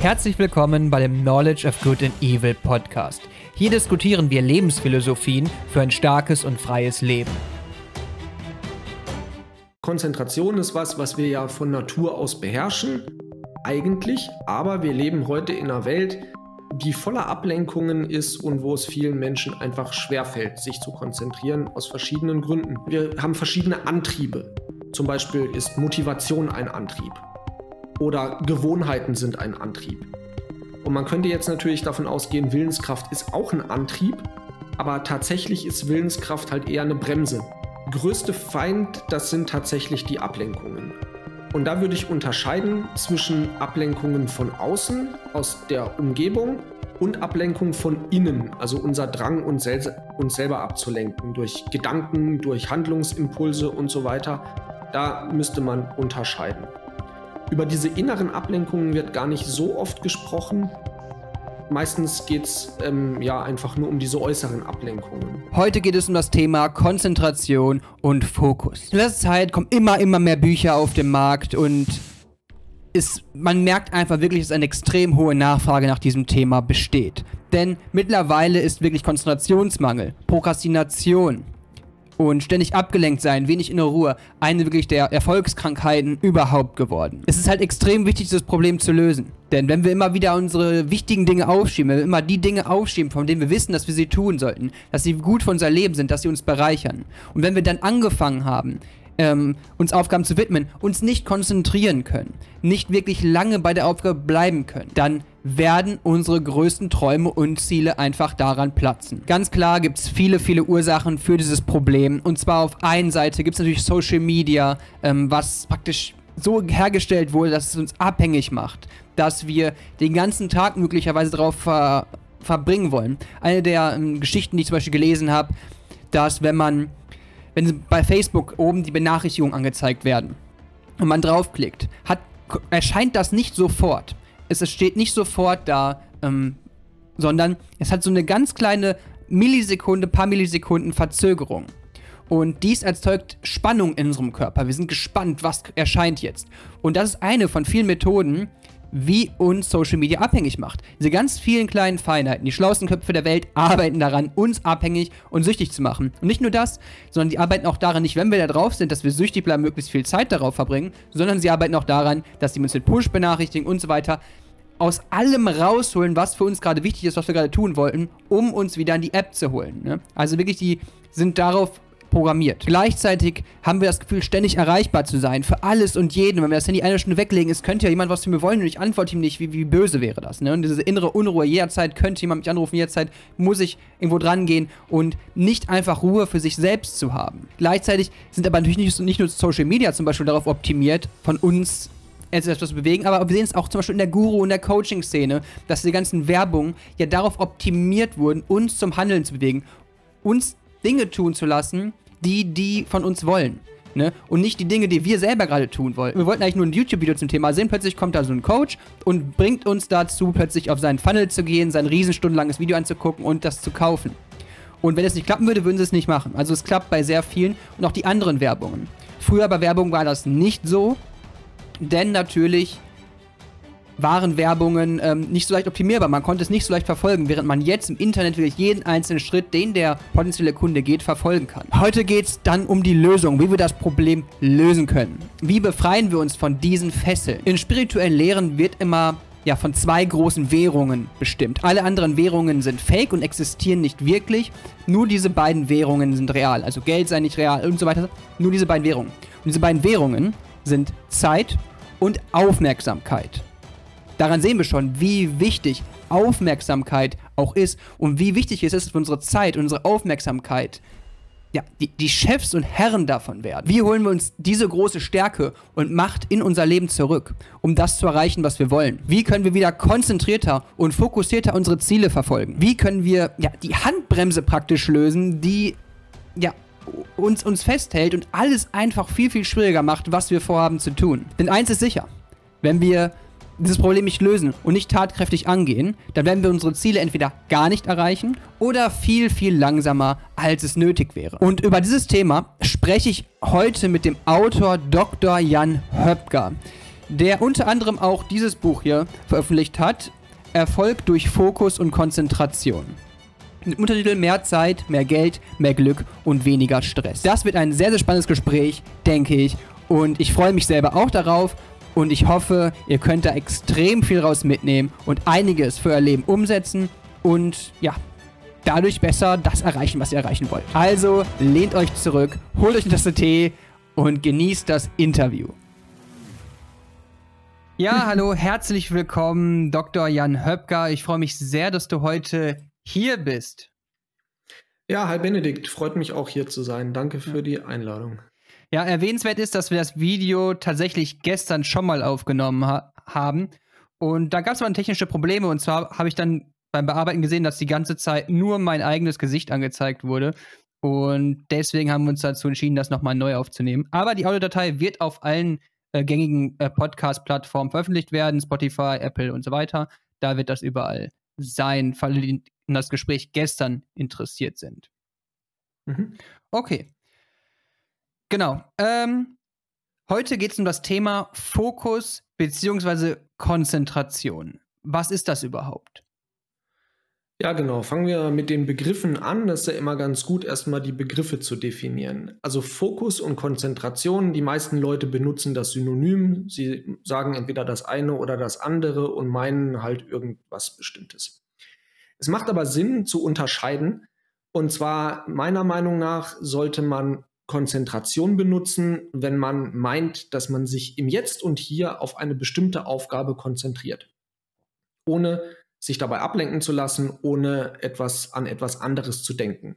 Herzlich willkommen bei dem Knowledge of Good and Evil Podcast. Hier diskutieren wir Lebensphilosophien für ein starkes und freies Leben. Konzentration ist was, was wir ja von Natur aus beherrschen, eigentlich, aber wir leben heute in einer Welt, die voller Ablenkungen ist und wo es vielen Menschen einfach schwerfällt, sich zu konzentrieren, aus verschiedenen Gründen. Wir haben verschiedene Antriebe. Zum Beispiel ist Motivation ein Antrieb oder Gewohnheiten sind ein Antrieb. Und man könnte jetzt natürlich davon ausgehen, Willenskraft ist auch ein Antrieb, aber tatsächlich ist Willenskraft halt eher eine Bremse. Größte Feind, das sind tatsächlich die Ablenkungen. Und da würde ich unterscheiden zwischen Ablenkungen von außen, aus der Umgebung, und Ablenkung von innen, also unser Drang, uns, sel uns selber abzulenken, durch Gedanken, durch Handlungsimpulse und so weiter. Da müsste man unterscheiden. Über diese inneren Ablenkungen wird gar nicht so oft gesprochen. Meistens geht es ähm, ja einfach nur um diese äußeren Ablenkungen. Heute geht es um das Thema Konzentration und Fokus. In letzter Zeit kommen immer, immer mehr Bücher auf den Markt und ist, man merkt einfach wirklich, dass eine extrem hohe Nachfrage nach diesem Thema besteht. Denn mittlerweile ist wirklich Konzentrationsmangel, Prokrastination, und ständig abgelenkt sein, wenig innere Ruhe, eine wirklich der Erfolgskrankheiten überhaupt geworden. Es ist halt extrem wichtig, dieses Problem zu lösen. Denn wenn wir immer wieder unsere wichtigen Dinge aufschieben, wenn wir immer die Dinge aufschieben, von denen wir wissen, dass wir sie tun sollten, dass sie gut für unser Leben sind, dass sie uns bereichern. Und wenn wir dann angefangen haben, ähm, uns Aufgaben zu widmen, uns nicht konzentrieren können, nicht wirklich lange bei der Aufgabe bleiben können, dann werden unsere größten Träume und Ziele einfach daran platzen. Ganz klar gibt es viele, viele Ursachen für dieses Problem. Und zwar auf einen Seite gibt es natürlich Social Media, ähm, was praktisch so hergestellt wurde, dass es uns abhängig macht, dass wir den ganzen Tag möglicherweise darauf ver verbringen wollen. Eine der ähm, Geschichten, die ich zum Beispiel gelesen habe, dass wenn man, wenn bei Facebook oben die Benachrichtigungen angezeigt werden und man draufklickt, hat, erscheint das nicht sofort es steht nicht sofort da, ähm, sondern es hat so eine ganz kleine Millisekunde, paar Millisekunden Verzögerung. Und dies erzeugt Spannung in unserem Körper. Wir sind gespannt, was erscheint jetzt. Und das ist eine von vielen Methoden, wie uns Social Media abhängig macht. Diese ganz vielen kleinen Feinheiten, die schlauesten Köpfe der Welt arbeiten daran, uns abhängig und süchtig zu machen. Und nicht nur das, sondern die arbeiten auch daran, nicht wenn wir da drauf sind, dass wir süchtig bleiben, möglichst viel Zeit darauf verbringen, sondern sie arbeiten auch daran, dass sie uns mit Push benachrichtigen und so weiter aus allem rausholen, was für uns gerade wichtig ist, was wir gerade tun wollten, um uns wieder in die App zu holen. Ne? Also wirklich, die sind darauf programmiert. Gleichzeitig haben wir das Gefühl, ständig erreichbar zu sein für alles und jeden. Wenn wir das Handy eine Stunde weglegen, es könnte ja jemand was für mir wollen und ich antworte ihm nicht, wie, wie böse wäre das. Ne? Und diese innere Unruhe, jederzeit könnte jemand mich anrufen, jederzeit muss ich irgendwo dran gehen und nicht einfach Ruhe für sich selbst zu haben. Gleichzeitig sind aber natürlich nicht, nicht nur Social Media zum Beispiel darauf optimiert, von uns etwas bewegen, aber wir sehen es auch zum Beispiel in der Guru- und der Coaching-Szene, dass die ganzen Werbungen ja darauf optimiert wurden, uns zum Handeln zu bewegen, uns Dinge tun zu lassen, die die von uns wollen. Ne? Und nicht die Dinge, die wir selber gerade tun wollen. Wir wollten eigentlich nur ein YouTube-Video zum Thema sehen. Plötzlich kommt da so ein Coach und bringt uns dazu, plötzlich auf seinen Funnel zu gehen, sein riesenstundenlanges Video anzugucken und das zu kaufen. Und wenn es nicht klappen würde, würden sie es nicht machen. Also es klappt bei sehr vielen und auch die anderen Werbungen. Früher bei Werbung war das nicht so, denn natürlich waren Werbungen ähm, nicht so leicht optimierbar. Man konnte es nicht so leicht verfolgen, während man jetzt im Internet wirklich jeden einzelnen Schritt, den der potenzielle Kunde geht, verfolgen kann. Heute geht es dann um die Lösung, wie wir das Problem lösen können. Wie befreien wir uns von diesen Fesseln? In spirituellen Lehren wird immer ja, von zwei großen Währungen bestimmt. Alle anderen Währungen sind fake und existieren nicht wirklich. Nur diese beiden Währungen sind real. Also Geld sei nicht real und so weiter. Nur diese beiden Währungen. Und diese beiden Währungen sind Zeit und Aufmerksamkeit. Daran sehen wir schon, wie wichtig Aufmerksamkeit auch ist und wie wichtig es ist, dass unsere Zeit, unsere Aufmerksamkeit, ja, die, die Chefs und Herren davon werden. Wie holen wir uns diese große Stärke und Macht in unser Leben zurück, um das zu erreichen, was wir wollen? Wie können wir wieder konzentrierter und fokussierter unsere Ziele verfolgen? Wie können wir ja, die Handbremse praktisch lösen, die ja, uns, uns festhält und alles einfach viel, viel schwieriger macht, was wir vorhaben zu tun. Denn eins ist sicher, wenn wir dieses Problem nicht lösen und nicht tatkräftig angehen, dann werden wir unsere Ziele entweder gar nicht erreichen oder viel, viel langsamer, als es nötig wäre. Und über dieses Thema spreche ich heute mit dem Autor Dr. Jan Höpker. der unter anderem auch dieses Buch hier veröffentlicht hat. Erfolg durch Fokus und Konzentration. Mit Untertitel Mehr Zeit, mehr Geld, mehr Glück und weniger Stress. Das wird ein sehr, sehr spannendes Gespräch, denke ich. Und ich freue mich selber auch darauf. Und ich hoffe, ihr könnt da extrem viel raus mitnehmen und einiges für euer Leben umsetzen. Und ja, dadurch besser das erreichen, was ihr erreichen wollt. Also lehnt euch zurück, holt euch eine Tasse Tee und genießt das Interview. Ja, hallo, herzlich willkommen, Dr. Jan Höpker. Ich freue mich sehr, dass du heute hier bist. Ja, hi Benedikt, freut mich auch hier zu sein. Danke für die Einladung. Ja, erwähnenswert ist, dass wir das Video tatsächlich gestern schon mal aufgenommen ha haben. Und da gab es mal technische Probleme. Und zwar habe ich dann beim Bearbeiten gesehen, dass die ganze Zeit nur mein eigenes Gesicht angezeigt wurde. Und deswegen haben wir uns dazu entschieden, das nochmal neu aufzunehmen. Aber die Audiodatei wird auf allen äh, gängigen äh, Podcast-Plattformen veröffentlicht werden, Spotify, Apple und so weiter. Da wird das überall sein, falls die in das Gespräch gestern interessiert sind. Mhm. Okay. Genau. Ähm, heute geht es um das Thema Fokus bzw. Konzentration. Was ist das überhaupt? Ja, genau. Fangen wir mit den Begriffen an. Das ist ja immer ganz gut, erstmal die Begriffe zu definieren. Also Fokus und Konzentration. Die meisten Leute benutzen das Synonym. Sie sagen entweder das eine oder das andere und meinen halt irgendwas Bestimmtes. Es macht aber Sinn zu unterscheiden. Und zwar meiner Meinung nach sollte man Konzentration benutzen, wenn man meint, dass man sich im Jetzt und Hier auf eine bestimmte Aufgabe konzentriert. Ohne sich dabei ablenken zu lassen, ohne etwas an etwas anderes zu denken.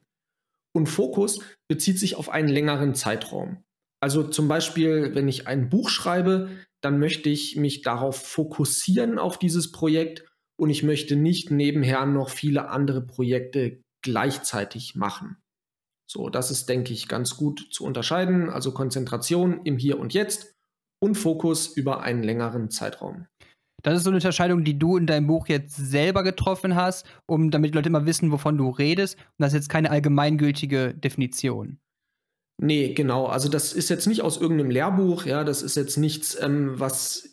Und Fokus bezieht sich auf einen längeren Zeitraum. Also zum Beispiel, wenn ich ein Buch schreibe, dann möchte ich mich darauf fokussieren auf dieses Projekt und ich möchte nicht nebenher noch viele andere Projekte gleichzeitig machen. So, das ist, denke ich, ganz gut zu unterscheiden. Also Konzentration im Hier und Jetzt und Fokus über einen längeren Zeitraum. Das ist so eine Unterscheidung, die du in deinem Buch jetzt selber getroffen hast, um damit die Leute immer wissen, wovon du redest. Und das ist jetzt keine allgemeingültige Definition. Nee, genau. Also das ist jetzt nicht aus irgendeinem Lehrbuch, ja, das ist jetzt nichts, ähm, was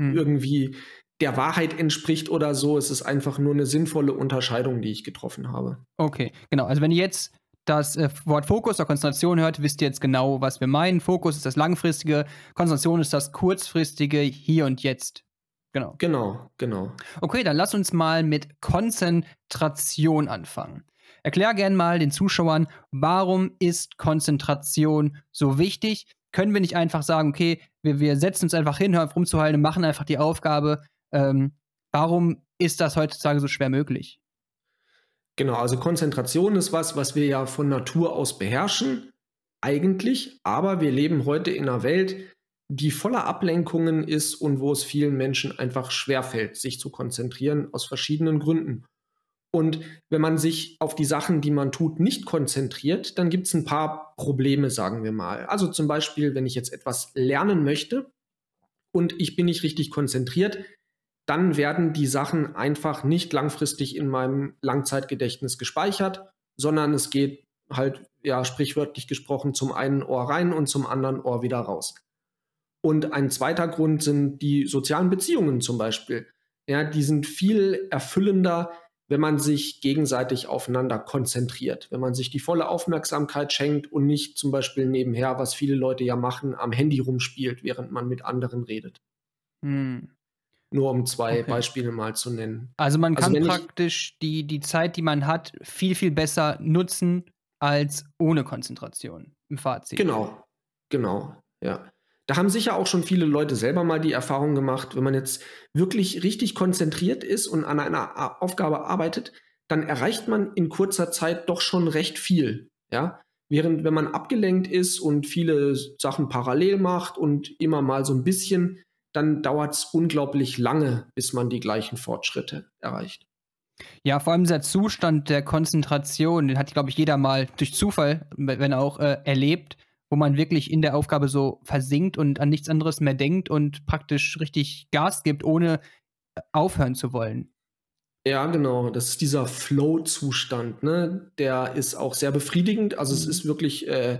hm. irgendwie der Wahrheit entspricht oder so. Es ist einfach nur eine sinnvolle Unterscheidung, die ich getroffen habe. Okay, genau. Also wenn ihr jetzt das äh, Wort Fokus oder Konzentration hört, wisst ihr jetzt genau, was wir meinen. Fokus ist das langfristige, Konzentration ist das kurzfristige Hier und Jetzt. Genau. Genau, genau. Okay, dann lass uns mal mit Konzentration anfangen. Erklär gerne mal den Zuschauern, warum ist Konzentration so wichtig? Können wir nicht einfach sagen, okay, wir, wir setzen uns einfach hin, hören auf rumzuhalten und machen einfach die Aufgabe? Ähm, warum ist das heutzutage so schwer möglich? Genau, also Konzentration ist was, was wir ja von Natur aus beherrschen, eigentlich, aber wir leben heute in einer Welt, die voller Ablenkungen ist und wo es vielen Menschen einfach schwerfällt, sich zu konzentrieren aus verschiedenen Gründen. Und wenn man sich auf die Sachen, die man tut, nicht konzentriert, dann gibt es ein paar Probleme, sagen wir mal. Also zum Beispiel, wenn ich jetzt etwas lernen möchte und ich bin nicht richtig konzentriert, dann werden die Sachen einfach nicht langfristig in meinem Langzeitgedächtnis gespeichert, sondern es geht halt, ja, sprichwörtlich gesprochen, zum einen Ohr rein und zum anderen Ohr wieder raus. Und ein zweiter Grund sind die sozialen Beziehungen zum Beispiel. Ja, die sind viel erfüllender, wenn man sich gegenseitig aufeinander konzentriert, wenn man sich die volle Aufmerksamkeit schenkt und nicht zum Beispiel nebenher, was viele Leute ja machen, am Handy rumspielt, während man mit anderen redet. Hm. Nur um zwei okay. Beispiele mal zu nennen. Also man also kann praktisch die, die Zeit, die man hat, viel, viel besser nutzen als ohne Konzentration im Fazit. Genau, genau, ja. Da haben sicher auch schon viele Leute selber mal die Erfahrung gemacht, wenn man jetzt wirklich richtig konzentriert ist und an einer Aufgabe arbeitet, dann erreicht man in kurzer Zeit doch schon recht viel. Ja? Während wenn man abgelenkt ist und viele Sachen parallel macht und immer mal so ein bisschen, dann dauert es unglaublich lange, bis man die gleichen Fortschritte erreicht. Ja, vor allem dieser Zustand der Konzentration, den hat, glaube ich, jeder mal durch Zufall, wenn auch äh, erlebt wo man wirklich in der Aufgabe so versinkt und an nichts anderes mehr denkt und praktisch richtig Gas gibt, ohne äh, aufhören zu wollen. Ja, genau. Das ist dieser Flow-Zustand, ne? Der ist auch sehr befriedigend. Also mhm. es ist wirklich, äh,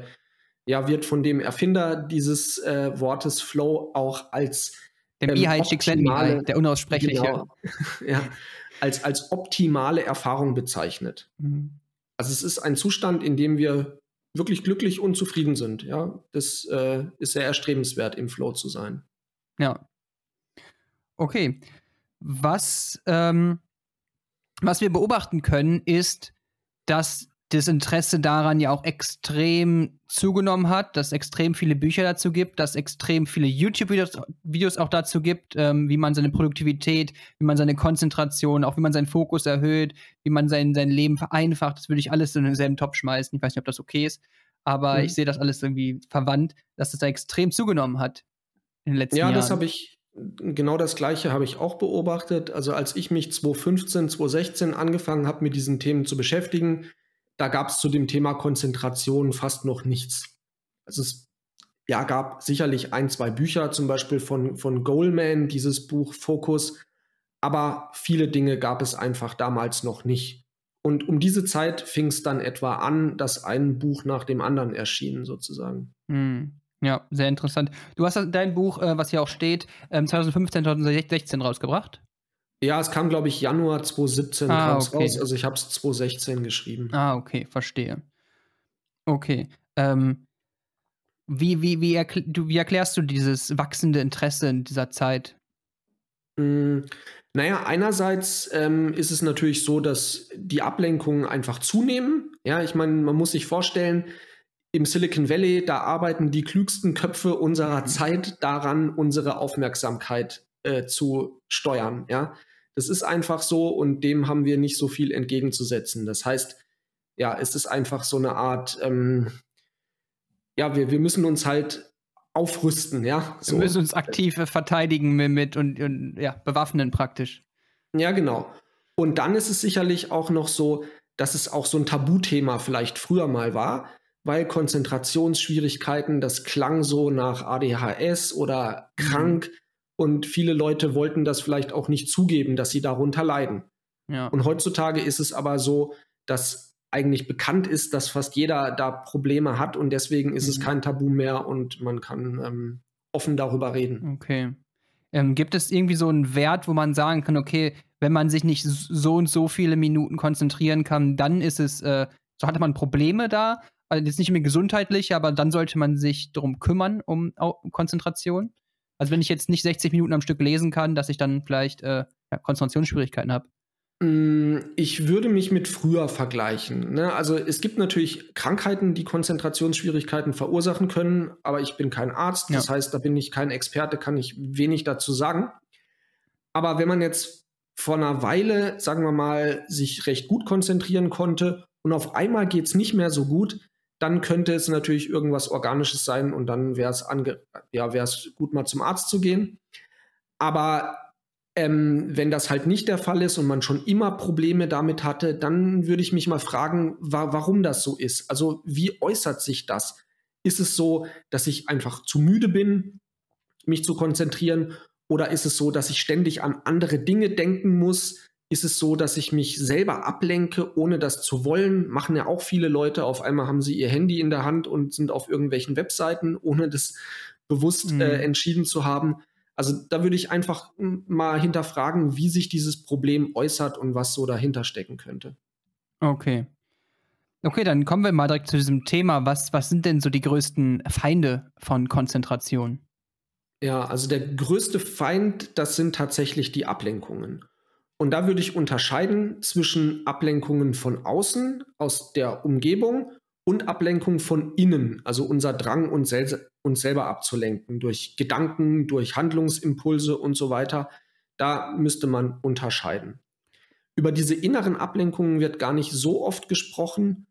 ja, wird von dem Erfinder dieses äh, Wortes Flow auch als Der ähm, Mihai Csikszentmihalyi, der unaussprechliche. Genau, ja, als, als optimale Erfahrung bezeichnet. Mhm. Also es ist ein Zustand, in dem wir wirklich glücklich und zufrieden sind. Ja, das äh, ist sehr erstrebenswert, im Flow zu sein. Ja. Okay. Was, ähm, was wir beobachten können, ist, dass das Interesse daran ja auch extrem zugenommen hat, dass es extrem viele Bücher dazu gibt, dass es extrem viele YouTube-Videos auch dazu gibt, ähm, wie man seine Produktivität, wie man seine Konzentration, auch wie man seinen Fokus erhöht, wie man sein, sein Leben vereinfacht. Das würde ich alles in denselben Topf schmeißen. Ich weiß nicht, ob das okay ist, aber mhm. ich sehe das alles irgendwie verwandt, dass das da extrem zugenommen hat in den letzten ja, Jahren. Ja, das habe ich, genau das Gleiche habe ich auch beobachtet. Also als ich mich 2015, 2016 angefangen habe, mit diesen Themen zu beschäftigen, da gab es zu dem Thema Konzentration fast noch nichts. Also es ja, gab sicherlich ein, zwei Bücher, zum Beispiel von, von Goldman, dieses Buch Fokus, aber viele Dinge gab es einfach damals noch nicht. Und um diese Zeit fing es dann etwa an, dass ein Buch nach dem anderen erschien, sozusagen. Hm. Ja, sehr interessant. Du hast dein Buch, äh, was hier auch steht, 2015, ähm, 2016 rausgebracht? Ja, es kam, glaube ich, Januar 2017 ah, okay. raus. Also ich habe es 2016 geschrieben. Ah, okay, verstehe. Okay. Ähm, wie, wie, wie, erkl du, wie erklärst du dieses wachsende Interesse in dieser Zeit? Mm, naja, einerseits ähm, ist es natürlich so, dass die Ablenkungen einfach zunehmen. Ja, ich meine, man muss sich vorstellen, im Silicon Valley, da arbeiten die klügsten Köpfe unserer Zeit daran, unsere Aufmerksamkeit äh, zu steuern. Ja, das ist einfach so und dem haben wir nicht so viel entgegenzusetzen. Das heißt, ja, es ist einfach so eine Art, ähm, ja, wir, wir müssen uns halt aufrüsten, ja. So. Wir müssen uns aktiv verteidigen mit und, und ja, bewaffnen praktisch. Ja, genau. Und dann ist es sicherlich auch noch so, dass es auch so ein Tabuthema vielleicht früher mal war, weil Konzentrationsschwierigkeiten, das klang so nach ADHS oder mhm. krank. Mhm. Und viele Leute wollten das vielleicht auch nicht zugeben, dass sie darunter leiden. Ja. Und heutzutage ist es aber so, dass eigentlich bekannt ist, dass fast jeder da Probleme hat und deswegen ist mhm. es kein Tabu mehr und man kann ähm, offen darüber reden. Okay. Ähm, gibt es irgendwie so einen Wert, wo man sagen kann, okay, wenn man sich nicht so und so viele Minuten konzentrieren kann, dann ist es, äh, so hatte man Probleme da, also jetzt nicht mehr gesundheitlich, aber dann sollte man sich darum kümmern, um Konzentration? Also wenn ich jetzt nicht 60 Minuten am Stück lesen kann, dass ich dann vielleicht äh, ja, Konzentrationsschwierigkeiten habe. Mm, ich würde mich mit früher vergleichen. Ne? Also es gibt natürlich Krankheiten, die Konzentrationsschwierigkeiten verursachen können, aber ich bin kein Arzt. Das ja. heißt, da bin ich kein Experte, kann ich wenig dazu sagen. Aber wenn man jetzt vor einer Weile, sagen wir mal, sich recht gut konzentrieren konnte und auf einmal geht es nicht mehr so gut, dann könnte es natürlich irgendwas Organisches sein und dann wäre es ja, gut, mal zum Arzt zu gehen. Aber ähm, wenn das halt nicht der Fall ist und man schon immer Probleme damit hatte, dann würde ich mich mal fragen, wa warum das so ist. Also wie äußert sich das? Ist es so, dass ich einfach zu müde bin, mich zu konzentrieren? Oder ist es so, dass ich ständig an andere Dinge denken muss? Ist es so, dass ich mich selber ablenke, ohne das zu wollen. Machen ja auch viele Leute. Auf einmal haben sie ihr Handy in der Hand und sind auf irgendwelchen Webseiten, ohne das bewusst mhm. äh, entschieden zu haben. Also da würde ich einfach mal hinterfragen, wie sich dieses Problem äußert und was so dahinter stecken könnte. Okay. Okay, dann kommen wir mal direkt zu diesem Thema. Was, was sind denn so die größten Feinde von Konzentration? Ja, also der größte Feind, das sind tatsächlich die Ablenkungen. Und da würde ich unterscheiden zwischen Ablenkungen von außen, aus der Umgebung und Ablenkung von innen, also unser Drang, uns, sel uns selber abzulenken durch Gedanken, durch Handlungsimpulse und so weiter. Da müsste man unterscheiden. Über diese inneren Ablenkungen wird gar nicht so oft gesprochen.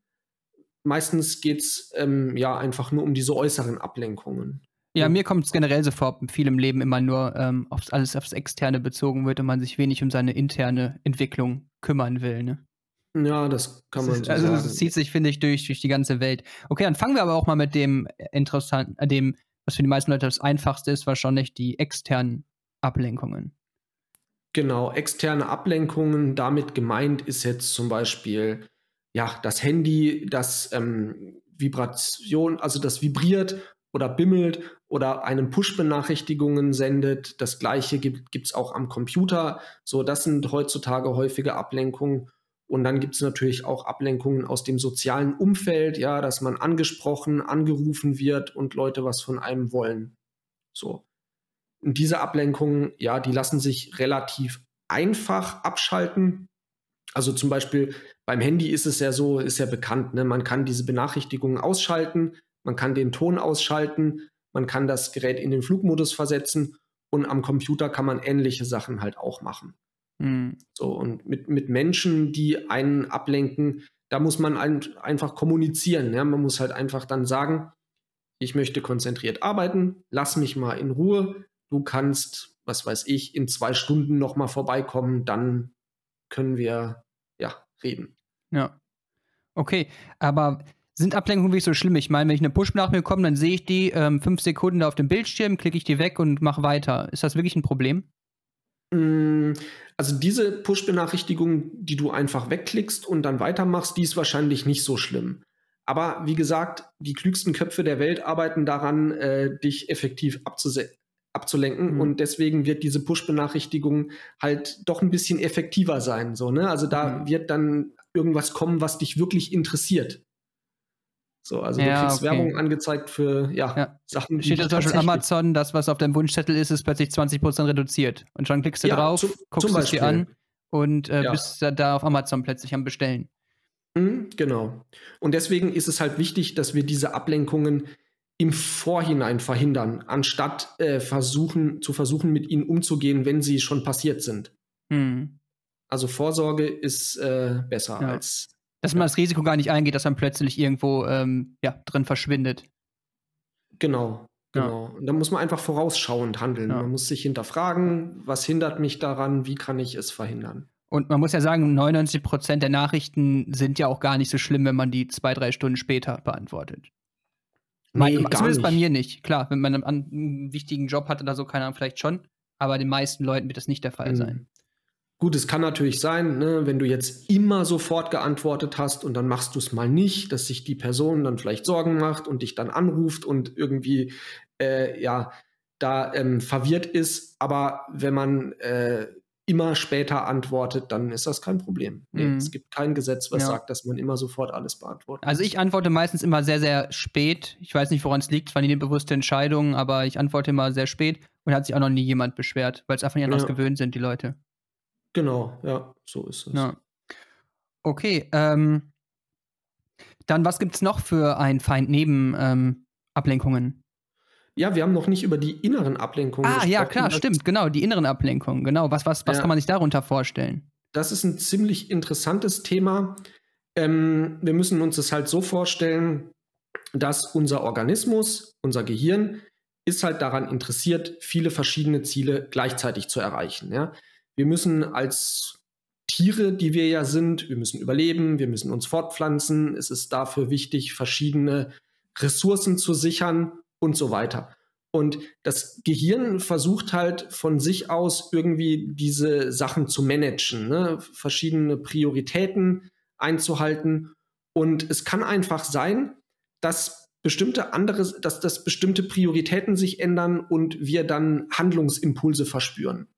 Meistens geht es ähm, ja einfach nur um diese äußeren Ablenkungen. Ja, mir kommt es generell so vor, viel im Leben immer nur ähm, aufs, alles aufs Externe bezogen wird und man sich wenig um seine interne Entwicklung kümmern will. Ne? Ja, das kann man so also, sagen. Also es zieht sich, finde ich, durch, durch die ganze Welt. Okay, dann fangen wir aber auch mal mit dem interessanten, äh, dem, was für die meisten Leute das Einfachste ist, wahrscheinlich die externen Ablenkungen. Genau, externe Ablenkungen. Damit gemeint ist jetzt zum Beispiel ja das Handy, das ähm, Vibration, also das vibriert oder bimmelt oder einem Push-Benachrichtigungen sendet. Das gleiche gibt es auch am Computer. So, das sind heutzutage häufige Ablenkungen. Und dann gibt es natürlich auch Ablenkungen aus dem sozialen Umfeld, ja, dass man angesprochen, angerufen wird und Leute was von einem wollen. So. Und diese Ablenkungen, ja, die lassen sich relativ einfach abschalten. Also zum Beispiel beim Handy ist es ja so, ist ja bekannt, ne? man kann diese Benachrichtigungen ausschalten, man kann den Ton ausschalten, man kann das Gerät in den Flugmodus versetzen und am Computer kann man ähnliche Sachen halt auch machen. Mhm. So, und mit, mit Menschen, die einen ablenken, da muss man ein, einfach kommunizieren. Ja? Man muss halt einfach dann sagen, ich möchte konzentriert arbeiten, lass mich mal in Ruhe. Du kannst, was weiß ich, in zwei Stunden nochmal vorbeikommen, dann können wir ja reden. Ja. Okay, aber sind Ablenkungen wirklich so schlimm? Ich meine, wenn ich eine Push nach mir komme, dann sehe ich die ähm, fünf Sekunden auf dem Bildschirm, klicke ich die weg und mache weiter. Ist das wirklich ein Problem? Mm, also diese Push-Benachrichtigung, die du einfach wegklickst und dann weitermachst, die ist wahrscheinlich nicht so schlimm. Aber wie gesagt, die klügsten Köpfe der Welt arbeiten daran, äh, dich effektiv abzulenken. Mhm. Und deswegen wird diese Push-Benachrichtigung halt doch ein bisschen effektiver sein. So, ne? Also da mhm. wird dann irgendwas kommen, was dich wirklich interessiert. So, also ja, du kriegst okay. Werbung angezeigt für ja, ja. Sachen, Steht da zum Beispiel Amazon, das, was auf deinem Wunschzettel ist, ist plötzlich 20% reduziert. Und schon klickst du ja, drauf, zu, guckst es dir an und äh, bist da auf Amazon plötzlich am Bestellen. Mhm, genau. Und deswegen ist es halt wichtig, dass wir diese Ablenkungen im Vorhinein verhindern, anstatt äh, versuchen, zu versuchen, mit ihnen umzugehen, wenn sie schon passiert sind. Mhm. Also Vorsorge ist äh, besser als dass man das Risiko gar nicht eingeht, dass man plötzlich irgendwo ähm, ja, drin verschwindet. Genau, genau. Ja. Und da muss man einfach vorausschauend handeln. Ja. Man muss sich hinterfragen, was hindert mich daran, wie kann ich es verhindern. Und man muss ja sagen, 99 Prozent der Nachrichten sind ja auch gar nicht so schlimm, wenn man die zwei, drei Stunden später beantwortet. Nee, mein, zumindest bei mir nicht. Klar, wenn man einen, einen, wichtigen Job hat oder so, keine Ahnung, vielleicht schon. Aber den meisten Leuten wird das nicht der Fall mhm. sein. Gut, es kann natürlich sein, ne, wenn du jetzt immer sofort geantwortet hast und dann machst du es mal nicht, dass sich die Person dann vielleicht Sorgen macht und dich dann anruft und irgendwie äh, ja da ähm, verwirrt ist. Aber wenn man äh, immer später antwortet, dann ist das kein Problem. Nee, mhm. Es gibt kein Gesetz, was ja. sagt, dass man immer sofort alles beantwortet. Also ich antworte meistens immer sehr, sehr spät. Ich weiß nicht, woran es liegt, es war nie eine bewusste Entscheidung, aber ich antworte immer sehr spät und hat sich auch noch nie jemand beschwert, weil es einfach nicht anders ja. gewöhnt sind, die Leute. Genau, ja, so ist es. Ja. Okay, ähm, dann was gibt es noch für einen Feind neben ähm, Ablenkungen? Ja, wir haben noch nicht über die inneren Ablenkungen ah, gesprochen. Ah, ja, klar, stimmt, genau, die inneren Ablenkungen, genau. Was, was, was ja. kann man sich darunter vorstellen? Das ist ein ziemlich interessantes Thema. Ähm, wir müssen uns das halt so vorstellen, dass unser Organismus, unser Gehirn, ist halt daran interessiert, viele verschiedene Ziele gleichzeitig zu erreichen. Ja? Wir müssen als Tiere, die wir ja sind, wir müssen überleben, wir müssen uns fortpflanzen. Es ist dafür wichtig, verschiedene Ressourcen zu sichern und so weiter. Und das Gehirn versucht halt von sich aus irgendwie diese Sachen zu managen, ne? verschiedene Prioritäten einzuhalten. Und es kann einfach sein, dass bestimmte andere, dass, dass bestimmte Prioritäten sich ändern und wir dann Handlungsimpulse verspüren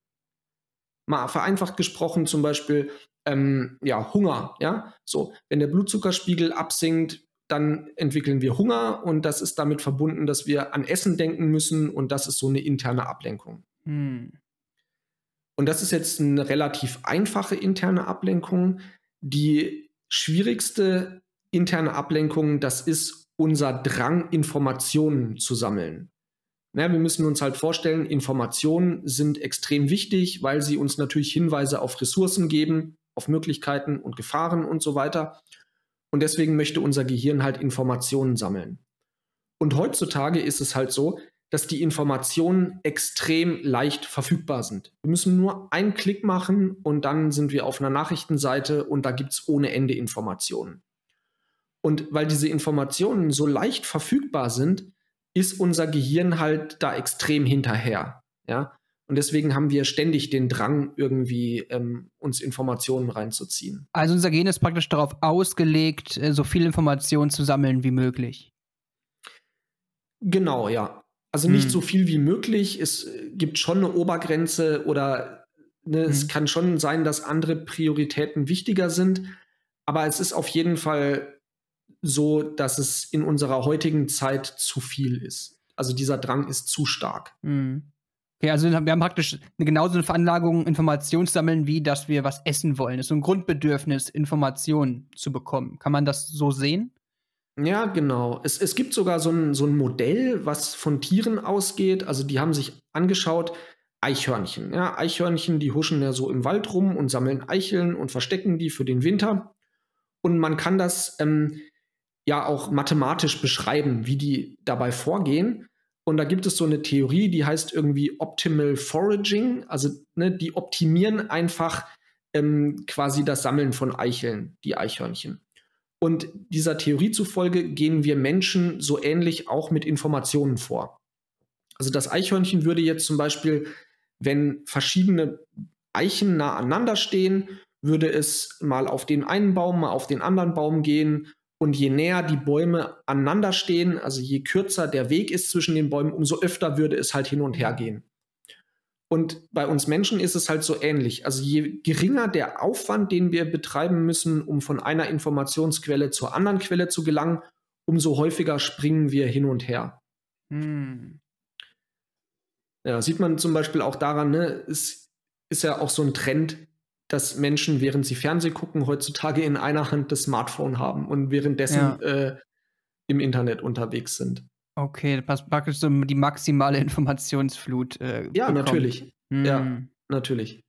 mal vereinfacht gesprochen, zum Beispiel ähm, ja, Hunger. Ja? So, wenn der Blutzuckerspiegel absinkt, dann entwickeln wir Hunger und das ist damit verbunden, dass wir an Essen denken müssen und das ist so eine interne Ablenkung. Hm. Und das ist jetzt eine relativ einfache interne Ablenkung. Die schwierigste interne Ablenkung, das ist unser Drang, Informationen zu sammeln. Ja, wir müssen uns halt vorstellen, Informationen sind extrem wichtig, weil sie uns natürlich Hinweise auf Ressourcen geben, auf Möglichkeiten und Gefahren und so weiter. Und deswegen möchte unser Gehirn halt Informationen sammeln. Und heutzutage ist es halt so, dass die Informationen extrem leicht verfügbar sind. Wir müssen nur einen Klick machen und dann sind wir auf einer Nachrichtenseite und da gibt es ohne Ende Informationen. Und weil diese Informationen so leicht verfügbar sind, ist unser Gehirn halt da extrem hinterher. Ja. Und deswegen haben wir ständig den Drang, irgendwie ähm, uns Informationen reinzuziehen. Also unser Gehirn ist praktisch darauf ausgelegt, äh, so viel Informationen zu sammeln wie möglich. Genau, ja. Also nicht hm. so viel wie möglich. Es gibt schon eine Obergrenze oder ne, hm. es kann schon sein, dass andere Prioritäten wichtiger sind. Aber es ist auf jeden Fall so, dass es in unserer heutigen Zeit zu viel ist. Also dieser Drang ist zu stark. Hm. Okay, also wir haben praktisch eine genauso eine Veranlagung, Informationen zu sammeln, wie dass wir was essen wollen. Es ist so ein Grundbedürfnis, Informationen zu bekommen. Kann man das so sehen? Ja, genau. Es, es gibt sogar so ein, so ein Modell, was von Tieren ausgeht. Also die haben sich angeschaut, Eichhörnchen. Ja, Eichhörnchen, die huschen ja so im Wald rum und sammeln Eicheln und verstecken die für den Winter. Und man kann das ähm, ja auch mathematisch beschreiben, wie die dabei vorgehen. Und da gibt es so eine Theorie, die heißt irgendwie Optimal Foraging. Also ne, die optimieren einfach ähm, quasi das Sammeln von Eicheln, die Eichhörnchen. Und dieser Theorie zufolge gehen wir Menschen so ähnlich auch mit Informationen vor. Also das Eichhörnchen würde jetzt zum Beispiel, wenn verschiedene Eichen nah aneinander stehen, würde es mal auf den einen Baum, mal auf den anderen Baum gehen und je näher die Bäume aneinander stehen, also je kürzer der Weg ist zwischen den Bäumen, umso öfter würde es halt hin und her gehen. Und bei uns Menschen ist es halt so ähnlich. Also je geringer der Aufwand, den wir betreiben müssen, um von einer Informationsquelle zur anderen Quelle zu gelangen, umso häufiger springen wir hin und her. Hm. Ja, sieht man zum Beispiel auch daran, ne, es ist ja auch so ein Trend, dass Menschen, während sie Fernsehen gucken, heutzutage in einer Hand das Smartphone haben und währenddessen ja. äh, im Internet unterwegs sind. Okay, das praktisch so die maximale Informationsflut. Äh, ja, natürlich. Hm. Ja, natürlich.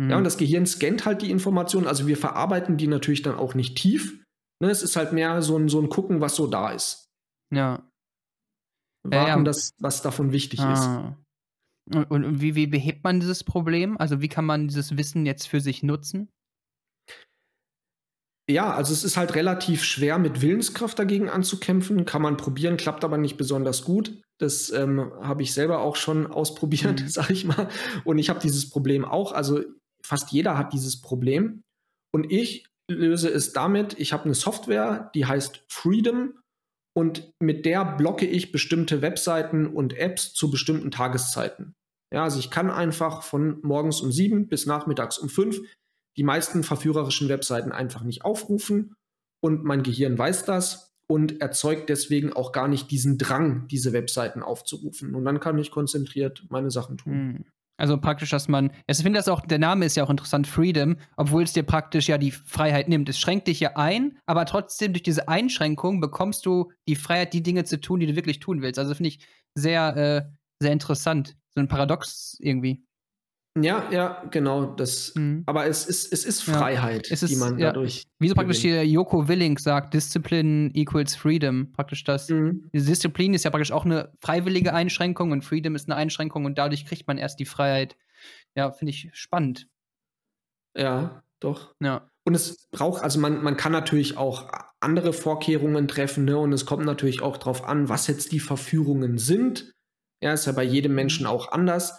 Hm. Ja, und das Gehirn scannt halt die Informationen, also wir verarbeiten die natürlich dann auch nicht tief. Ne, es ist halt mehr so ein, so ein Gucken, was so da ist. Ja. Warten, ja, ja. Das, was davon wichtig ah. ist. Und, und wie, wie behebt man dieses Problem? Also wie kann man dieses Wissen jetzt für sich nutzen? Ja, also es ist halt relativ schwer, mit Willenskraft dagegen anzukämpfen. Kann man probieren, klappt aber nicht besonders gut. Das ähm, habe ich selber auch schon ausprobiert, mhm. sag ich mal. Und ich habe dieses Problem auch. Also fast jeder hat dieses Problem. Und ich löse es damit, ich habe eine Software, die heißt Freedom. Und mit der blocke ich bestimmte Webseiten und Apps zu bestimmten Tageszeiten. Ja, also ich kann einfach von morgens um sieben bis nachmittags um fünf die meisten verführerischen Webseiten einfach nicht aufrufen und mein Gehirn weiß das und erzeugt deswegen auch gar nicht diesen Drang, diese Webseiten aufzurufen. Und dann kann ich konzentriert meine Sachen tun. Also praktisch, dass man, ich finde das auch, der Name ist ja auch interessant, Freedom, obwohl es dir praktisch ja die Freiheit nimmt. Es schränkt dich ja ein, aber trotzdem durch diese Einschränkung bekommst du die Freiheit, die Dinge zu tun, die du wirklich tun willst. Also finde ich sehr, äh, sehr interessant. So ein Paradox irgendwie. Ja, ja, genau. Das, mhm. Aber es ist, es ist Freiheit, ja, es ist, die man ja. dadurch. Wie so praktisch hier Joko Willing sagt, Discipline equals Freedom. Praktisch das. Mhm. Diese Disziplin ist ja praktisch auch eine freiwillige Einschränkung und Freedom ist eine Einschränkung und dadurch kriegt man erst die Freiheit. Ja, finde ich spannend. Ja, doch. Ja. Und es braucht, also man, man kann natürlich auch andere Vorkehrungen treffen, ne? Und es kommt natürlich auch darauf an, was jetzt die Verführungen sind. Ja, ist ja bei jedem Menschen mhm. auch anders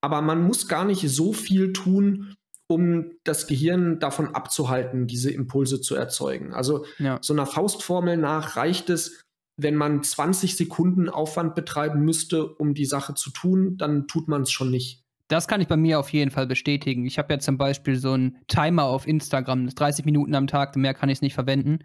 aber man muss gar nicht so viel tun, um das Gehirn davon abzuhalten, diese Impulse zu erzeugen. Also ja. so einer Faustformel nach reicht es, wenn man 20 Sekunden Aufwand betreiben müsste, um die Sache zu tun, dann tut man es schon nicht. Das kann ich bei mir auf jeden Fall bestätigen. Ich habe ja zum Beispiel so einen Timer auf Instagram, das 30 Minuten am Tag, mehr kann ich es nicht verwenden.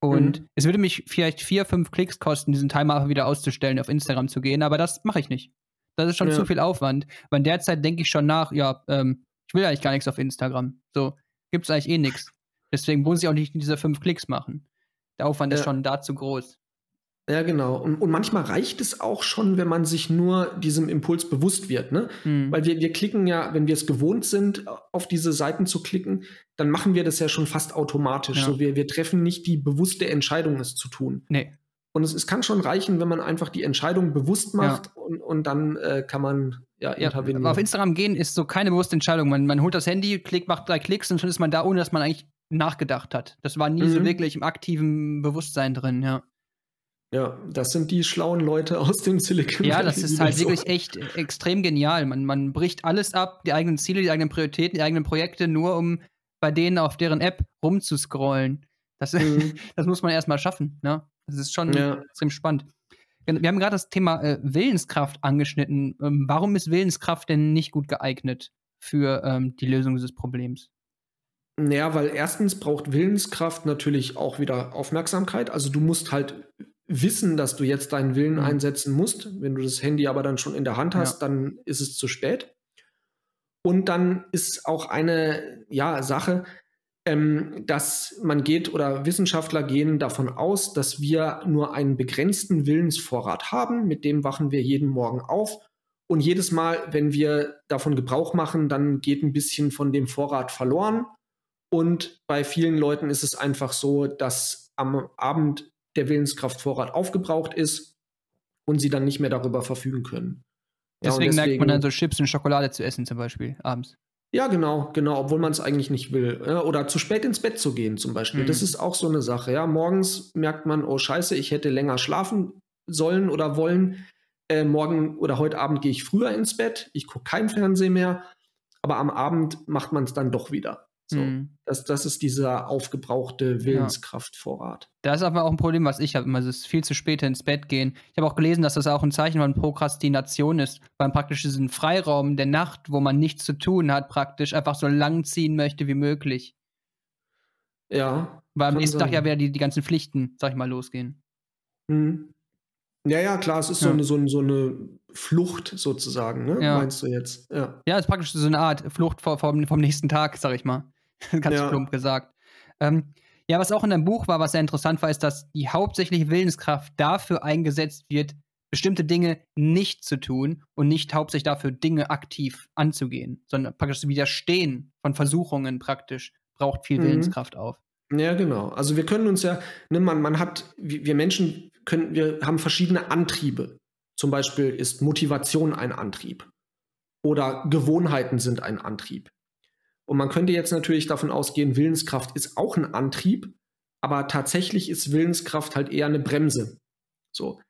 Und mhm. es würde mich vielleicht vier, fünf Klicks kosten, diesen Timer wieder auszustellen, auf Instagram zu gehen, aber das mache ich nicht. Das ist schon ja. zu viel Aufwand. Weil in der Zeit denke ich schon nach, ja, ähm, ich will eigentlich gar nichts auf Instagram. So, gibt es eigentlich eh nichts. Deswegen muss ich auch nicht diese fünf Klicks machen. Der Aufwand ja. ist schon da zu groß. Ja, genau. Und, und, manchmal reicht es auch schon, wenn man sich nur diesem Impuls bewusst wird. Ne? Hm. Weil wir, wir klicken ja, wenn wir es gewohnt sind, auf diese Seiten zu klicken, dann machen wir das ja schon fast automatisch. Ja. So, wir, wir treffen nicht die bewusste Entscheidung, es zu tun. Nee. Und es, es kann schon reichen, wenn man einfach die Entscheidung bewusst macht ja. und, und dann äh, kann man ja, ja intervenieren. auf Instagram gehen ist so keine bewusste Entscheidung. Man, man holt das Handy, klickt, macht drei Klicks und schon ist man da, ohne dass man eigentlich nachgedacht hat. Das war nie mhm. so wirklich im aktiven Bewusstsein drin, ja. Ja, das sind die schlauen Leute aus dem Silicon Valley. Ja, das ist halt wirklich echt extrem genial. Man, man bricht alles ab, die eigenen Ziele, die eigenen Prioritäten, die eigenen Projekte, nur um bei denen auf deren App rumzuscrollen. Das, mhm. das muss man erstmal schaffen, ne? Das ist schon ja. extrem spannend. Wir haben gerade das Thema äh, Willenskraft angeschnitten. Ähm, warum ist Willenskraft denn nicht gut geeignet für ähm, die Lösung dieses Problems? Naja, weil erstens braucht Willenskraft natürlich auch wieder Aufmerksamkeit. Also du musst halt wissen, dass du jetzt deinen Willen mhm. einsetzen musst. Wenn du das Handy aber dann schon in der Hand hast, ja. dann ist es zu spät. Und dann ist auch eine ja, Sache, ähm, dass man geht oder Wissenschaftler gehen davon aus, dass wir nur einen begrenzten Willensvorrat haben, mit dem wachen wir jeden Morgen auf. Und jedes Mal, wenn wir davon Gebrauch machen, dann geht ein bisschen von dem Vorrat verloren. Und bei vielen Leuten ist es einfach so, dass am Abend der Willenskraftvorrat aufgebraucht ist und sie dann nicht mehr darüber verfügen können. Ja, deswegen, deswegen, merkt man dann so Chips und Schokolade zu essen zum Beispiel abends. Ja, genau, genau, obwohl man es eigentlich nicht will. Oder zu spät ins Bett zu gehen zum Beispiel. Mhm. Das ist auch so eine Sache. Ja, morgens merkt man, oh Scheiße, ich hätte länger schlafen sollen oder wollen. Äh, morgen oder heute Abend gehe ich früher ins Bett. Ich gucke kein Fernsehen mehr. Aber am Abend macht man es dann doch wieder. So, mhm. das, das ist dieser aufgebrauchte Willenskraftvorrat. Ja. Da ist aber auch ein Problem, was ich habe. Es ist viel zu spät ins Bett gehen. Ich habe auch gelesen, dass das auch ein Zeichen von Prokrastination ist, weil man praktisch diesen Freiraum der Nacht, wo man nichts zu tun hat, praktisch einfach so lang ziehen möchte wie möglich. Ja. Weil am nächsten sein. Tag ja wieder die, die ganzen Pflichten, sag ich mal, losgehen. Mhm. Ja, ja, klar, es ist ja. so, eine, so, eine, so eine Flucht sozusagen, ne? Ja. meinst du jetzt? Ja. ja, es ist praktisch so eine Art Flucht vom, vom nächsten Tag, sag ich mal. Ganz ja. plump gesagt. Ähm, ja, was auch in deinem Buch war, was sehr interessant war, ist, dass die hauptsächliche Willenskraft dafür eingesetzt wird, bestimmte Dinge nicht zu tun und nicht hauptsächlich dafür, Dinge aktiv anzugehen, sondern praktisch das Widerstehen von Versuchungen praktisch braucht viel mhm. Willenskraft auf. Ja, genau. Also wir können uns ja, ne, man, man hat, wir Menschen können, wir haben verschiedene Antriebe. Zum Beispiel ist Motivation ein Antrieb oder Gewohnheiten sind ein Antrieb. Und man könnte jetzt natürlich davon ausgehen, Willenskraft ist auch ein Antrieb, aber tatsächlich ist Willenskraft halt eher eine Bremse. So.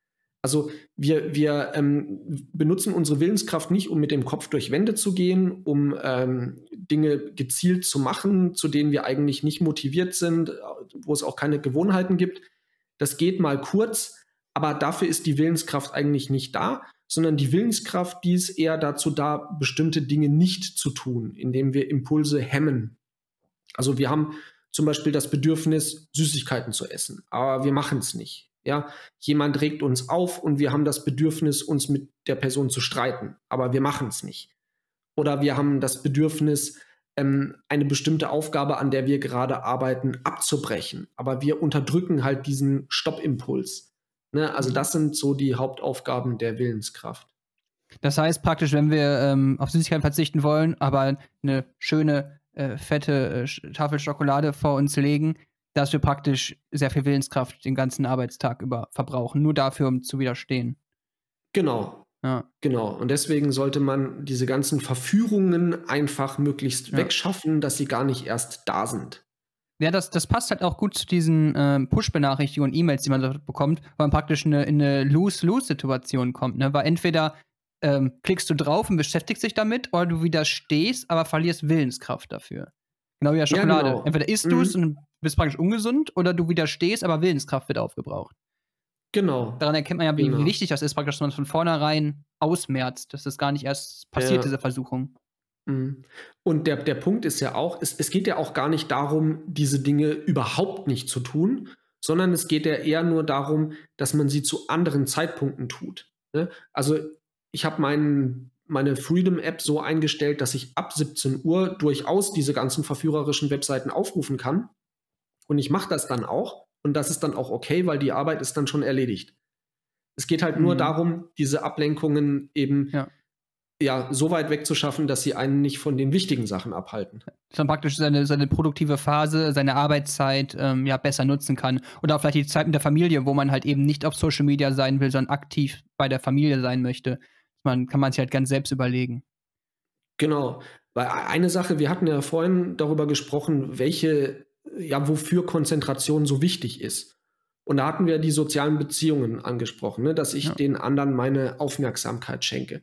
Also wir, wir ähm, benutzen unsere Willenskraft nicht, um mit dem Kopf durch Wände zu gehen, um ähm, Dinge gezielt zu machen, zu denen wir eigentlich nicht motiviert sind, wo es auch keine Gewohnheiten gibt. Das geht mal kurz, aber dafür ist die Willenskraft eigentlich nicht da, sondern die Willenskraft, die ist eher dazu da, bestimmte Dinge nicht zu tun, indem wir Impulse hemmen. Also wir haben zum Beispiel das Bedürfnis, Süßigkeiten zu essen, aber wir machen es nicht. Ja, jemand regt uns auf und wir haben das Bedürfnis, uns mit der Person zu streiten, aber wir machen es nicht. Oder wir haben das Bedürfnis, ähm, eine bestimmte Aufgabe, an der wir gerade arbeiten, abzubrechen, aber wir unterdrücken halt diesen Stoppimpuls. Ne? Also das sind so die Hauptaufgaben der Willenskraft. Das heißt praktisch, wenn wir ähm, auf Süßigkeiten verzichten wollen, aber eine schöne, äh, fette äh, Tafel Schokolade vor uns legen, dass wir praktisch sehr viel Willenskraft den ganzen Arbeitstag über verbrauchen, nur dafür, um zu widerstehen. Genau. Ja. Genau. Und deswegen sollte man diese ganzen Verführungen einfach möglichst ja. wegschaffen, dass sie gar nicht erst da sind. Ja, das, das passt halt auch gut zu diesen ähm, Push-Benachrichtigungen und E-Mails, die man dort bekommt, weil man praktisch eine, in eine Lose-Lose-Situation kommt. Ne? Weil entweder ähm, klickst du drauf und beschäftigst dich damit, oder du widerstehst, aber verlierst Willenskraft dafür. Genau wie der Schokolade. Ja, genau. Entweder isst mhm. du es und bist praktisch ungesund, oder du widerstehst, aber Willenskraft wird aufgebraucht. Genau. Daran erkennt man ja, wie, genau. wichtig das ist, praktisch, dass man von vornherein ausmerzt, dass das gar nicht erst passiert, ja. diese Versuchung. Mhm. Und der, der Punkt ist ja auch, es, es geht ja auch gar nicht darum, diese Dinge überhaupt nicht zu tun, sondern es geht ja eher nur darum, dass man sie zu anderen Zeitpunkten tut. Ne? Also ich habe mein, meine Freedom-App so eingestellt, dass ich ab 17 Uhr durchaus diese ganzen verführerischen Webseiten aufrufen kann. Und ich mache das dann auch. Und das ist dann auch okay, weil die Arbeit ist dann schon erledigt. Es geht halt mhm. nur darum, diese Ablenkungen eben ja ja, so weit wegzuschaffen, dass sie einen nicht von den wichtigen Sachen abhalten. Dass man praktisch seine, seine produktive Phase, seine Arbeitszeit ähm, ja besser nutzen kann. Oder auch vielleicht die Zeit mit der Familie, wo man halt eben nicht auf Social Media sein will, sondern aktiv bei der Familie sein möchte. Man kann man sich halt ganz selbst überlegen. Genau. Weil eine Sache, wir hatten ja vorhin darüber gesprochen, welche, ja, wofür Konzentration so wichtig ist. Und da hatten wir die sozialen Beziehungen angesprochen, ne? dass ich ja. den anderen meine Aufmerksamkeit schenke.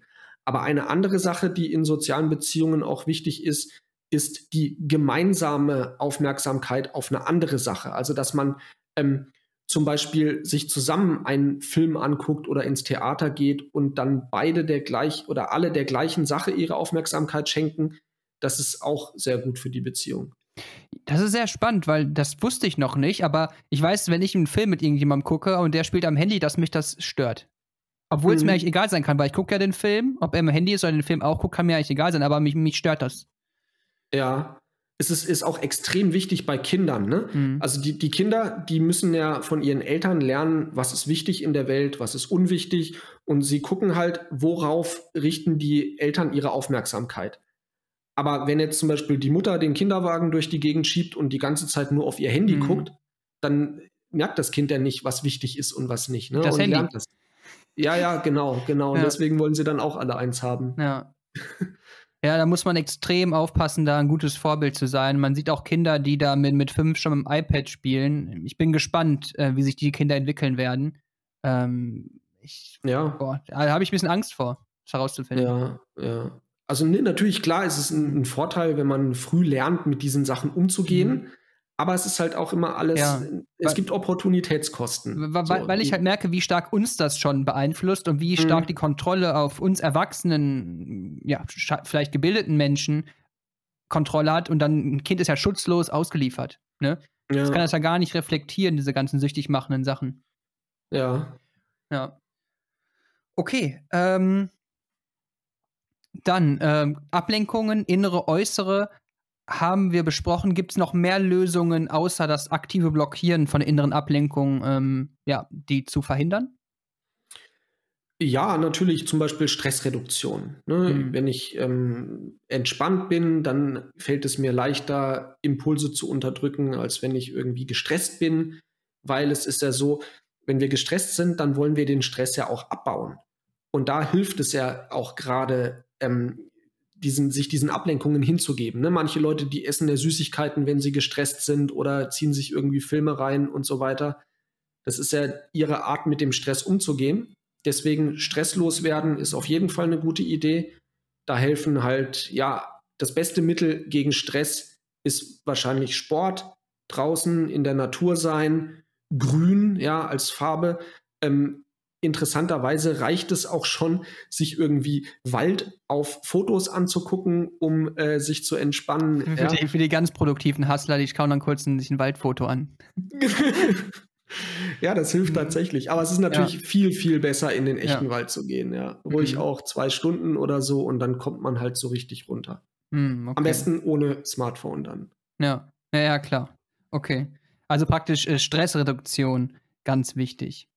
Aber eine andere Sache, die in sozialen Beziehungen auch wichtig ist, ist die gemeinsame Aufmerksamkeit auf eine andere Sache. Also, dass man ähm, zum Beispiel sich zusammen einen Film anguckt oder ins Theater geht und dann beide der gleich oder alle der gleichen Sache ihre Aufmerksamkeit schenken, das ist auch sehr gut für die Beziehung. Das ist sehr spannend, weil das wusste ich noch nicht, aber ich weiß, wenn ich einen Film mit irgendjemandem gucke und der spielt am Handy, dass mich das stört. Obwohl es mir mhm. eigentlich egal sein kann, weil ich gucke ja den Film, ob er im Handy ist oder den Film auch guckt, kann mir eigentlich egal sein, aber mich, mich stört das. Ja, es ist, ist auch extrem wichtig bei Kindern. Ne? Mhm. Also die, die Kinder, die müssen ja von ihren Eltern lernen, was ist wichtig in der Welt, was ist unwichtig. Und sie gucken halt, worauf richten die Eltern ihre Aufmerksamkeit. Aber wenn jetzt zum Beispiel die Mutter den Kinderwagen durch die Gegend schiebt und die ganze Zeit nur auf ihr Handy mhm. guckt, dann merkt das Kind ja nicht, was wichtig ist und was nicht. Ne? Das und Handy. lernt das. Ja, ja, genau, genau. Ja. Und deswegen wollen sie dann auch alle eins haben. Ja. Ja, da muss man extrem aufpassen, da ein gutes Vorbild zu sein. Man sieht auch Kinder, die da mit, mit fünf schon mit dem iPad spielen. Ich bin gespannt, äh, wie sich die Kinder entwickeln werden. Ähm, ich, ja. Boah, da habe ich ein bisschen Angst vor, das herauszufinden. Ja, ja. Also ne, natürlich, klar, ist es ein, ein, Vorteil, wenn man früh lernt, mit diesen Sachen umzugehen. Mhm. Aber es ist halt auch immer alles, ja, es weil, gibt Opportunitätskosten. Weil, so, weil, ich halt merke, wie stark uns das schon beeinflusst und wie stark mhm. die Kontrolle auf uns erwachsenen, ja, vielleicht gebildeten Menschen Kontrolle hat und dann ein Kind ist ja schutzlos ausgeliefert. Ne? Ja. Das kann das ja gar nicht reflektieren, diese ganzen süchtig machenden Sachen. Ja. Ja. Okay, ähm, dann ähm, Ablenkungen, innere, äußere haben wir besprochen. Gibt es noch mehr Lösungen, außer das aktive Blockieren von inneren Ablenkungen, ähm, ja, die zu verhindern? Ja, natürlich zum Beispiel Stressreduktion. Ne? Mhm. Wenn ich ähm, entspannt bin, dann fällt es mir leichter, Impulse zu unterdrücken, als wenn ich irgendwie gestresst bin, weil es ist ja so, wenn wir gestresst sind, dann wollen wir den Stress ja auch abbauen. Und da hilft es ja auch gerade, ähm, diesen, sich diesen Ablenkungen hinzugeben. Ne? Manche Leute, die essen ja Süßigkeiten, wenn sie gestresst sind oder ziehen sich irgendwie Filme rein und so weiter. Das ist ja ihre Art, mit dem Stress umzugehen. Deswegen stresslos werden ist auf jeden Fall eine gute Idee. Da helfen halt, ja, das beste Mittel gegen Stress ist wahrscheinlich Sport, draußen in der Natur sein, grün, ja, als Farbe. Ähm, interessanterweise reicht es auch schon, sich irgendwie Wald auf Fotos anzugucken, um äh, sich zu entspannen. Für, ja. die, für, die, ganz produktiven Hustler, die schauen dann kurz ein, sich ein Waldfoto an. ja, das hilft tatsächlich. Aber es ist natürlich ja. viel, viel besser, in den echten ja. Wald zu gehen. Ja. Ruhig mhm. auch zwei Stunden oder so und dann kommt man halt so richtig runter. Mhm, okay. Am besten ohne Smartphone dann. Ja, ja, ja klar. Okay. Also praktisch äh, Stressreduktion, ganz wichtig.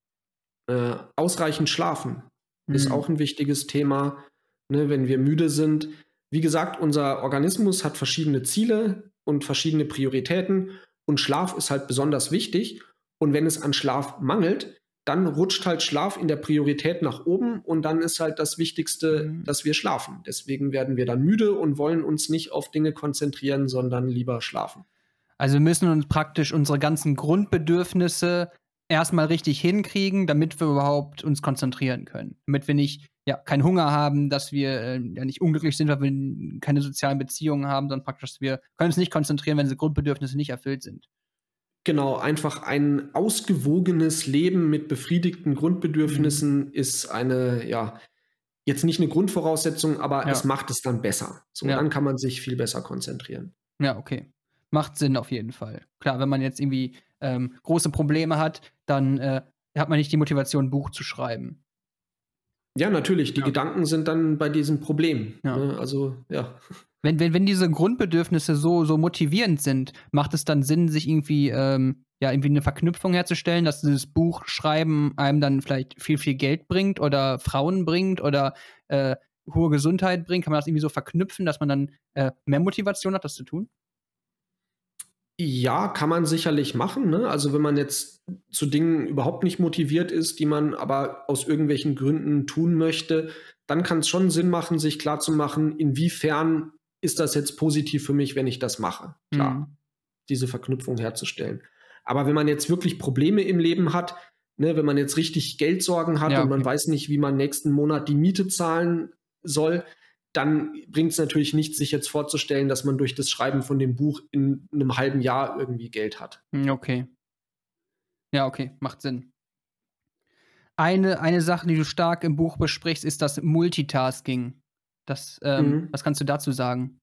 Äh, ausreichend schlafen mhm. ist auch ein wichtiges Thema, ne, wenn wir müde sind. Wie gesagt, unser Organismus hat verschiedene Ziele und verschiedene Prioritäten und Schlaf ist halt besonders wichtig. Und wenn es an Schlaf mangelt, dann rutscht halt Schlaf in der Priorität nach oben und dann ist halt das Wichtigste, mhm. dass wir schlafen. Deswegen werden wir dann müde und wollen uns nicht auf Dinge konzentrieren, sondern lieber schlafen. Also müssen uns praktisch unsere ganzen Grundbedürfnisse erstmal richtig hinkriegen, damit wir überhaupt uns konzentrieren können. Damit wir nicht, ja, keinen Hunger haben, dass wir äh, ja nicht unglücklich sind, weil wir keine sozialen Beziehungen haben, sondern praktisch, wir können uns nicht konzentrieren, wenn diese Grundbedürfnisse nicht erfüllt sind. Genau, einfach ein ausgewogenes Leben mit befriedigten Grundbedürfnissen mhm. ist eine, ja, jetzt nicht eine Grundvoraussetzung, aber ja. es macht es dann besser. So, ja. dann kann man sich viel besser konzentrieren. Ja, okay. Macht Sinn auf jeden Fall. Klar, wenn man jetzt irgendwie ähm, große Probleme hat, dann äh, hat man nicht die Motivation, ein Buch zu schreiben. Ja, natürlich. Die ja. Gedanken sind dann bei diesem Problem. Ja. Ne? Also, ja. Wenn, wenn, wenn diese Grundbedürfnisse so, so motivierend sind, macht es dann Sinn, sich irgendwie, ähm, ja, irgendwie eine Verknüpfung herzustellen, dass dieses Buch schreiben einem dann vielleicht viel, viel Geld bringt oder Frauen bringt oder äh, hohe Gesundheit bringt? Kann man das irgendwie so verknüpfen, dass man dann äh, mehr Motivation hat, das zu tun? Ja, kann man sicherlich machen. Ne? Also wenn man jetzt zu Dingen überhaupt nicht motiviert ist, die man aber aus irgendwelchen Gründen tun möchte, dann kann es schon Sinn machen, sich klarzumachen, inwiefern ist das jetzt positiv für mich, wenn ich das mache. Klar, mhm. diese Verknüpfung herzustellen. Aber wenn man jetzt wirklich Probleme im Leben hat, ne, wenn man jetzt richtig Geldsorgen hat ja, okay. und man weiß nicht, wie man nächsten Monat die Miete zahlen soll, dann bringt es natürlich nichts, sich jetzt vorzustellen, dass man durch das Schreiben von dem Buch in einem halben Jahr irgendwie Geld hat. Hm, okay. Ja, okay, macht Sinn. Eine, eine Sache, die du stark im Buch besprichst, ist das Multitasking. Das, ähm, mhm. Was kannst du dazu sagen?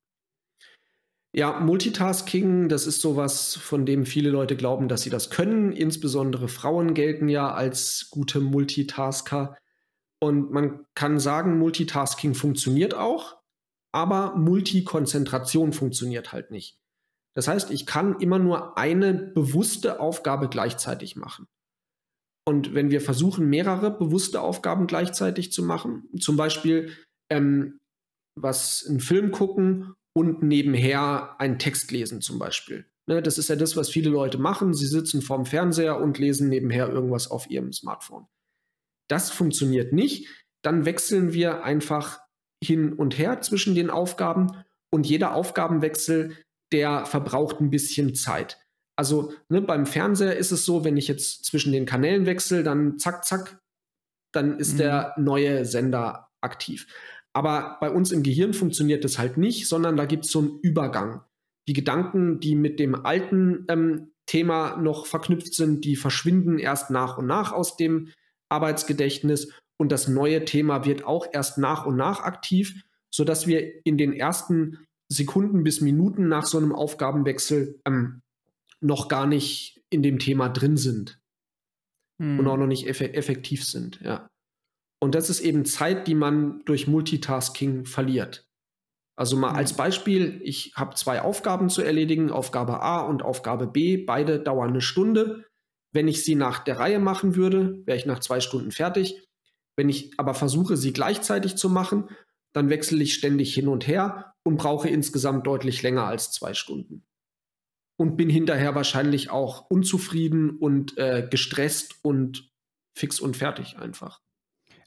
Ja, Multitasking, das ist sowas, von dem viele Leute glauben, dass sie das können. Insbesondere Frauen gelten ja als gute Multitasker. Und man kann sagen, Multitasking funktioniert auch, aber Multikonzentration funktioniert halt nicht. Das heißt, ich kann immer nur eine bewusste Aufgabe gleichzeitig machen. Und wenn wir versuchen, mehrere bewusste Aufgaben gleichzeitig zu machen, zum Beispiel ähm, was einen Film gucken und nebenher einen Text lesen zum Beispiel. Ne, das ist ja das, was viele Leute machen. Sie sitzen vorm Fernseher und lesen nebenher irgendwas auf ihrem Smartphone. Das funktioniert nicht. Dann wechseln wir einfach hin und her zwischen den Aufgaben und jeder Aufgabenwechsel, der verbraucht ein bisschen Zeit. Also ne, beim Fernseher ist es so, wenn ich jetzt zwischen den Kanälen wechsle, dann zack, zack, dann ist mhm. der neue Sender aktiv. Aber bei uns im Gehirn funktioniert das halt nicht, sondern da gibt es so einen Übergang. Die Gedanken, die mit dem alten ähm, Thema noch verknüpft sind, die verschwinden erst nach und nach aus dem Arbeitsgedächtnis und das neue Thema wird auch erst nach und nach aktiv, sodass wir in den ersten Sekunden bis Minuten nach so einem Aufgabenwechsel ähm, noch gar nicht in dem Thema drin sind hm. und auch noch nicht eff effektiv sind. Ja. Und das ist eben Zeit, die man durch Multitasking verliert. Also mal als mhm. Beispiel, ich habe zwei Aufgaben zu erledigen, Aufgabe A und Aufgabe B, beide dauern eine Stunde. Wenn ich sie nach der Reihe machen würde, wäre ich nach zwei Stunden fertig. Wenn ich aber versuche, sie gleichzeitig zu machen, dann wechsle ich ständig hin und her und brauche insgesamt deutlich länger als zwei Stunden. Und bin hinterher wahrscheinlich auch unzufrieden und äh, gestresst und fix und fertig einfach.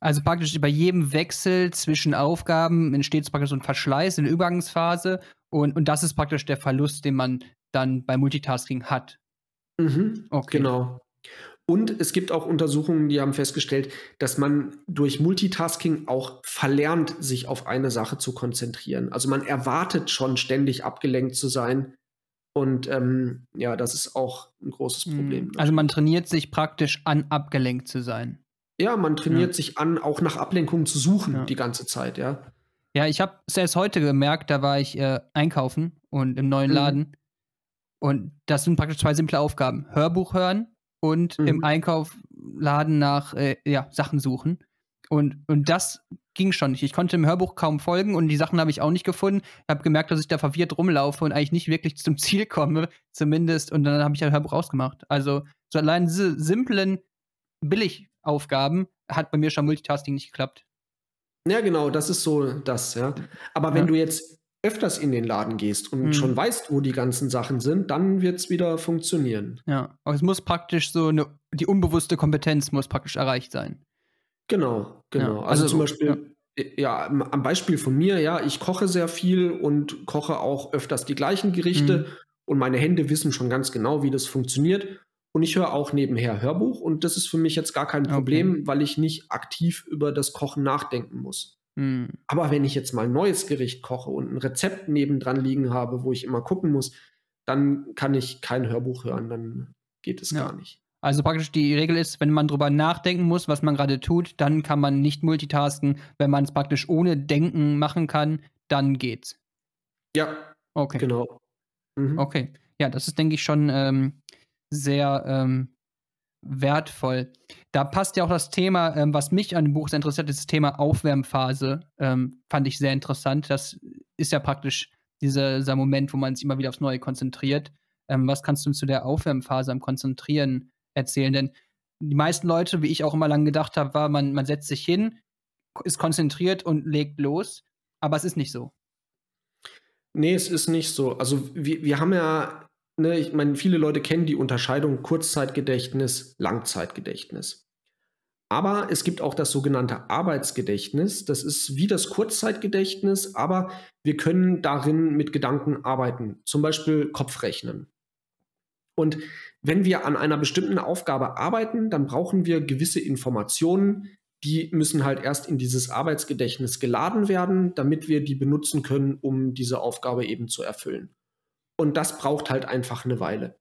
Also praktisch bei jedem Wechsel zwischen Aufgaben entsteht praktisch so ein Verschleiß in der Übergangsphase und, und das ist praktisch der Verlust, den man dann bei Multitasking hat. Mhm, okay. Genau. Und es gibt auch Untersuchungen, die haben festgestellt, dass man durch Multitasking auch verlernt, sich auf eine Sache zu konzentrieren. Also man erwartet schon ständig abgelenkt zu sein. Und ähm, ja, das ist auch ein großes hm. Problem. Also man trainiert sich praktisch an, abgelenkt zu sein. Ja, man trainiert ja. sich an, auch nach Ablenkung zu suchen ja. die ganze Zeit, ja. Ja, ich habe es erst heute gemerkt, da war ich äh, einkaufen und im neuen mhm. Und das sind praktisch zwei simple Aufgaben. Hörbuch hören und mhm. im Einkaufladen nach äh, ja, Sachen suchen. Und, und das ging schon nicht. Ich konnte im Hörbuch kaum folgen und die Sachen habe ich auch nicht gefunden. Ich habe gemerkt, dass ich da verwirrt rumlaufe und eigentlich nicht wirklich zum Ziel komme, zumindest. Und dann habe ich das Hörbuch ausgemacht. Also so allein diese simplen Billigaufgaben hat bei mir schon Multitasking nicht geklappt. Ja, genau, das ist so das, ja. Aber wenn ja. du jetzt öfters in den Laden gehst und mhm. schon weißt, wo die ganzen Sachen sind, dann wird es wieder funktionieren. Ja, aber es muss praktisch so eine, die unbewusste Kompetenz muss praktisch erreicht sein. Genau, genau. Ja, also, also, zum Beispiel, ja. ja. am Beispiel von mir, ja, ich koche sehr viel und koche auch öfters die gleichen Gerichte mhm. und meine Hände wissen schon ganz genau, wie das funktioniert. Und ich höre auch nebenher Hörbuch und das ist für mich jetzt gar kein Problem, okay. weil ich nicht aktiv über das Kochen nachdenken muss. Mhm. Aber wenn ich jetzt mal ein neues Gericht koche und ein Rezept nebendran liegen habe, wo ich immer gucken muss, dann kann ich kein Hörbuch hören, dann geht es ja. gar nicht. Also praktisch die Regel ist, wenn man drüber nachdenken muss, was man gerade tut, dann kann man nicht multitasken. Wenn man es praktisch ohne Denken machen kann, dann geht's. Ja. Okay. Genau. Mhm. Okay. Ja, das ist, denke ich, schon ähm, sehr ähm, wertvoll. Da passt ja auch das Thema, ähm, was mich an dem Buch sehr interessiert, das Thema Aufwärmphase. Ähm, fand ich sehr interessant. Das ist ja praktisch dieser, dieser Moment, wo man sich immer wieder aufs Neue konzentriert. Ähm, was kannst du zu der Aufwärmphase am Konzentrieren erzählen? Denn die meisten Leute, wie ich auch immer lange gedacht habe, war, man, man setzt sich hin, ist konzentriert und legt los. Aber es ist nicht so. Nee, es ist nicht so. Also wir, wir haben ja ne, ich meine, viele Leute kennen die Unterscheidung Kurzzeitgedächtnis, Langzeitgedächtnis. Aber es gibt auch das sogenannte Arbeitsgedächtnis. Das ist wie das Kurzzeitgedächtnis, aber wir können darin mit Gedanken arbeiten, zum Beispiel Kopfrechnen. Und wenn wir an einer bestimmten Aufgabe arbeiten, dann brauchen wir gewisse Informationen, die müssen halt erst in dieses Arbeitsgedächtnis geladen werden, damit wir die benutzen können, um diese Aufgabe eben zu erfüllen. Und das braucht halt einfach eine Weile.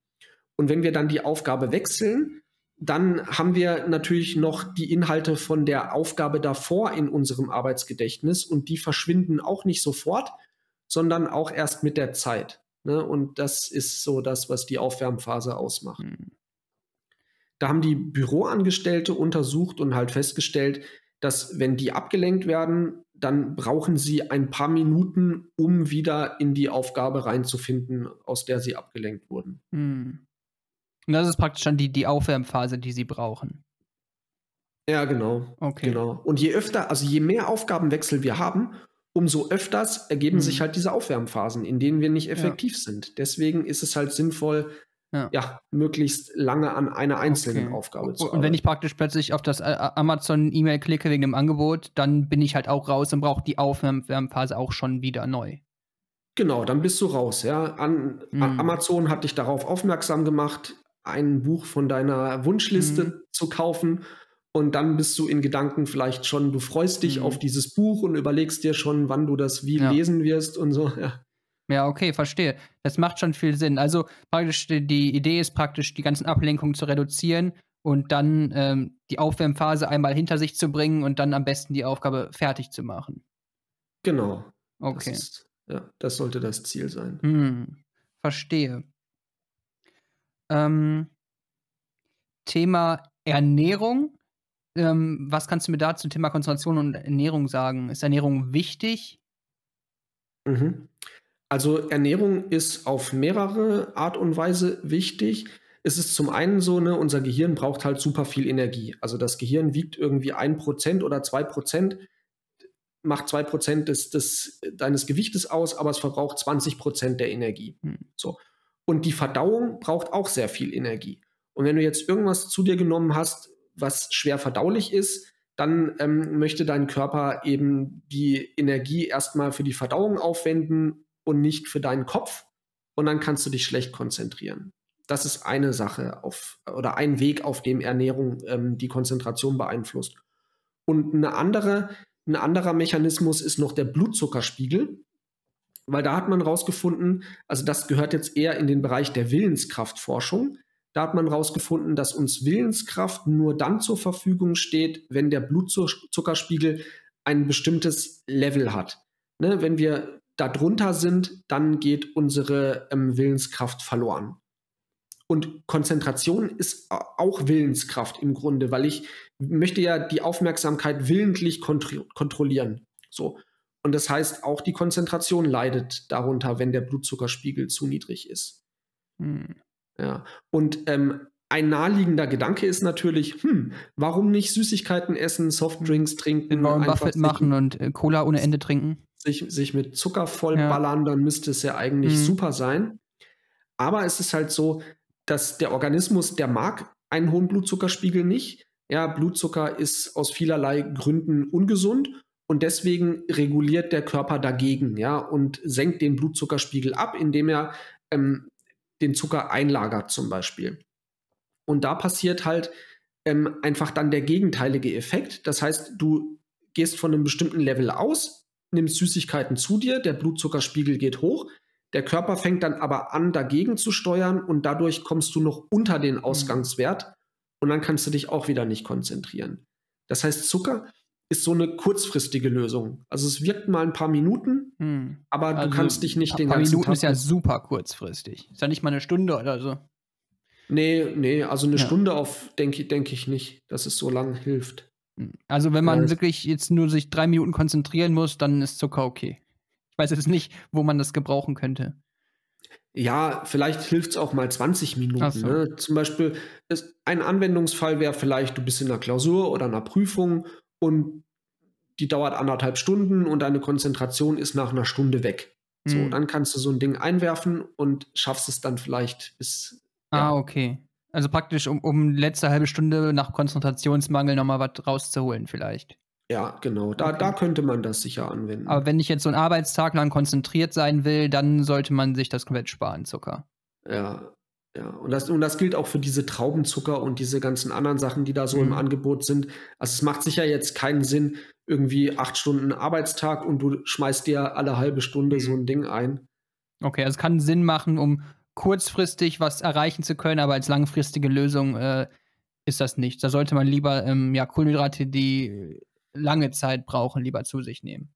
Und wenn wir dann die Aufgabe wechseln, dann haben wir natürlich noch die Inhalte von der Aufgabe davor in unserem Arbeitsgedächtnis und die verschwinden auch nicht sofort, sondern auch erst mit der Zeit. Ne? Und das ist so das, was die Aufwärmphase ausmacht. Mhm. Da haben die Büroangestellte untersucht und halt festgestellt, dass wenn die abgelenkt werden, dann brauchen sie ein paar Minuten, um wieder in die Aufgabe reinzufinden, aus der sie abgelenkt wurden. Mhm. Und das ist praktisch dann die, die Aufwärmphase, die sie brauchen. Ja, genau. Okay. Genau. Und je öfter, also je mehr Aufgabenwechsel wir haben, umso öfters ergeben mhm. sich halt diese Aufwärmphasen, in denen wir nicht effektiv ja. sind. Deswegen ist es halt sinnvoll, ja. ja. möglichst lange an einer einzelnen okay. Aufgabe zu arbeiten. Und wenn ich praktisch plötzlich auf das äh, Amazon-E-Mail klicke wegen dem Angebot, dann bin ich halt auch raus und brauche die Aufwärmphase auch schon wieder neu. Genau, dann bist du raus. Ja. An, mhm. Amazon hat dich darauf aufmerksam gemacht, ein Buch von deiner Wunschliste mhm. zu kaufen und dann bist du in Gedanken vielleicht schon, du freust dich mhm. auf dieses Buch und überlegst dir schon, wann du das wie ja. lesen wirst und so. Ja. Ja, okay, verstehe. Das macht schon viel Sinn. Also praktisch die Idee ist praktisch, die ganzen Ablenkungen zu reduzieren und dann ähm, die Aufwärmphase einmal hinter sich zu bringen und dann am besten die Aufgabe fertig zu machen. Genau. Okay. Das ist, ja, das sollte das Ziel sein. Hm, verstehe. Ähm, Thema Ernährung. Ähm, was kannst du mir da zum Thema Konzentration und Ernährung sagen? Ist Ernährung wichtig? Mhm. Also Ernährung ist auf mehrere Art und Weise wichtig. Es ist zum einen so, ne, unser Gehirn braucht halt super viel Energie. Also das Gehirn wiegt irgendwie ein Prozent oder zwei Prozent, macht zwei Prozent des, des, deines Gewichtes aus, aber es verbraucht 20 Prozent der Energie. Hm. So. Und die Verdauung braucht auch sehr viel Energie. Und wenn du jetzt irgendwas zu dir genommen hast, was schwer verdaulich ist, dann ähm, möchte dein Körper eben die Energie erstmal für die Verdauung aufwenden und nicht für deinen Kopf. Und dann kannst du dich schlecht konzentrieren. Das ist eine Sache auf oder ein Weg, auf dem Ernährung ähm, die Konzentration beeinflusst. Und eine andere, ein anderer Mechanismus ist noch der Blutzuckerspiegel weil da hat man rausgefunden, also das gehört jetzt eher in den Bereich der Willenskraftforschung. Da hat man rausgefunden, dass uns Willenskraft nur dann zur Verfügung steht, wenn der Blutzuckerspiegel ein bestimmtes Level hat. Ne, wenn wir da drunter sind, dann geht unsere ähm, Willenskraft verloren. Und Konzentration ist auch Willenskraft im Grunde, weil ich möchte ja die Aufmerksamkeit willentlich kontro kontrollieren. So. Und das heißt, auch die Konzentration leidet darunter, wenn der Blutzuckerspiegel zu niedrig ist. Hm. Ja. Und ähm, ein naheliegender Gedanke ist natürlich, hm, warum nicht Süßigkeiten essen, Softdrinks trinken, Warren Buffett machen und äh, Cola ohne Ende trinken? Sich, sich mit Zucker vollballern, ja. dann müsste es ja eigentlich hm. super sein. Aber es ist halt so, dass der Organismus, der mag einen hohen Blutzuckerspiegel nicht. Ja, Blutzucker ist aus vielerlei Gründen ungesund und deswegen reguliert der Körper dagegen, ja, und senkt den Blutzuckerspiegel ab, indem er ähm, den Zucker einlagert zum Beispiel. Und da passiert halt ähm, einfach dann der gegenteilige Effekt. Das heißt, du gehst von einem bestimmten Level aus, nimmst Süßigkeiten zu dir, der Blutzuckerspiegel geht hoch, der Körper fängt dann aber an, dagegen zu steuern und dadurch kommst du noch unter den mhm. Ausgangswert und dann kannst du dich auch wieder nicht konzentrieren. Das heißt, Zucker ist so eine kurzfristige Lösung. Also es wirkt mal ein paar Minuten, hm. aber also du kannst dich nicht den ganzen Minuten Tag. Minuten ist ja super kurzfristig. Ist ja nicht mal eine Stunde oder so. Nee, nee, also eine ja. Stunde auf, denke denk ich nicht, dass es so lang hilft. Hm. Also wenn man ja, wirklich jetzt nur sich drei Minuten konzentrieren muss, dann ist Zucker okay. Ich weiß jetzt nicht, wo man das gebrauchen könnte. Ja, vielleicht hilft es auch mal 20 Minuten. So. Ne? Zum Beispiel, ist, ein Anwendungsfall wäre vielleicht, du bist in einer Klausur oder einer Prüfung und die dauert anderthalb Stunden und deine Konzentration ist nach einer Stunde weg. So, mhm. dann kannst du so ein Ding einwerfen und schaffst es dann vielleicht bis. Ah, okay. Also praktisch, um, um letzte halbe Stunde nach Konzentrationsmangel nochmal was rauszuholen, vielleicht. Ja, genau. Da, okay. da könnte man das sicher anwenden. Aber wenn ich jetzt so einen Arbeitstag lang konzentriert sein will, dann sollte man sich das komplett sparen, Zucker. Ja, ja, und das, und das gilt auch für diese Traubenzucker und diese ganzen anderen Sachen, die da so mhm. im Angebot sind. Also es macht sicher jetzt keinen Sinn, irgendwie acht Stunden Arbeitstag und du schmeißt dir alle halbe Stunde so ein Ding ein. Okay, also es kann Sinn machen, um kurzfristig was erreichen zu können, aber als langfristige Lösung äh, ist das nichts. Da sollte man lieber ähm, ja, Kohlenhydrate, die lange Zeit brauchen, lieber zu sich nehmen.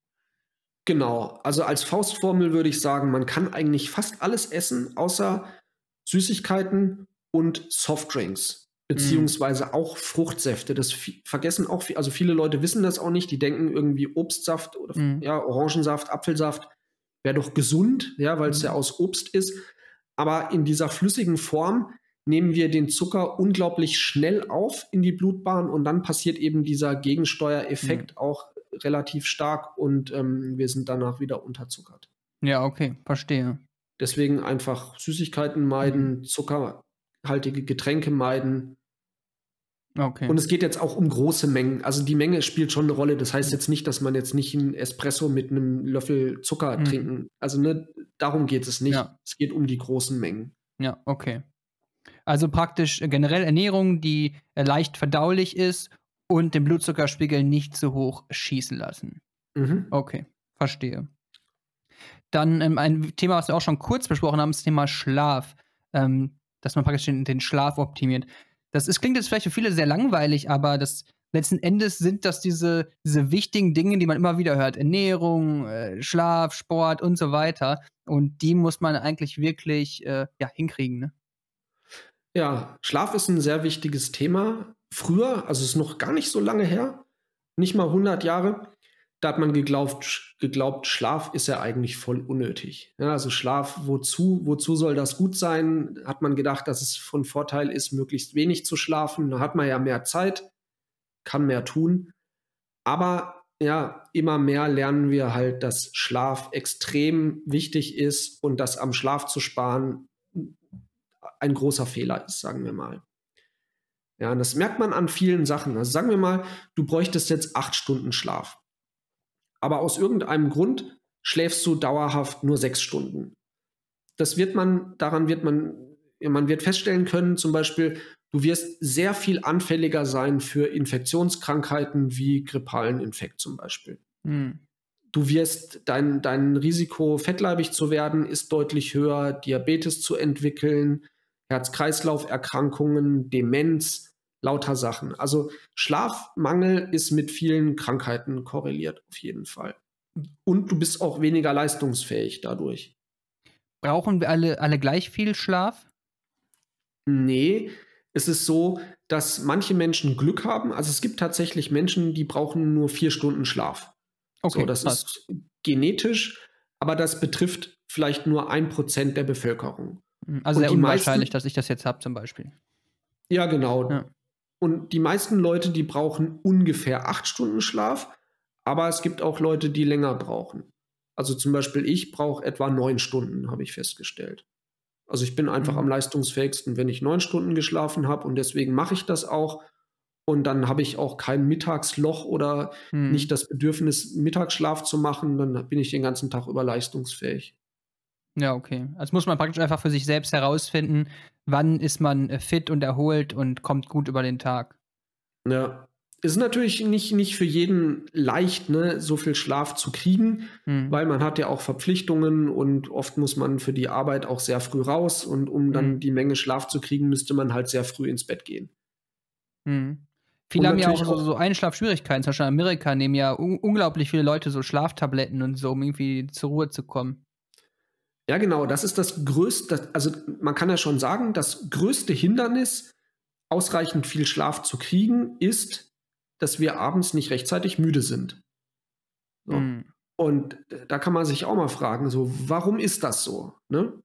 Genau, also als Faustformel würde ich sagen, man kann eigentlich fast alles essen, außer Süßigkeiten und Softdrinks, beziehungsweise mm. auch Fruchtsäfte. Das vergessen auch, also viele Leute wissen das auch nicht, die denken irgendwie Obstsaft oder mm. ja, Orangensaft, Apfelsaft wäre doch gesund, ja, weil es mm. ja aus Obst ist. Aber in dieser flüssigen Form nehmen wir den Zucker unglaublich schnell auf in die Blutbahn und dann passiert eben dieser Gegensteuereffekt mhm. auch relativ stark und ähm, wir sind danach wieder unterzuckert. Ja, okay, verstehe. Deswegen einfach Süßigkeiten meiden, mhm. zuckerhaltige Getränke meiden. Okay. Und es geht jetzt auch um große Mengen. Also die Menge spielt schon eine Rolle. Das heißt jetzt nicht, dass man jetzt nicht einen Espresso mit einem Löffel Zucker mhm. trinken. Also ne, darum geht es nicht. Ja. Es geht um die großen Mengen. Ja, okay. Also praktisch generell Ernährung, die äh, leicht verdaulich ist und den Blutzuckerspiegel nicht zu hoch schießen lassen. Mhm. Okay, verstehe. Dann ähm, ein Thema, was wir auch schon kurz besprochen haben, ist das Thema Schlaf. Ähm, dass man praktisch den, den, Schlaf optimiert. Das ist, klingt jetzt vielleicht für viele sehr langweilig, aber das letzten Endes sind das diese, diese wichtigen Dinge, die man immer wieder hört. Ernährung, äh, Schlaf, Sport und so weiter. Und die muss man eigentlich wirklich äh, ja, hinkriegen. Ne? Ja, Schlaf ist ein sehr wichtiges Thema. Früher, also es ist noch gar nicht so lange her, nicht mal 100 Jahre, da hat man geglaubt, geglaubt Schlaf ist ja eigentlich voll unnötig. Ja, also Schlaf, wozu, wozu soll das gut sein? Hat man gedacht, dass es von Vorteil ist, möglichst wenig zu schlafen. Da hat man ja mehr Zeit, kann mehr tun. Aber ja, immer mehr lernen wir halt, dass Schlaf extrem wichtig ist und dass am Schlaf zu sparen ein großer Fehler ist, sagen wir mal. Ja, und das merkt man an vielen Sachen. Also sagen wir mal, du bräuchtest jetzt acht Stunden Schlaf. Aber aus irgendeinem Grund schläfst du dauerhaft nur sechs Stunden. Das wird man, daran wird man, man wird feststellen können, zum Beispiel, du wirst sehr viel anfälliger sein für Infektionskrankheiten wie grippalen Infekt zum Beispiel. Hm. Du wirst, dein, dein Risiko, fettleibig zu werden, ist deutlich höher, Diabetes zu entwickeln, Herz-Kreislauf-Erkrankungen, Demenz, lauter Sachen. Also Schlafmangel ist mit vielen Krankheiten korreliert, auf jeden Fall. Und du bist auch weniger leistungsfähig dadurch. Brauchen wir alle, alle gleich viel Schlaf? Nee, es ist so, dass manche Menschen Glück haben. Also es gibt tatsächlich Menschen, die brauchen nur vier Stunden Schlaf. Okay, so, das passt. ist genetisch, aber das betrifft vielleicht nur ein Prozent der Bevölkerung. Also sehr unwahrscheinlich, meisten, dass ich das jetzt habe, zum Beispiel. Ja, genau. Ja. Und die meisten Leute, die brauchen ungefähr acht Stunden Schlaf, aber es gibt auch Leute, die länger brauchen. Also zum Beispiel ich brauche etwa neun Stunden, habe ich festgestellt. Also ich bin einfach mhm. am leistungsfähigsten, wenn ich neun Stunden geschlafen habe und deswegen mache ich das auch. Und dann habe ich auch kein Mittagsloch oder mhm. nicht das Bedürfnis, Mittagsschlaf zu machen. Dann bin ich den ganzen Tag über leistungsfähig. Ja, okay. Also muss man praktisch einfach für sich selbst herausfinden, wann ist man äh, fit und erholt und kommt gut über den Tag. Ja. Ist natürlich nicht, nicht für jeden leicht, ne, so viel Schlaf zu kriegen, hm. weil man hat ja auch Verpflichtungen und oft muss man für die Arbeit auch sehr früh raus und um dann hm. die Menge Schlaf zu kriegen, müsste man halt sehr früh ins Bett gehen. Hm. Viele haben ja auch so, so Einschlafschwierigkeiten. Zum Beispiel in Amerika nehmen ja un unglaublich viele Leute so Schlaftabletten und so, um irgendwie zur Ruhe zu kommen. Ja, genau, das ist das größte, also man kann ja schon sagen, das größte Hindernis, ausreichend viel Schlaf zu kriegen, ist, dass wir abends nicht rechtzeitig müde sind. So. Mhm. Und da kann man sich auch mal fragen, so, warum ist das so? Ne?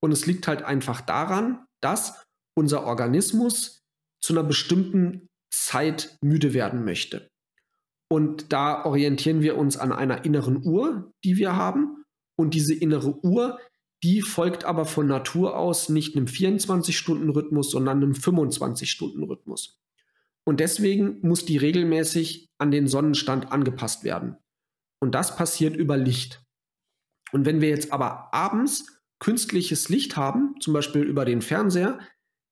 Und es liegt halt einfach daran, dass unser Organismus zu einer bestimmten Zeit müde werden möchte. Und da orientieren wir uns an einer inneren Uhr, die wir haben. Und diese innere Uhr, die folgt aber von Natur aus nicht einem 24-Stunden-Rhythmus, sondern einem 25-Stunden-Rhythmus. Und deswegen muss die regelmäßig an den Sonnenstand angepasst werden. Und das passiert über Licht. Und wenn wir jetzt aber abends künstliches Licht haben, zum Beispiel über den Fernseher,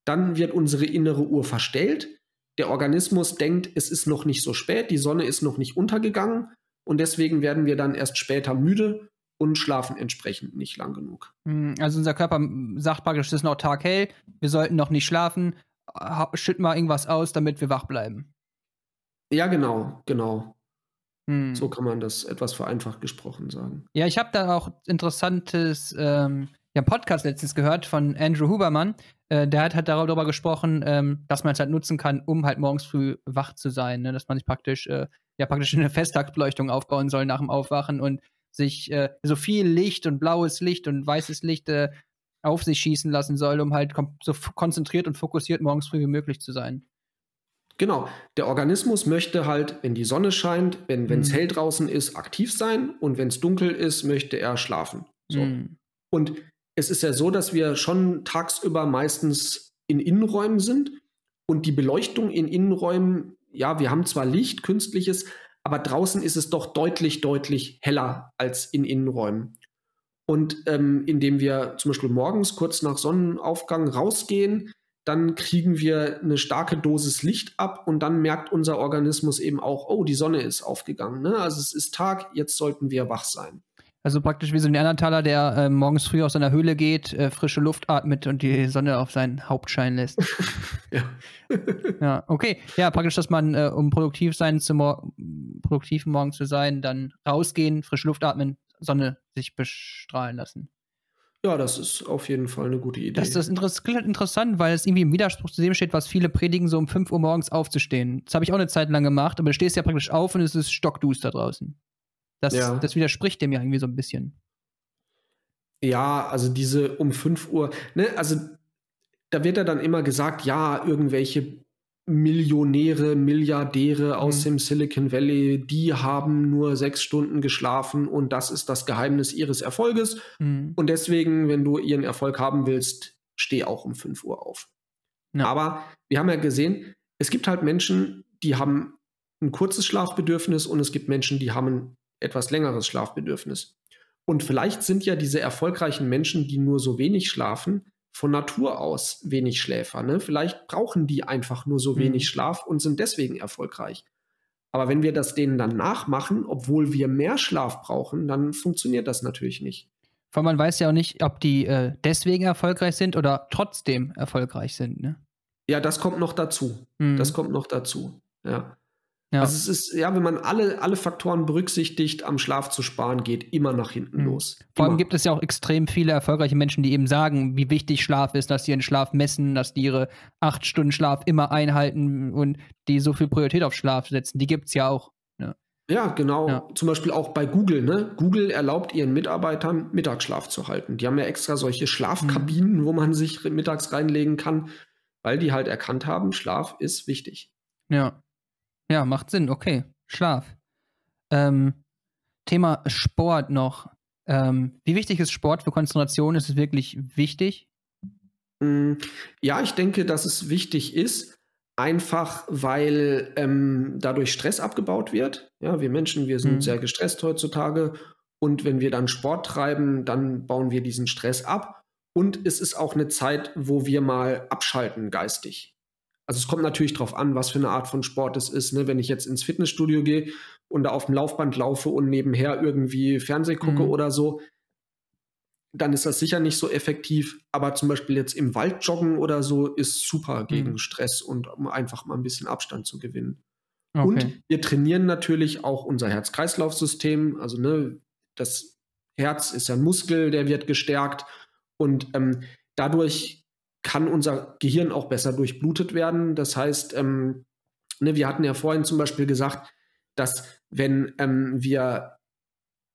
dann wird unsere innere Uhr verstellt. Der Organismus denkt, es ist noch nicht so spät, die Sonne ist noch nicht untergegangen und deswegen werden wir dann erst später müde und schlafen entsprechend nicht lang genug. Hm, also unser Körper sagt praktisch, es ist noch taghell, wir sollten noch nicht schlafen, schütt mal irgendwas aus, damit wir wach bleiben. Ja, genau, genau. Hm. So kann man das etwas vereinfacht gesprochen sagen. Ja, ich habe da auch interessantes ähm, ja, Podcast letztens gehört von Andrew Hubermann. Äh, der hat halt darüber gesprochen, ähm, dass man es halt nutzen kann, um halt morgens früh wach zu sein. Ne? Dass man sich praktisch, äh, ja, praktisch eine Festtagsbeleuchtung aufbauen soll nach dem Aufwachen und sich äh, so viel Licht und blaues Licht und weißes Licht äh, auf sich schießen lassen soll, um halt so konzentriert und fokussiert morgens früh wie möglich zu sein. Genau, der Organismus möchte halt, wenn die Sonne scheint, wenn es mhm. hell draußen ist, aktiv sein und wenn es dunkel ist, möchte er schlafen. So. Mhm. Und es ist ja so, dass wir schon tagsüber meistens in Innenräumen sind und die Beleuchtung in Innenräumen, ja, wir haben zwar Licht, künstliches, aber draußen ist es doch deutlich, deutlich heller als in Innenräumen. Und ähm, indem wir zum Beispiel morgens kurz nach Sonnenaufgang rausgehen, dann kriegen wir eine starke Dosis Licht ab und dann merkt unser Organismus eben auch, oh, die Sonne ist aufgegangen. Ne? Also es ist Tag, jetzt sollten wir wach sein. Also praktisch wie so ein Neandertaler, der äh, morgens früh aus seiner Höhle geht, äh, frische Luft atmet und die Sonne auf sein Haupt scheinen lässt. ja. ja, okay. Ja, praktisch, dass man, äh, um produktiv sein zu mor produktiv morgen zu sein, dann rausgehen, frische Luft atmen, Sonne sich bestrahlen lassen. Ja, das ist auf jeden Fall eine gute Idee. Das, das ist interessant, weil es irgendwie im Widerspruch zu dem steht, was viele predigen, so um 5 Uhr morgens aufzustehen. Das habe ich auch eine Zeit lang gemacht, aber du stehst ja praktisch auf und es ist stockduster draußen. Das, ja. das widerspricht dem ja irgendwie so ein bisschen. Ja, also diese um 5 Uhr, ne, also da wird ja dann immer gesagt, ja, irgendwelche Millionäre, Milliardäre aus mhm. dem Silicon Valley, die haben nur sechs Stunden geschlafen und das ist das Geheimnis ihres Erfolges. Mhm. Und deswegen, wenn du ihren Erfolg haben willst, steh auch um 5 Uhr auf. Ja. Aber wir haben ja gesehen, es gibt halt Menschen, die haben ein kurzes Schlafbedürfnis und es gibt Menschen, die haben ein etwas längeres Schlafbedürfnis. Und vielleicht sind ja diese erfolgreichen Menschen, die nur so wenig schlafen, von Natur aus wenig Schläfer. Ne? Vielleicht brauchen die einfach nur so wenig mhm. Schlaf und sind deswegen erfolgreich. Aber wenn wir das denen dann nachmachen, obwohl wir mehr Schlaf brauchen, dann funktioniert das natürlich nicht. Weil man weiß ja auch nicht, ob die äh, deswegen erfolgreich sind oder trotzdem erfolgreich sind. Ne? Ja, das kommt noch dazu. Mhm. Das kommt noch dazu. Ja. Ja. Also es ist, ja, wenn man alle, alle Faktoren berücksichtigt, am Schlaf zu sparen, geht immer nach hinten mhm. los. Vor allem gibt es ja auch extrem viele erfolgreiche Menschen, die eben sagen, wie wichtig Schlaf ist, dass sie ihren Schlaf messen, dass die ihre acht Stunden Schlaf immer einhalten und die so viel Priorität auf Schlaf setzen. Die gibt es ja auch. Ja, ja genau. Ja. Zum Beispiel auch bei Google. Ne? Google erlaubt ihren Mitarbeitern, Mittagsschlaf zu halten. Die haben ja extra solche Schlafkabinen, mhm. wo man sich mittags reinlegen kann, weil die halt erkannt haben, Schlaf ist wichtig. Ja. Ja, macht Sinn. Okay. Schlaf. Ähm, Thema Sport noch. Ähm, wie wichtig ist Sport für Konzentration? Ist es wirklich wichtig? Mm, ja, ich denke, dass es wichtig ist, einfach weil ähm, dadurch Stress abgebaut wird. Ja, wir Menschen, wir sind mhm. sehr gestresst heutzutage. Und wenn wir dann Sport treiben, dann bauen wir diesen Stress ab. Und es ist auch eine Zeit, wo wir mal abschalten geistig. Also es kommt natürlich darauf an, was für eine Art von Sport es ist. Ne? Wenn ich jetzt ins Fitnessstudio gehe und da auf dem Laufband laufe und nebenher irgendwie Fernseh gucke mhm. oder so, dann ist das sicher nicht so effektiv. Aber zum Beispiel jetzt im Wald joggen oder so ist super gegen mhm. Stress und um einfach mal ein bisschen Abstand zu gewinnen. Okay. Und wir trainieren natürlich auch unser Herz-Kreislauf-System. Also ne, das Herz ist ja ein Muskel, der wird gestärkt und ähm, dadurch kann unser Gehirn auch besser durchblutet werden. Das heißt, ähm, ne, wir hatten ja vorhin zum Beispiel gesagt, dass wenn ähm, wir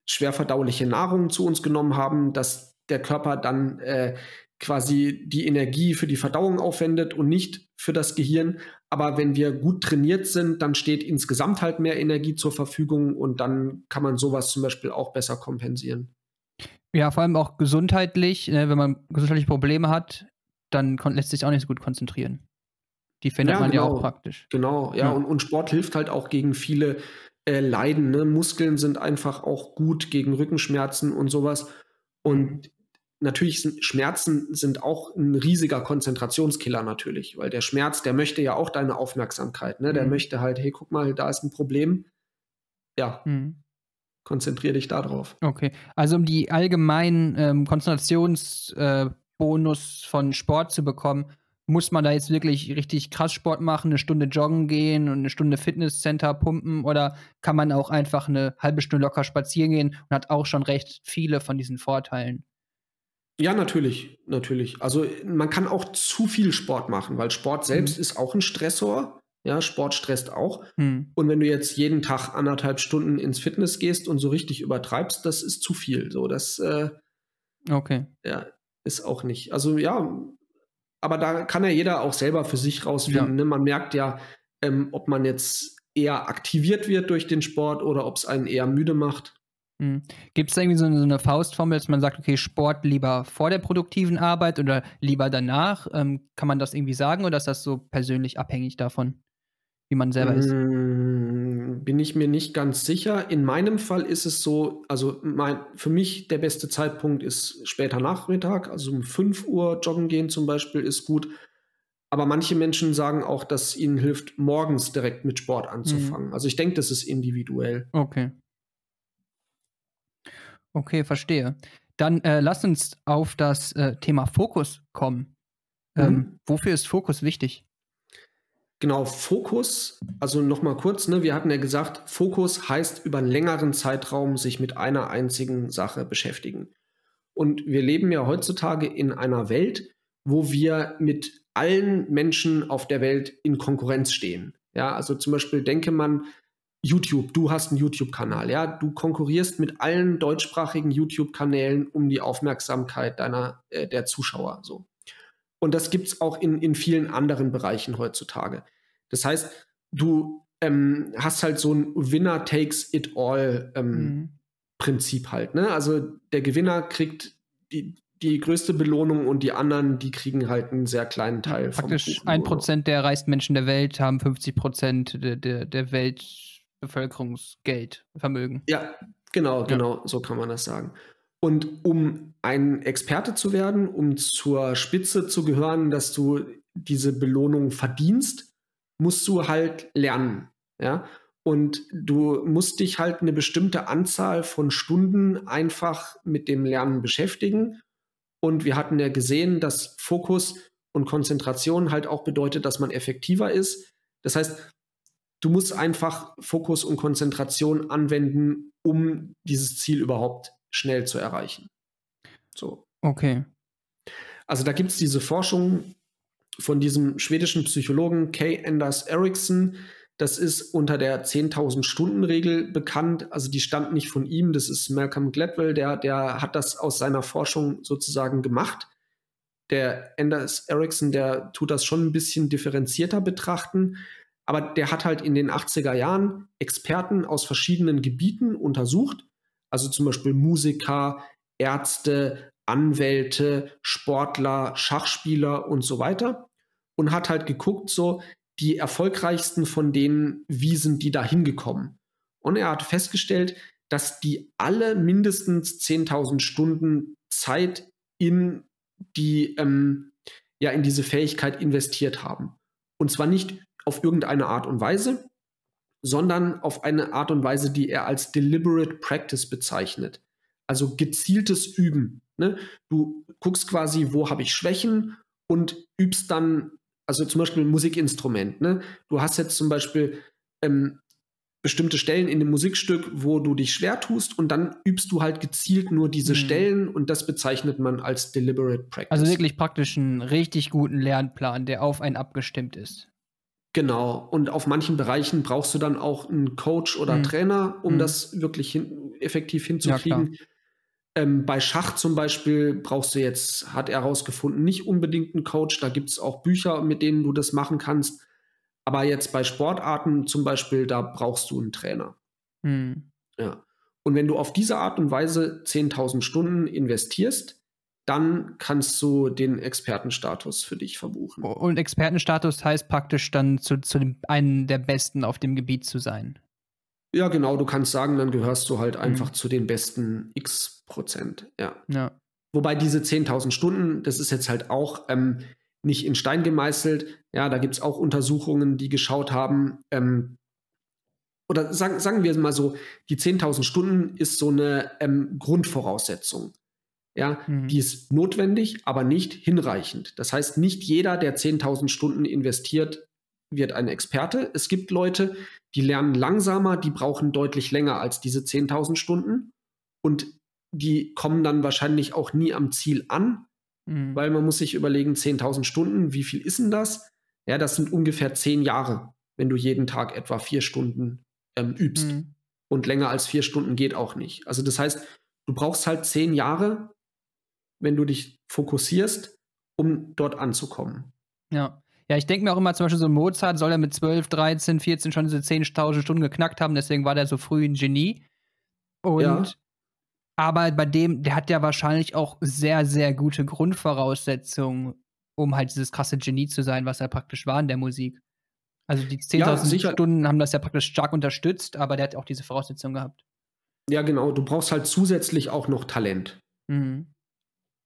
schwer verdauliche Nahrung zu uns genommen haben, dass der Körper dann äh, quasi die Energie für die Verdauung aufwendet und nicht für das Gehirn. Aber wenn wir gut trainiert sind, dann steht insgesamt halt mehr Energie zur Verfügung und dann kann man sowas zum Beispiel auch besser kompensieren. Ja, vor allem auch gesundheitlich, ne, wenn man gesundheitliche Probleme hat, dann lässt sich auch nicht so gut konzentrieren. Die findet ja, man genau, ja auch praktisch. Genau, ja, ja. Und, und, Sport hilft halt auch gegen viele äh, Leiden. Ne? Muskeln sind einfach auch gut gegen Rückenschmerzen und sowas. Und natürlich sind Schmerzen sind auch ein riesiger Konzentrationskiller natürlich, weil der Schmerz, der möchte ja auch deine Aufmerksamkeit. Ne? Der mhm. möchte halt, hey, guck mal, da ist ein Problem. Ja. Mhm. Konzentriere dich darauf. Okay, also um die allgemeinen ähm, Konzentrations- äh, Bonus von Sport zu bekommen, muss man da jetzt wirklich richtig krass Sport machen, eine Stunde joggen gehen und eine Stunde Fitnesscenter pumpen oder kann man auch einfach eine halbe Stunde locker spazieren gehen und hat auch schon recht viele von diesen Vorteilen? Ja, natürlich, natürlich. Also man kann auch zu viel Sport machen, weil Sport selbst mhm. ist auch ein Stressor. Ja, Sport stresst auch. Mhm. Und wenn du jetzt jeden Tag anderthalb Stunden ins Fitness gehst und so richtig übertreibst, das ist zu viel. So, das äh, okay. Ja, ist auch nicht. Also ja, aber da kann ja jeder auch selber für sich rausfinden. Ja. Ne? Man merkt ja, ähm, ob man jetzt eher aktiviert wird durch den Sport oder ob es einen eher müde macht. Mhm. Gibt es da irgendwie so eine, so eine, Faustformel, dass man sagt, okay, Sport lieber vor der produktiven Arbeit oder lieber danach? Ähm, kann man das irgendwie sagen oder ist das so persönlich abhängig davon, wie man selber ist? Bin ich mir nicht ganz sicher. In meinem Fall ist es so, also mein, für mich der beste Zeitpunkt ist später Nachmittag, also um 5 Uhr joggen gehen zum Beispiel ist gut. Aber manche Menschen sagen auch, dass ihnen hilft, morgens direkt mit Sport anzufangen. Mhm. Also ich denke, das ist individuell. Okay. Okay, verstehe. Dann äh, lass uns auf das äh, Thema Fokus kommen. Ähm, mhm. wofür ist Fokus wichtig? Genau, Fokus, also nochmal kurz, ne, wir hatten ja gesagt, Fokus heißt über einen längeren Zeitraum sich mit einer einzigen Sache beschäftigen. Und wir leben ja heutzutage in einer Welt, wo wir mit allen Menschen auf der Welt in Konkurrenz stehen. Ja, also zum Beispiel denke man YouTube, du hast einen YouTube-Kanal, ja, du konkurrierst mit allen deutschsprachigen YouTube-Kanälen um die Aufmerksamkeit deiner äh, der Zuschauer so. Und das gibt es auch in, in vielen anderen Bereichen heutzutage. Das heißt, du ähm, hast halt so ein Winner takes it all ähm, mhm. Prinzip halt. Ne? Also der Gewinner kriegt die, die größte Belohnung und die anderen, die kriegen halt einen sehr kleinen Teil. Praktisch ein Prozent der reichsten Menschen der Welt haben 50 Prozent der, der, der Welt Bevölkerungsgeld, Vermögen. Ja, genau, ja. genau, so kann man das sagen. Und um ein Experte zu werden, um zur Spitze zu gehören, dass du diese Belohnung verdienst, musst du halt lernen. Ja? Und du musst dich halt eine bestimmte Anzahl von Stunden einfach mit dem Lernen beschäftigen. Und wir hatten ja gesehen, dass Fokus und Konzentration halt auch bedeutet, dass man effektiver ist. Das heißt, du musst einfach Fokus und Konzentration anwenden, um dieses Ziel überhaupt schnell zu erreichen. So. Okay. Also da gibt es diese Forschung von diesem schwedischen Psychologen Kay Anders Ericsson. Das ist unter der 10.000 Stunden Regel bekannt. Also die stammt nicht von ihm. Das ist Malcolm Gladwell. Der, der hat das aus seiner Forschung sozusagen gemacht. Der Anders Ericsson, der tut das schon ein bisschen differenzierter betrachten. Aber der hat halt in den 80er Jahren Experten aus verschiedenen Gebieten untersucht, also zum Beispiel Musiker, Ärzte, Anwälte, Sportler, Schachspieler und so weiter und hat halt geguckt, so die erfolgreichsten von denen, wie sind die da hingekommen? Und er hat festgestellt, dass die alle mindestens 10.000 Stunden Zeit in die, ähm, ja, in diese Fähigkeit investiert haben. Und zwar nicht auf irgendeine Art und Weise, sondern auf eine Art und Weise, die er als deliberate practice bezeichnet. Also gezieltes Üben. Ne? Du guckst quasi, wo habe ich Schwächen und übst dann, also zum Beispiel ein Musikinstrument. Ne? Du hast jetzt zum Beispiel ähm, bestimmte Stellen in dem Musikstück, wo du dich schwer tust und dann übst du halt gezielt nur diese mhm. Stellen und das bezeichnet man als deliberate practice. Also wirklich praktisch einen richtig guten Lernplan, der auf einen abgestimmt ist. Genau. Und auf manchen Bereichen brauchst du dann auch einen Coach oder mhm. Trainer, um mhm. das wirklich hin effektiv hinzukriegen. Ja, ähm, bei Schach zum Beispiel brauchst du jetzt, hat er herausgefunden, nicht unbedingt einen Coach. Da gibt es auch Bücher, mit denen du das machen kannst. Aber jetzt bei Sportarten zum Beispiel, da brauchst du einen Trainer. Mhm. Ja. Und wenn du auf diese Art und Weise 10.000 Stunden investierst, dann kannst du den Expertenstatus für dich verbuchen. Und Expertenstatus heißt praktisch dann zu, zu dem, einen der Besten auf dem Gebiet zu sein. Ja, genau, du kannst sagen, dann gehörst du halt einfach mhm. zu den besten X Prozent, ja. ja. Wobei diese 10.000 Stunden, das ist jetzt halt auch ähm, nicht in Stein gemeißelt. Ja, da gibt es auch Untersuchungen, die geschaut haben, ähm, oder sagen, sagen wir mal so, die 10.000 Stunden ist so eine ähm, Grundvoraussetzung. Ja, mhm. die ist notwendig, aber nicht hinreichend. Das heißt, nicht jeder, der 10.000 Stunden investiert, wird ein Experte. Es gibt Leute, die lernen langsamer, die brauchen deutlich länger als diese 10.000 Stunden und die kommen dann wahrscheinlich auch nie am Ziel an, mhm. weil man muss sich überlegen, 10.000 Stunden, wie viel ist denn das? Ja, das sind ungefähr zehn Jahre, wenn du jeden Tag etwa vier Stunden ähm, übst. Mhm. Und länger als vier Stunden geht auch nicht. Also das heißt, du brauchst halt zehn Jahre, wenn du dich fokussierst, um dort anzukommen. Ja. Ja, ich denke mir auch immer, zum Beispiel so Mozart soll er mit 12, 13, 14 schon diese 10.000 Stunden geknackt haben, deswegen war der so früh ein Genie. Und ja. aber bei dem, der hat ja wahrscheinlich auch sehr, sehr gute Grundvoraussetzungen, um halt dieses krasse Genie zu sein, was er praktisch war in der Musik. Also die 10.000 ja, Stunden haben das ja praktisch stark unterstützt, aber der hat auch diese Voraussetzungen gehabt. Ja, genau. Du brauchst halt zusätzlich auch noch Talent. Mhm.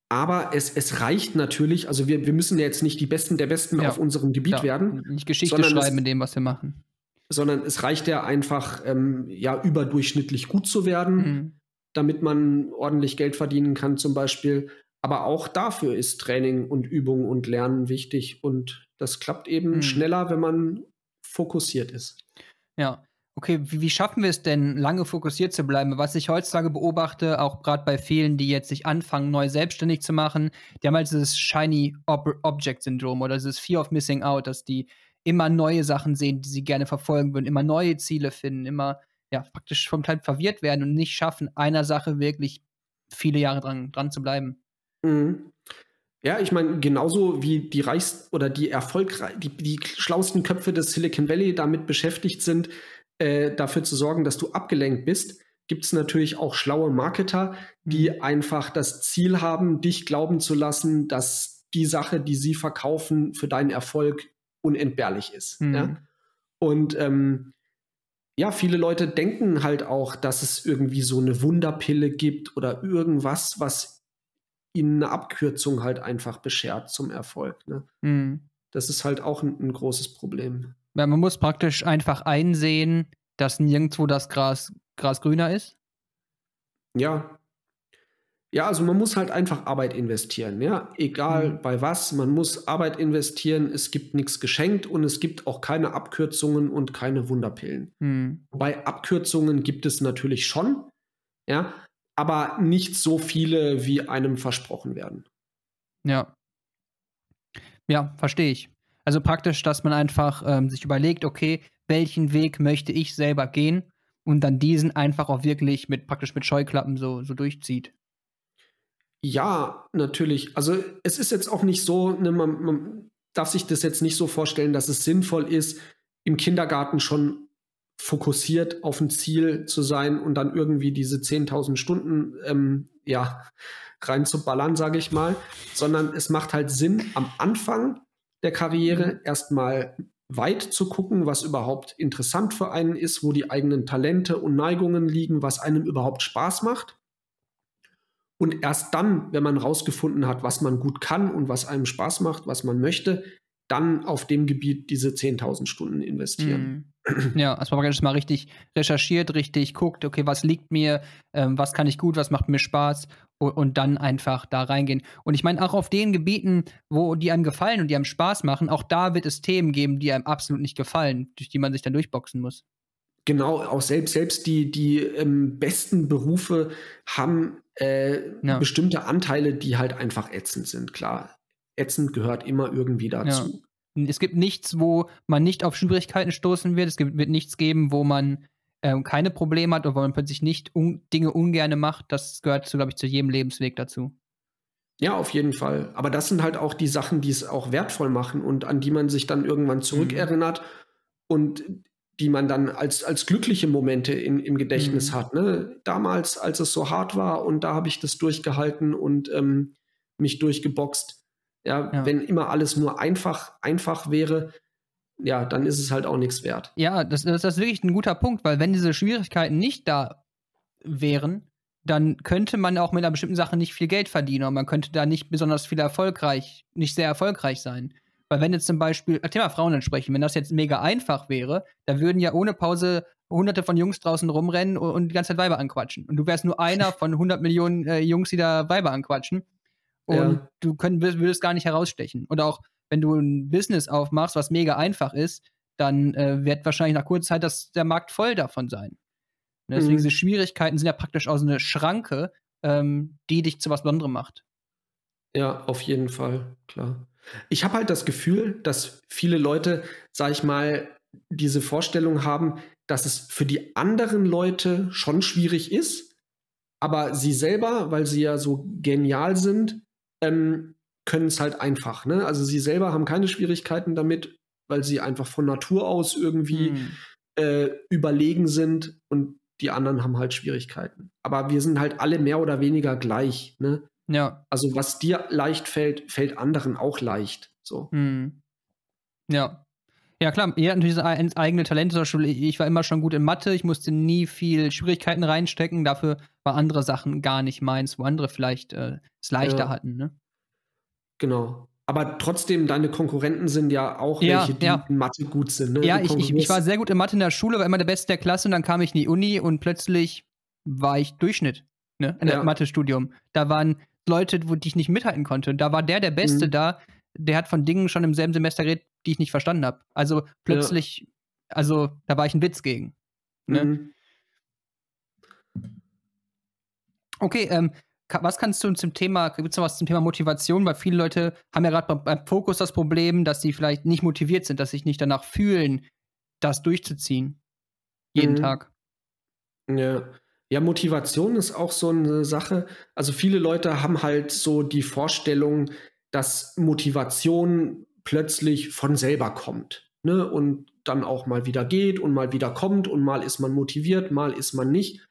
Aber es, es reicht natürlich, also wir, wir müssen ja jetzt nicht die Besten der Besten ja. auf unserem Gebiet ja. werden. Nicht Geschichte schreiben es, in dem, was wir machen. Sondern es reicht ja einfach, ähm, ja, überdurchschnittlich gut zu werden, mhm. damit man ordentlich Geld verdienen kann, zum Beispiel. Aber auch dafür ist Training und Übung und Lernen wichtig. Und das klappt eben mhm. schneller, wenn man fokussiert ist. Ja, Okay, wie, wie, schaffen wir es denn, lange fokussiert zu bleiben? Was ich heutzutage beobachte, auch gerade bei vielen, die jetzt sich anfangen, neu selbstständig zu machen, die haben halt dieses Shiny Ob Object Syndrom oder dieses Fear of Missing Out, dass die immer neue Sachen sehen, die sie gerne verfolgen würden, immer neue Ziele finden, immer ja, praktisch vom Teil verwirrt werden und nicht schaffen, einer Sache wirklich viele Jahre dran, dran zu bleiben. Mhm. Ja, ich meine, genauso wie die reichsten oder die erfolgreich, die, die schlausten Köpfe des Silicon Valley damit beschäftigt sind, äh, dafür zu sorgen, dass du abgelenkt bist, gibt es natürlich auch schlaue Marketer, die mhm. einfach das Ziel haben, dich glauben zu lassen, dass die Sache, die sie verkaufen, für deinen Erfolg unentbehrlich ist. Mhm. Ja? Und ähm, ja, viele Leute denken halt auch, dass es irgendwie so eine Wunderpille gibt oder irgendwas, was ihnen eine Abkürzung halt einfach beschert zum Erfolg. Ne? Mhm. Das ist halt auch ein, ein großes Problem. Ja, man muss praktisch einfach einsehen, dass nirgendwo das Gras, Gras grüner ist. Ja. Ja, also man muss halt einfach Arbeit investieren, ja. Egal mhm. bei was, man muss Arbeit investieren. Es gibt nichts geschenkt und es gibt auch keine Abkürzungen und keine Wunderpillen. Mhm. Bei Abkürzungen gibt es natürlich schon, ja, aber nicht so viele, wie einem versprochen werden. Ja. Ja, verstehe ich. Also praktisch, dass man einfach ähm, sich überlegt, okay, welchen Weg möchte ich selber gehen und dann diesen einfach auch wirklich mit praktisch mit Scheuklappen so, so durchzieht. Ja, natürlich. Also es ist jetzt auch nicht so, ne, man, man darf sich das jetzt nicht so vorstellen, dass es sinnvoll ist, im Kindergarten schon fokussiert auf ein Ziel zu sein und dann irgendwie diese 10.000 Stunden ähm, ja, reinzuballern, sage ich mal, sondern es macht halt Sinn, am Anfang der Karriere, mhm. erstmal weit zu gucken, was überhaupt interessant für einen ist, wo die eigenen Talente und Neigungen liegen, was einem überhaupt Spaß macht. Und erst dann, wenn man rausgefunden hat, was man gut kann und was einem Spaß macht, was man möchte, dann auf dem Gebiet diese 10.000 Stunden investieren. Mhm. Ja, also man mal richtig recherchiert, richtig guckt, okay, was liegt mir, ähm, was kann ich gut, was macht mir Spaß und, und dann einfach da reingehen. Und ich meine, auch auf den Gebieten, wo die einem gefallen und die einem Spaß machen, auch da wird es Themen geben, die einem absolut nicht gefallen, durch die man sich dann durchboxen muss. Genau, auch selbst, selbst die, die ähm, besten Berufe haben äh, ja. bestimmte Anteile, die halt einfach ätzend sind, klar ätzend gehört immer irgendwie dazu. Ja. Es gibt nichts, wo man nicht auf Schwierigkeiten stoßen wird. Es wird nichts geben, wo man ähm, keine Probleme hat oder wo man plötzlich nicht un Dinge ungerne macht. Das gehört, glaube ich, zu jedem Lebensweg dazu. Ja, auf jeden Fall. Aber das sind halt auch die Sachen, die es auch wertvoll machen und an die man sich dann irgendwann zurückerinnert mhm. und die man dann als, als glückliche Momente in, im Gedächtnis mhm. hat. Ne? Damals, als es so hart war und da habe ich das durchgehalten und ähm, mich durchgeboxt. Ja, ja, wenn immer alles nur einfach, einfach wäre, ja, dann ist es halt auch nichts wert. Ja, das, das ist wirklich ein guter Punkt, weil wenn diese Schwierigkeiten nicht da wären, dann könnte man auch mit einer bestimmten Sache nicht viel Geld verdienen und man könnte da nicht besonders viel erfolgreich, nicht sehr erfolgreich sein. Weil wenn jetzt zum Beispiel, Thema Frauen entsprechen, wenn das jetzt mega einfach wäre, da würden ja ohne Pause hunderte von Jungs draußen rumrennen und, und die ganze Zeit Weiber anquatschen. Und du wärst nur einer von 100 Millionen äh, Jungs, die da Weiber anquatschen. Und Ja. du könnt, würdest gar nicht herausstechen. Und auch wenn du ein Business aufmachst, was mega einfach ist, dann äh, wird wahrscheinlich nach kurzer Zeit das, der Markt voll davon sein. Ne, Deswegen Mhm. diese Schwierigkeiten sind ja praktisch auch so eine Schranke, ähm, die dich zu was Besonderem macht. Ja, auf jeden Fall, klar. Ich habe halt das Gefühl, dass viele Leute, sag ich mal, diese Vorstellung haben, dass es für die anderen Leute schon schwierig ist, aber sie selber, weil sie ja so genial sind, ähm, können es halt einfach. Ne? Also sie selber haben keine Schwierigkeiten damit, weil sie einfach von Natur aus irgendwie Hm. äh, überlegen sind und die anderen haben halt Schwierigkeiten. Aber wir sind halt alle mehr oder weniger gleich. Ne? Ja. Also was dir leicht fällt, fällt anderen auch leicht. So. Hm. Ja. Ja, klar, jeder hat natürlich sein eigene Talente. Zum Beispiel, ich war immer schon gut in Mathe, ich musste nie viel Schwierigkeiten reinstecken, dafür war andere Sachen gar nicht meins, wo andere vielleicht äh, es leichter Ja. hatten, ne? Genau. Aber trotzdem, deine Konkurrenten sind ja auch Ja, welche, die ja. in Mathe gut sind. Ne? Ja, ich, ich, ich war sehr gut in Mathe in der Schule, war immer der Beste der Klasse und dann kam ich in die Uni und plötzlich war ich Durchschnitt, ne? In Ja. Mathe-Studium. Da waren Leute, wo die ich nicht mithalten konnte. Da war der der Beste Mhm. da, der hat von Dingen schon im selben Semester geredet, die ich nicht verstanden habe. Also plötzlich, also da war ich ein Witz gegen. ne? Mhm. Okay, ähm, was kannst du zum Thema, gibt es noch was zum Thema Motivation? Weil viele Leute haben ja gerade beim, beim Fokus das Problem, dass sie vielleicht nicht motiviert sind, dass sie sich nicht danach fühlen, das durchzuziehen. Jeden Mhm. Tag. Ja. ja, Motivation ist auch so eine Sache. Also viele Leute haben halt so die Vorstellung, dass Motivation plötzlich von selber kommt. Ne? Und dann auch mal wieder geht und mal wieder kommt und mal ist man motiviert, mal ist man nicht.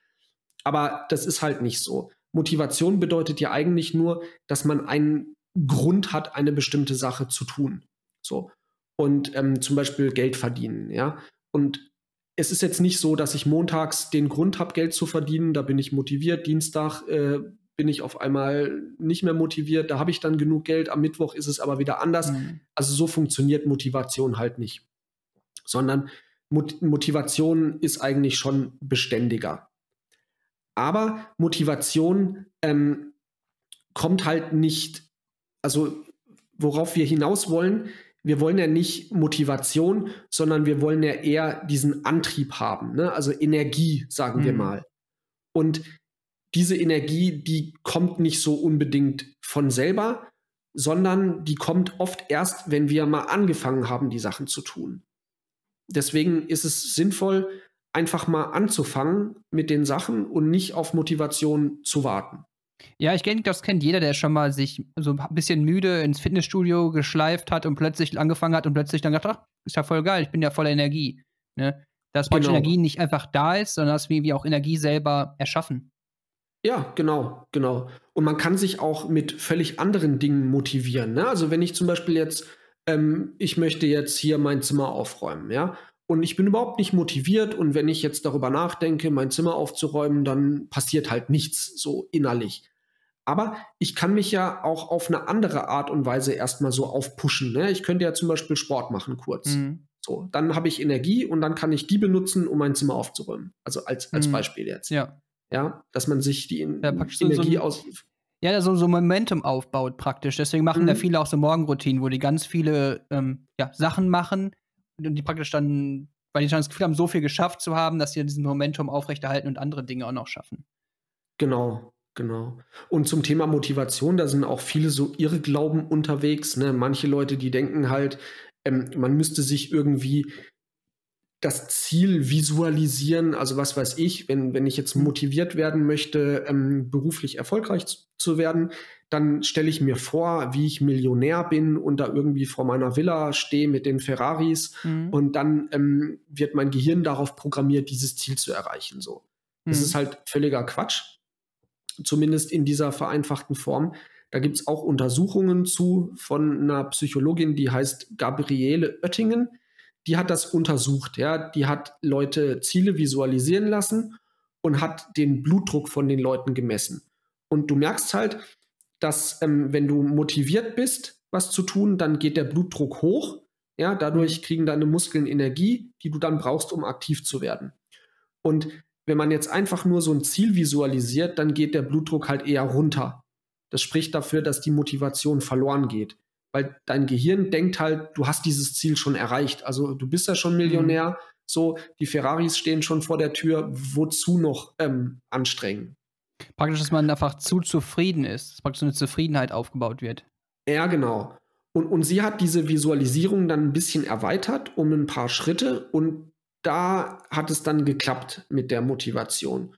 Aber das ist halt nicht so. Motivation bedeutet ja eigentlich nur, dass man einen Grund hat, eine bestimmte Sache zu tun. So. Und ähm, zum Beispiel Geld verdienen, ja. Und es ist jetzt nicht so, dass ich montags den Grund habe, Geld zu verdienen, da bin ich motiviert, Dienstag äh, bin ich auf einmal nicht mehr motiviert, da habe ich dann genug Geld, am Mittwoch ist es aber wieder anders. Mhm. Also so funktioniert Motivation halt nicht. Sondern Mot Motivation ist eigentlich schon beständiger. Aber Motivation ähm, kommt halt nicht, also worauf wir hinaus wollen, wir wollen ja nicht Motivation, sondern wir wollen ja eher diesen Antrieb haben, ne? also Energie, sagen wir Mhm. mal. Und diese Energie, die kommt nicht so unbedingt von selber, sondern die kommt oft erst, wenn wir mal angefangen haben, die Sachen zu tun. Deswegen ist es sinnvoll, einfach mal anzufangen mit den Sachen und nicht auf Motivation zu warten. Ja, ich denke, das kennt jeder, der schon mal sich so ein bisschen müde ins Fitnessstudio geschleift hat und plötzlich angefangen hat und plötzlich dann gedacht, ach, ist ja voll geil, ich bin ja voller Energie. Ne? Dass Genau. Energie nicht einfach da ist, sondern dass wir auch Energie selber erschaffen. Ja, genau, genau. Und man kann sich auch mit völlig anderen Dingen motivieren. Ne? Also wenn ich zum Beispiel jetzt, ähm, ich möchte jetzt hier mein Zimmer aufräumen, ja, und ich bin überhaupt nicht motiviert und wenn ich jetzt darüber nachdenke, mein Zimmer aufzuräumen, dann passiert halt nichts so innerlich. Aber ich kann mich ja auch auf eine andere Art und Weise erstmal so aufpushen. Ne? Ich könnte ja zum Beispiel Sport machen kurz. Mhm. So, dann habe ich Energie und dann kann ich die benutzen, um mein Zimmer aufzuräumen. Also als, als Mhm. Beispiel jetzt. Ja. Ja, dass man sich die Ja, so- so Energie ein- aus. Ja, so, so Momentum aufbaut praktisch. Deswegen machen Mhm. da viele auch so Morgenroutinen, wo die ganz viele ähm, ja, Sachen machen und die praktisch dann, weil die schon das Gefühl haben, so viel geschafft zu haben, dass sie diesen Momentum aufrechterhalten und andere Dinge auch noch schaffen. Genau, genau. Und zum Thema Motivation, da sind auch viele so Irrglauben unterwegs. Ne? Manche Leute, die denken halt, ähm, man müsste sich irgendwie das Ziel visualisieren. Also was weiß ich, wenn, wenn ich jetzt motiviert werden möchte, ähm, beruflich erfolgreich zu, zu werden, dann stelle ich mir vor, wie ich Millionär bin und da irgendwie vor meiner Villa stehe mit den Ferraris Mhm. und dann ähm, wird mein Gehirn darauf programmiert, dieses Ziel zu erreichen. So. Das Mhm. ist halt völliger Quatsch. Zumindest in dieser vereinfachten Form. Da gibt es auch Untersuchungen zu von einer Psychologin, die heißt Gabriele Oettingen. Die hat das untersucht. Ja? Die hat Leute Ziele visualisieren lassen und hat den Blutdruck von den Leuten gemessen. Und du merkst halt, dass ähm, wenn du motiviert bist, was zu tun, dann geht der Blutdruck hoch. Ja, dadurch kriegen deine Muskeln Energie, die du dann brauchst, um aktiv zu werden. Und wenn man jetzt einfach nur so ein Ziel visualisiert, dann geht der Blutdruck halt eher runter. Das spricht dafür, dass die Motivation verloren geht. Weil dein Gehirn denkt halt, du hast dieses Ziel schon erreicht. Also du bist ja schon Millionär. Mhm. So, die Ferraris stehen schon vor der Tür. Wozu noch ähm, anstrengen? Praktisch, dass man einfach zu zufrieden ist. Dass praktisch so eine Zufriedenheit aufgebaut wird. Ja, genau. Und, und sie hat diese Visualisierung dann ein bisschen erweitert um ein paar Schritte und da hat es dann geklappt mit der Motivation.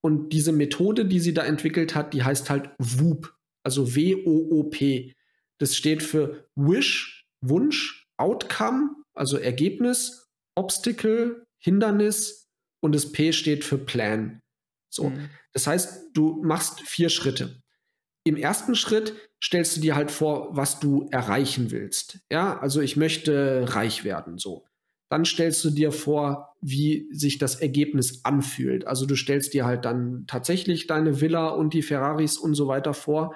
Und diese Methode, die sie da entwickelt hat, die heißt halt WOOP, also W-O-O-P. Das steht für Wish, Wunsch, Outcome, also Ergebnis, Obstacle, Hindernis und das P steht für Plan. So. Mhm. Das heißt, du machst vier Schritte. Im ersten Schritt stellst du dir halt vor, was du erreichen willst. Ja, also ich möchte reich werden, so dann stellst du dir vor, wie sich das Ergebnis anfühlt. Also du stellst dir halt dann tatsächlich deine Villa und die Ferraris und so weiter vor.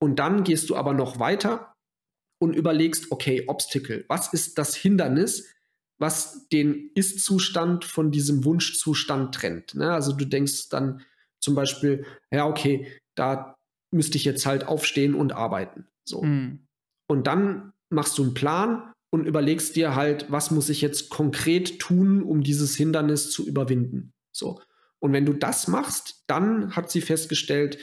Und dann gehst du aber noch weiter und überlegst, okay, Obstacle, was ist das Hindernis, was den Ist-Zustand von diesem Wunschzustand trennt? Ne? Also du denkst dann zum Beispiel, ja, okay, da müsste ich jetzt halt aufstehen und arbeiten. So. Mhm. Und dann machst du einen Plan und überlegst dir halt, was muss ich jetzt konkret tun, um dieses Hindernis zu überwinden. So. Und wenn du das machst, dann hat sie festgestellt,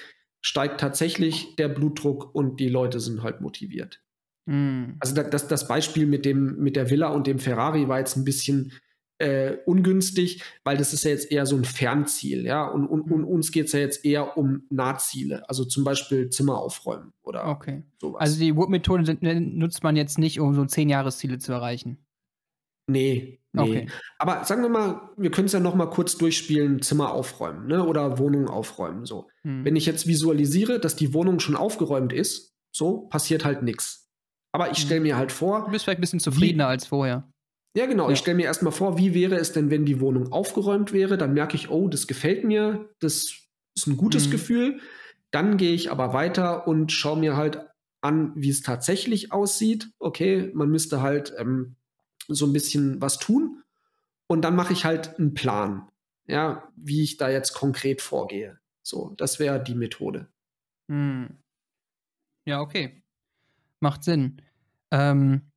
steigt tatsächlich der Blutdruck und die Leute sind halt motiviert. Mm. Also das, das Beispiel mit dem mit der Villa und dem Ferrari war jetzt ein bisschen äh, ungünstig, weil das ist ja jetzt eher so ein Fernziel, ja. Und, und, und uns geht es ja jetzt eher um Nahziele, also zum Beispiel Zimmer aufräumen oder okay. sowas. Also die Wood-Methode nutzt man jetzt nicht, um so zehn Jahresziele zu erreichen. Nee, nee. Okay. Aber sagen wir mal, wir können es ja noch mal kurz durchspielen, Zimmer aufräumen, ne? Oder Wohnung aufräumen. So. Hm. Wenn ich jetzt visualisiere, dass die Wohnung schon aufgeräumt ist, so passiert halt nichts. Aber ich hm. stelle mir halt vor. Du bist vielleicht ein bisschen zufriedener wie, als vorher. Ja, genau. Ja. Ich stelle mir erstmal vor, wie wäre es denn, wenn die Wohnung aufgeräumt wäre? Dann merke ich, oh, das gefällt mir, das ist ein gutes mhm. Gefühl. Dann gehe ich aber weiter und schaue mir halt an, wie es tatsächlich aussieht. Okay, man müsste halt ähm, so ein bisschen was tun. Und dann mache ich halt einen Plan, ja, wie ich da jetzt konkret vorgehe. So, das wäre die Methode. Hm. Ja, okay. Macht Sinn. Ähm,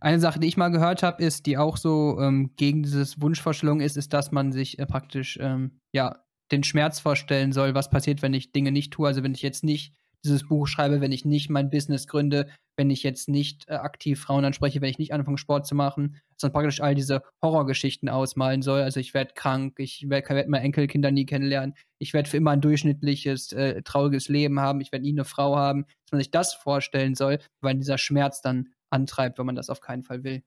eine Sache, die ich mal gehört habe, ist, die auch so ähm, gegen dieses Wunschvorstellung ist, ist, dass man sich äh, praktisch ähm, ja den Schmerz vorstellen soll, was passiert, wenn ich Dinge nicht tue. Also wenn ich jetzt nicht dieses Buch schreibe, wenn ich nicht mein Business gründe, wenn ich jetzt nicht äh, aktiv Frauen anspreche, wenn ich nicht anfange, Sport zu machen, sondern praktisch all diese Horrorgeschichten ausmalen soll. Also ich werde krank, ich werde werd meine Enkelkinder nie kennenlernen, ich werde für immer ein durchschnittliches, äh, trauriges Leben haben, ich werde nie eine Frau haben, dass man sich das vorstellen soll, weil dieser Schmerz dann antreibt, wenn man das auf keinen Fall will.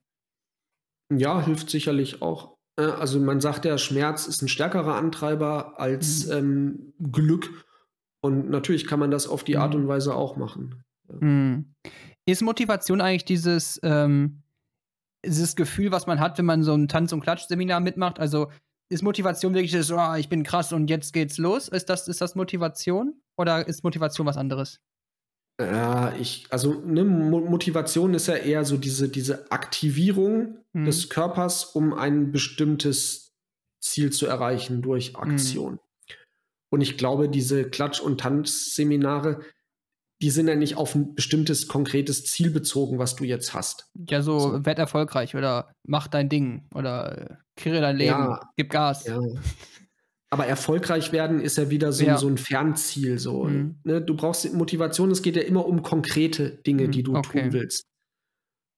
Ja, hilft sicherlich auch. Äh, also man sagt ja, Schmerz ist ein stärkerer Antreiber als mhm. ähm, Glück. Und natürlich kann man das auf die Art mhm. und Weise auch machen. Mhm. Ist Motivation eigentlich dieses, ähm, dieses Gefühl, was man hat, wenn man so ein Tanz- und Klatsch-Seminar mitmacht? Also ist Motivation wirklich das, oh, ich bin krass und jetzt geht's los? Ist das, ist das Motivation? Oder ist Motivation was anderes? Ja, ich, also ne, Motivation ist ja eher so diese, diese Aktivierung mhm. des Körpers, um ein bestimmtes Ziel zu erreichen durch mhm. Aktion. Mhm. Und ich glaube, diese Klatsch- und Tanzseminare, die sind ja nicht auf ein bestimmtes, konkretes Ziel bezogen, was du jetzt hast. Ja, so, so. werd erfolgreich oder mach dein Ding oder äh, kreiere dein Leben, ja, gib Gas. Ja. Aber erfolgreich werden ist ja wieder so, ja. so ein Fernziel. So. Mhm. Ne? Du brauchst Motivation, es geht ja immer um konkrete Dinge, mhm. die du okay. tun willst.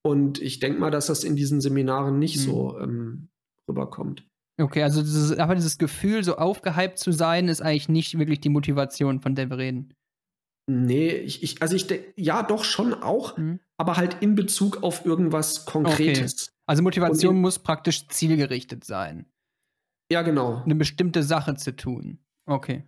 Und ich denke mal, dass das in diesen Seminaren nicht mhm. so ähm, rüberkommt. Okay, also dieses, aber dieses Gefühl, so aufgehypt zu sein, ist eigentlich nicht wirklich die Motivation, von der wir reden. Nee, ich, ich also ich denke, ja, doch schon auch, mhm. aber halt in Bezug auf irgendwas Konkretes. Okay. Also Motivation muss praktisch zielgerichtet sein. Ja, genau. Eine bestimmte Sache zu tun. Okay.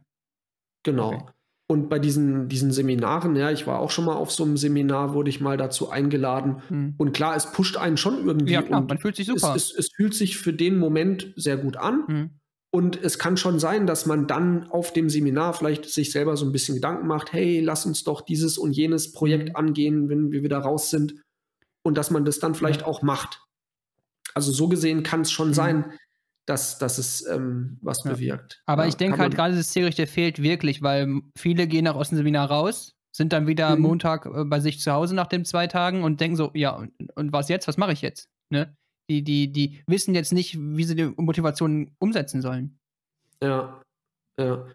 Genau. Okay. Und bei diesen, diesen Seminaren, ja, ich war auch schon mal auf so einem Seminar, wurde ich mal dazu eingeladen. Hm. Und klar, es pusht einen schon irgendwie. Ja, klar, man fühlt sich super. Es, es, es, fühlt sich für den Moment sehr gut an. Hm. Und es kann schon sein, dass man dann auf dem Seminar vielleicht sich selber so ein bisschen Gedanken macht, hey, lass uns doch dieses und jenes Projekt mhm. angehen, wenn wir wieder raus sind. Und dass man das dann vielleicht ja. auch macht. Also so gesehen kann es schon mhm. sein, dass, dass es ähm, was ja. bewirkt. Aber ja, ich denke halt gerade, das Zielrichter fehlt wirklich, weil viele gehen nach aus dem Seminar raus, sind dann wieder mhm. Montag äh, bei sich zu Hause nach den zwei Tagen und denken so, ja, und, und was jetzt? Was mache ich jetzt? Ne? Die, die, die wissen jetzt nicht, wie sie die Motivation umsetzen sollen. Ja, ja.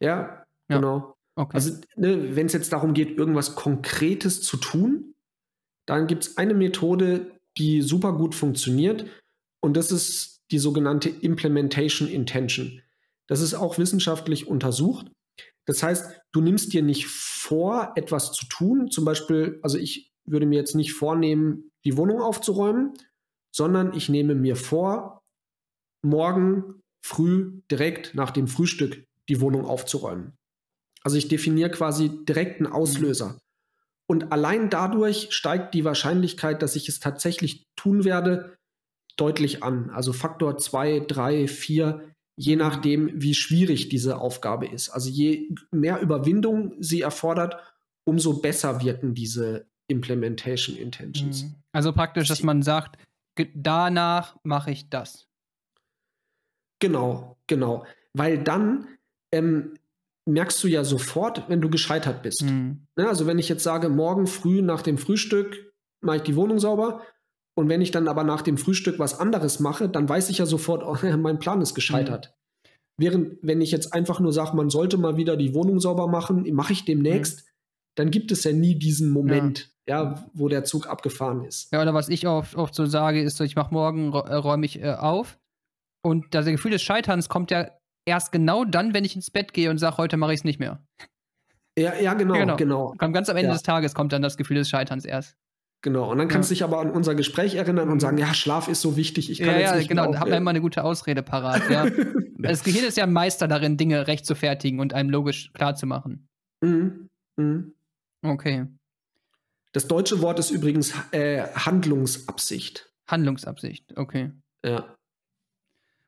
Ja, ja. genau. Okay. Also, ne, wenn es jetzt darum geht, irgendwas Konkretes zu tun, dann gibt es eine Methode, die super gut funktioniert. Und das ist die sogenannte Implementation Intention. Das ist auch wissenschaftlich untersucht. Das heißt, du nimmst dir nicht vor, etwas zu tun. Zum Beispiel, also ich würde mir jetzt nicht vornehmen, die Wohnung aufzuräumen, sondern ich nehme mir vor, morgen früh direkt nach dem Frühstück die Wohnung aufzuräumen. Also ich definiere quasi direkt einen Auslöser. Und allein dadurch steigt die Wahrscheinlichkeit, dass ich es tatsächlich tun werde, deutlich an. Also Faktor 2, 3, 4, je nachdem, wie schwierig diese Aufgabe ist. Also je mehr Überwindung sie erfordert, umso besser wirken diese Implementation Intentions. Mhm. Also praktisch, dass man sagt, danach mache ich das. Genau, genau. Weil dann ähm, merkst du ja sofort, wenn du gescheitert bist. Mhm. Ne, also wenn ich jetzt sage, morgen früh nach dem Frühstück mache ich die Wohnung sauber und wenn ich dann aber nach dem Frühstück was anderes mache, dann weiß ich ja sofort, oh, mein Plan ist gescheitert. Mhm. Während wenn ich jetzt einfach nur sage, man sollte mal wieder die Wohnung sauber machen, mache ich demnächst, mhm. dann gibt es ja nie diesen Moment, ja. ja. wo der Zug abgefahren ist. Ja, oder was ich oft, oft so sage, ist so, ich mache morgen, äh, räume ich äh, auf und das Gefühl des Scheiterns kommt ja erst genau dann, wenn ich ins Bett gehe und sage, heute mache ich es nicht mehr. Ja, ja, genau, genau. genau. Kommt ganz am Ende ja. des Tages kommt dann das Gefühl des Scheiterns erst. Genau, und dann kannst du ja. dich aber an unser Gespräch erinnern und sagen, ja, Schlaf ist so wichtig, ich kann ja, jetzt ja, nicht genau, da haben wir immer eine gute Ausrede parat, ja. das Gehirn ist ja ein Meister darin, Dinge recht zu fertigen und einem logisch klar zu machen. Mhm. Mhm. Okay. Das deutsche Wort ist übrigens äh, Handlungsabsicht. Handlungsabsicht, okay. Ja.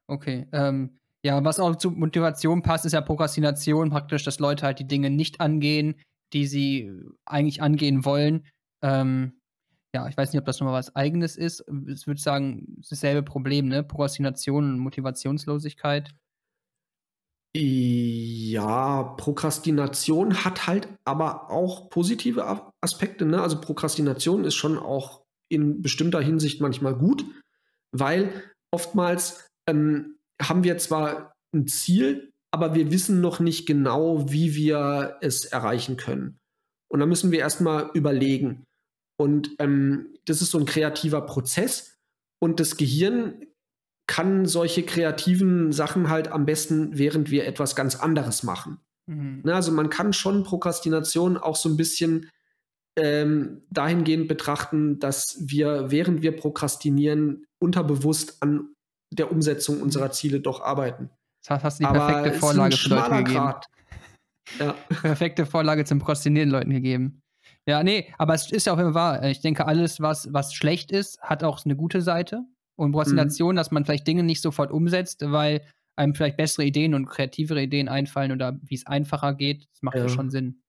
Okay. Ähm, ja, was auch zu Motivation passt, ist ja Prokrastination praktisch, dass Leute halt die Dinge nicht angehen, die sie eigentlich angehen wollen. Ähm, ja, ich weiß nicht, ob das nochmal was Eigenes ist. Ich würde sagen, dasselbe Problem, ne? Prokrastination und Motivationslosigkeit. Ja, Prokrastination hat halt aber auch positive Aspekte. Ne? Also Prokrastination ist schon auch in bestimmter Hinsicht manchmal gut, weil oftmals ähm, haben wir zwar ein Ziel, aber wir wissen noch nicht genau, wie wir es erreichen können. Und da müssen wir erstmal überlegen. Und ähm, das ist so ein kreativer Prozess. Und das Gehirn kann solche kreativen Sachen halt am besten, während wir etwas ganz anderes machen. Mhm. Na, ne, also man kann schon Prokrastination auch so ein bisschen ähm, dahingehend betrachten, dass wir, während wir prokrastinieren, unterbewusst an der Umsetzung unserer Ziele doch arbeiten. Das heißt, hast du die perfekte Vorlage für Leute gegeben. Ja. Perfekte Vorlage zum Prokrastinieren Leuten gegeben. Ja, nee, aber es ist ja auch immer wahr. Ich denke, alles, was, was schlecht ist, hat auch eine gute Seite. Und Prokrastination, mhm. dass man vielleicht Dinge nicht sofort umsetzt, weil einem vielleicht bessere Ideen und kreativere Ideen einfallen oder wie es einfacher geht, das macht ja, ja schon Sinn.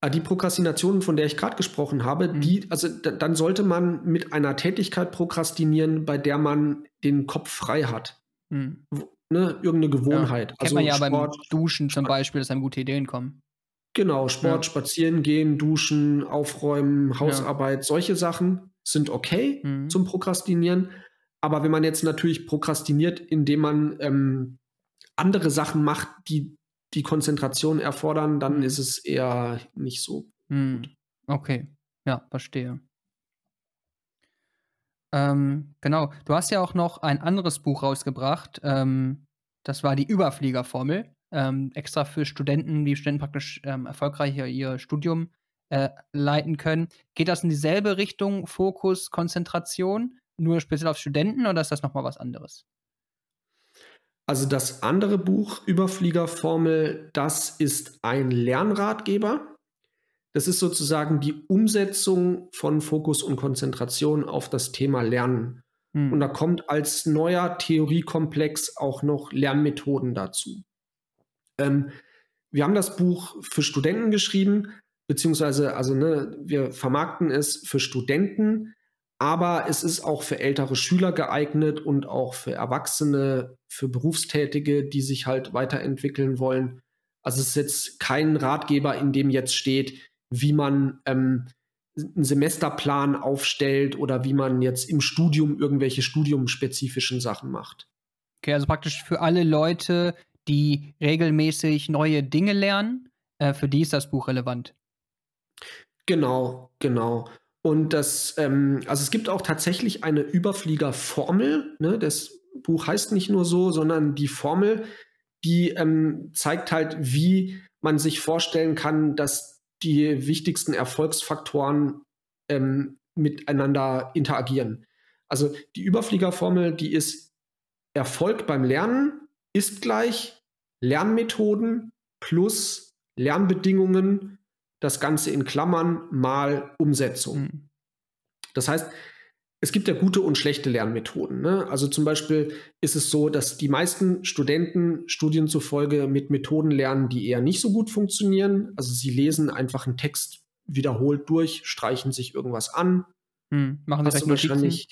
Ah, die Prokrastination, von der ich gerade gesprochen habe, mhm. die, also dann sollte man mit einer Tätigkeit prokrastinieren, bei der man den Kopf frei hat. Mhm. Ne, irgendeine Gewohnheit. Ja, kennt also man ja Sport, beim Duschen zum Beispiel, dass einem gute Ideen kommen. Genau, Sport, ja. spazieren gehen, duschen, aufräumen, Hausarbeit, ja. solche Sachen sind okay mhm. zum Prokrastinieren. Aber wenn man jetzt natürlich prokrastiniert, indem man ähm, andere Sachen macht, die die Konzentration erfordern, dann mhm. ist es eher nicht so. Mhm. Okay, ja, verstehe. Ähm, genau, du hast ja auch noch ein anderes Buch rausgebracht. Ähm, das war die Überfliegerformel. Ähm, extra für Studenten, wie Studenten praktisch ähm, erfolgreicher ihr Studium äh, leiten können. Geht das in dieselbe Richtung, Fokus, Konzentration, nur speziell auf Studenten oder ist das nochmal was anderes? Also das andere Buch Überfliegerformel, das ist ein Lernratgeber. Das ist sozusagen die Umsetzung von Fokus und Konzentration auf das Thema Lernen. Mhm. Und da kommt als neuer Theoriekomplex auch noch Lernmethoden dazu. Ähm, wir haben das Buch für Studenten geschrieben, beziehungsweise, also ne, wir vermarkten es für Studenten, aber es ist auch für ältere Schüler geeignet und auch für Erwachsene, für Berufstätige, die sich halt weiterentwickeln wollen. Also es ist jetzt kein Ratgeber, in dem jetzt steht, wie man ähm, einen Semesterplan aufstellt oder wie man jetzt im Studium irgendwelche studiumspezifischen Sachen macht. Okay, also praktisch für alle Leute, die regelmäßig neue Dinge lernen, äh, für die ist das Buch relevant. Genau, genau. Und das, ähm, also es gibt auch tatsächlich eine Überfliegerformel. Ne? Das Buch heißt nicht nur so, sondern die Formel, die ähm, zeigt halt, wie man sich vorstellen kann, dass die wichtigsten Erfolgsfaktoren ähm, miteinander interagieren. Also die Überfliegerformel, die ist Erfolg beim Lernen ist gleich Lernmethoden plus Lernbedingungen das Ganze in Klammern mal Umsetzung. Mhm. Das heißt, es gibt ja gute und schlechte Lernmethoden. Ne? Also zum Beispiel ist es so, dass die meisten Studenten Studien zufolge mit Methoden lernen, die eher nicht so gut funktionieren. Also sie lesen einfach einen Text wiederholt durch, streichen sich irgendwas an. Hm, machen das wahrscheinlich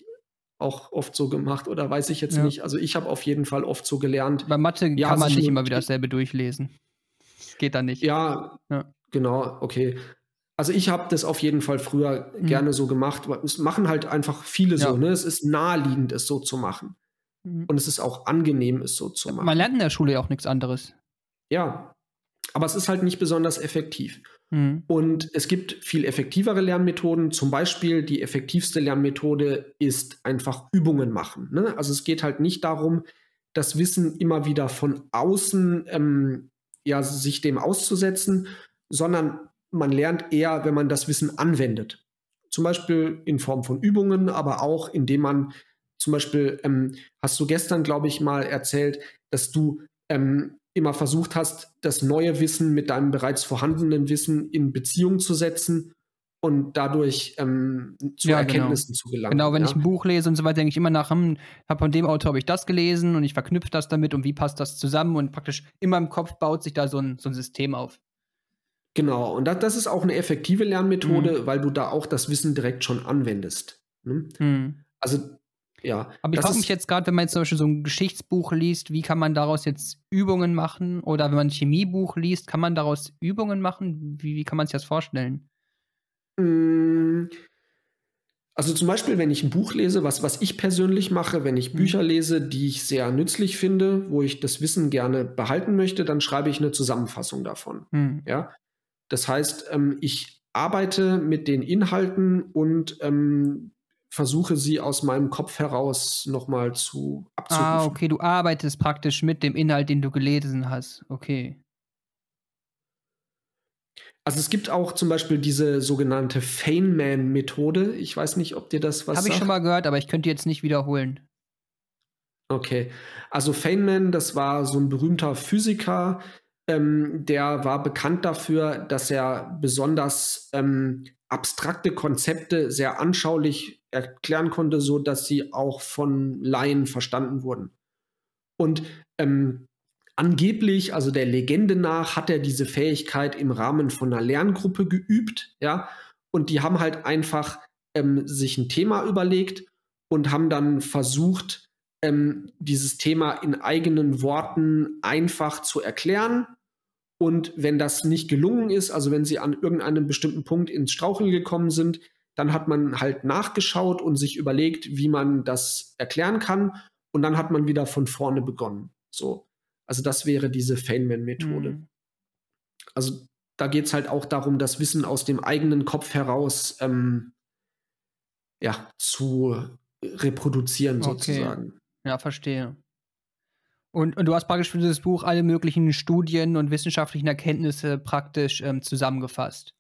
auch oft so gemacht oder weiß ich jetzt ja. nicht. Also ich habe auf jeden Fall oft so gelernt. Bei Mathe ja, kann man nicht immer wieder dasselbe durchlesen. Geht da nicht. Ja, ja. Genau, okay. Also ich habe das auf jeden Fall früher mhm. gerne so gemacht. Es machen halt einfach viele so. Ne? Es ist naheliegend, es so zu machen. Mhm. Und es ist auch angenehm, es so zu machen. Man lernt in der Schule ja auch nichts anderes. Ja, aber es ist halt nicht besonders effektiv. Mhm. Und es gibt viel effektivere Lernmethoden. Zum Beispiel die effektivste Lernmethode ist einfach Übungen machen. Ne? Also es geht halt nicht darum, das Wissen immer wieder von außen ähm, ja, sich dem auszusetzen, sondern man lernt eher, wenn man das Wissen anwendet. Zum Beispiel in Form von Übungen, aber auch indem man zum Beispiel, ähm, hast du gestern, glaube ich, mal erzählt, dass du ähm, immer versucht hast, das neue Wissen mit deinem bereits vorhandenen Wissen in Beziehung zu setzen und dadurch ähm, zu ja, genau. Erkenntnissen genau. zu gelangen. Genau, wenn ja? ich ein Buch lese und so weiter, denke ich immer nach, hm, hab von dem Autor habe ich das gelesen und ich verknüpfe das damit und wie passt das zusammen und praktisch in meinem Kopf baut sich da so ein, so ein System auf. Genau, und das, das ist auch eine effektive Lernmethode, mhm. weil du da auch das Wissen direkt schon anwendest. Ne? Mhm. Also, ja. Aber ich frage mich jetzt gerade, wenn man jetzt zum Beispiel so ein Geschichtsbuch liest, wie kann man daraus jetzt Übungen machen? Oder wenn man ein Chemiebuch liest, kann man daraus Übungen machen? Wie, wie kann man sich das vorstellen? Mm, also zum Beispiel, wenn ich ein Buch lese, was, was ich persönlich mache, wenn ich mhm. Bücher lese, die ich sehr nützlich finde, wo ich das Wissen gerne behalten möchte, dann schreibe ich eine Zusammenfassung davon. Mhm. Ja, das heißt, ähm, ich arbeite mit den Inhalten und ähm, versuche sie aus meinem Kopf heraus nochmal zu abzurufen. Ah, okay, du arbeitest praktisch mit dem Inhalt, den du gelesen hast. Okay. Also es gibt auch zum Beispiel diese sogenannte Feynman-Methode. Ich weiß nicht, ob dir das was Habe ich schon mal gehört, aber ich könnte jetzt nicht wiederholen. Okay. Also Feynman, das war so ein berühmter Physiker, ähm, der war bekannt dafür, dass er besonders ähm, abstrakte Konzepte sehr anschaulich erklären konnte, so dass sie auch von Laien verstanden wurden. Und ähm, angeblich, also der Legende nach, hat er diese Fähigkeit im Rahmen von einer Lerngruppe geübt, ja, und die haben halt einfach ähm, sich ein Thema überlegt und haben dann versucht, ähm, dieses Thema in eigenen Worten einfach zu erklären. Und wenn das nicht gelungen ist, also wenn sie an irgendeinem bestimmten Punkt ins Straucheln gekommen sind, dann hat man halt nachgeschaut und sich überlegt, wie man das erklären kann. Und dann hat man wieder von vorne begonnen. So. Also das wäre diese Feynman-Methode. Mhm. Also da geht es halt auch darum, das Wissen aus dem eigenen Kopf heraus ähm, ja, zu reproduzieren, okay. sozusagen. Ja, verstehe. Und, und, du hast praktisch für dieses Buch alle möglichen Studien und wissenschaftlichen Erkenntnisse praktisch ähm, zusammengefasst.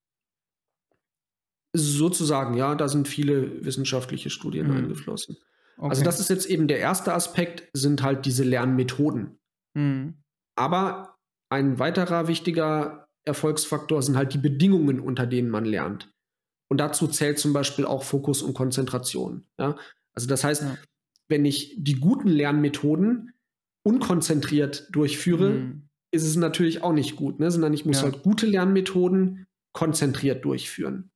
Sozusagen, ja, da sind viele wissenschaftliche Studien mhm. eingeflossen. Okay. Also das ist jetzt eben der erste Aspekt, sind halt diese Lernmethoden. Mhm. Aber ein weiterer wichtiger Erfolgsfaktor sind halt die Bedingungen, unter denen man lernt. Und dazu zählt zum Beispiel auch Fokus und Konzentration. Ja? Also das heißt, ja wenn ich die guten Lernmethoden unkonzentriert durchführe, mhm. ist es natürlich auch nicht gut, ne? sondern ich muss ja. halt gute Lernmethoden konzentriert durchführen.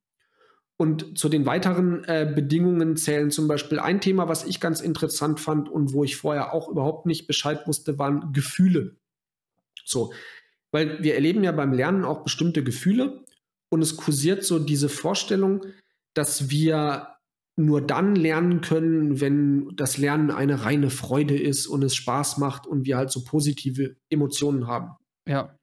Und zu den weiteren äh, Bedingungen zählen zum Beispiel ein Thema, was ich ganz interessant fand und wo ich vorher auch überhaupt nicht Bescheid wusste, waren Gefühle. So, weil wir erleben ja beim Lernen auch bestimmte Gefühle und es kursiert so diese Vorstellung, dass wir nur dann lernen können, wenn das Lernen eine reine Freude ist und es Spaß macht und wir halt so positive Emotionen haben. Ja.